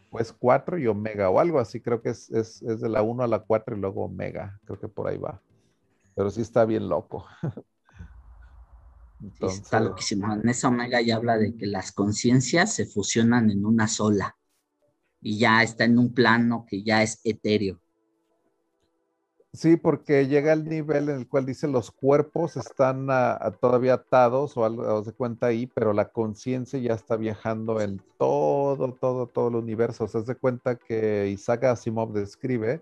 pues 4 y omega o algo así, creo que es, es, es, de la 1 a la 4 y luego omega, creo que por ahí va. Pero sí está bien loco. está loquísimo. En esa omega ya habla de que las conciencias se fusionan en una sola y ya está en un plano que ya es etéreo. Sí, porque llega el nivel en el cual dice los cuerpos están todavía atados o algo se cuenta ahí, pero la conciencia ya está viajando en todo, todo, todo el universo. Se hace cuenta que Isaac Asimov describe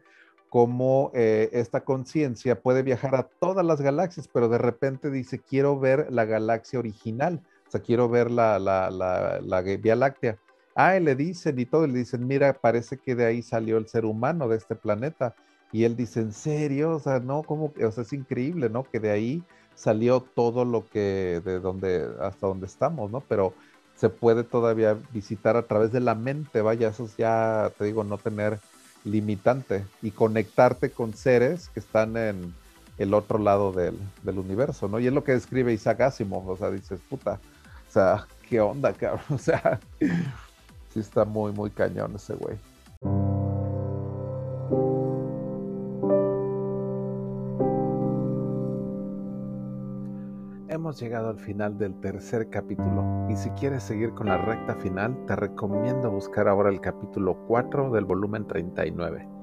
cómo eh, esta conciencia puede viajar a todas las galaxias, pero de repente dice, quiero ver la galaxia original, o sea, quiero ver la, la, la, la Vía Láctea. Ah, y le dicen y todo, le dicen, mira, parece que de ahí salió el ser humano de este planeta y él dice, ¿en serio? O sea, no, como, o sea, es increíble, ¿no? Que de ahí salió todo lo que, de donde, hasta donde estamos, ¿no? Pero se puede todavía visitar a través de la mente, vaya, eso es ya, te digo, no tener limitante y conectarte con seres que están en el otro lado del, del universo, ¿no? Y es lo que describe Isaac Asimov, o sea, dices, puta, o sea, ¿qué onda, cabrón? O sea, está muy, muy cañón ese güey. hemos llegado al final del tercer capítulo y si quieres seguir con la recta final te recomiendo buscar ahora el capítulo 4 del volumen 39.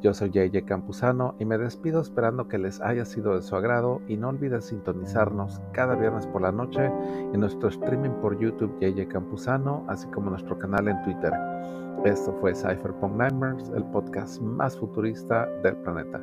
Yo soy JJ Campuzano y me despido esperando que les haya sido de su agrado y no olvides sintonizarnos cada viernes por la noche en nuestro streaming por YouTube JJ Campuzano, así como nuestro canal en Twitter. Esto fue Cypherpunk Nightmares, el podcast más futurista del planeta.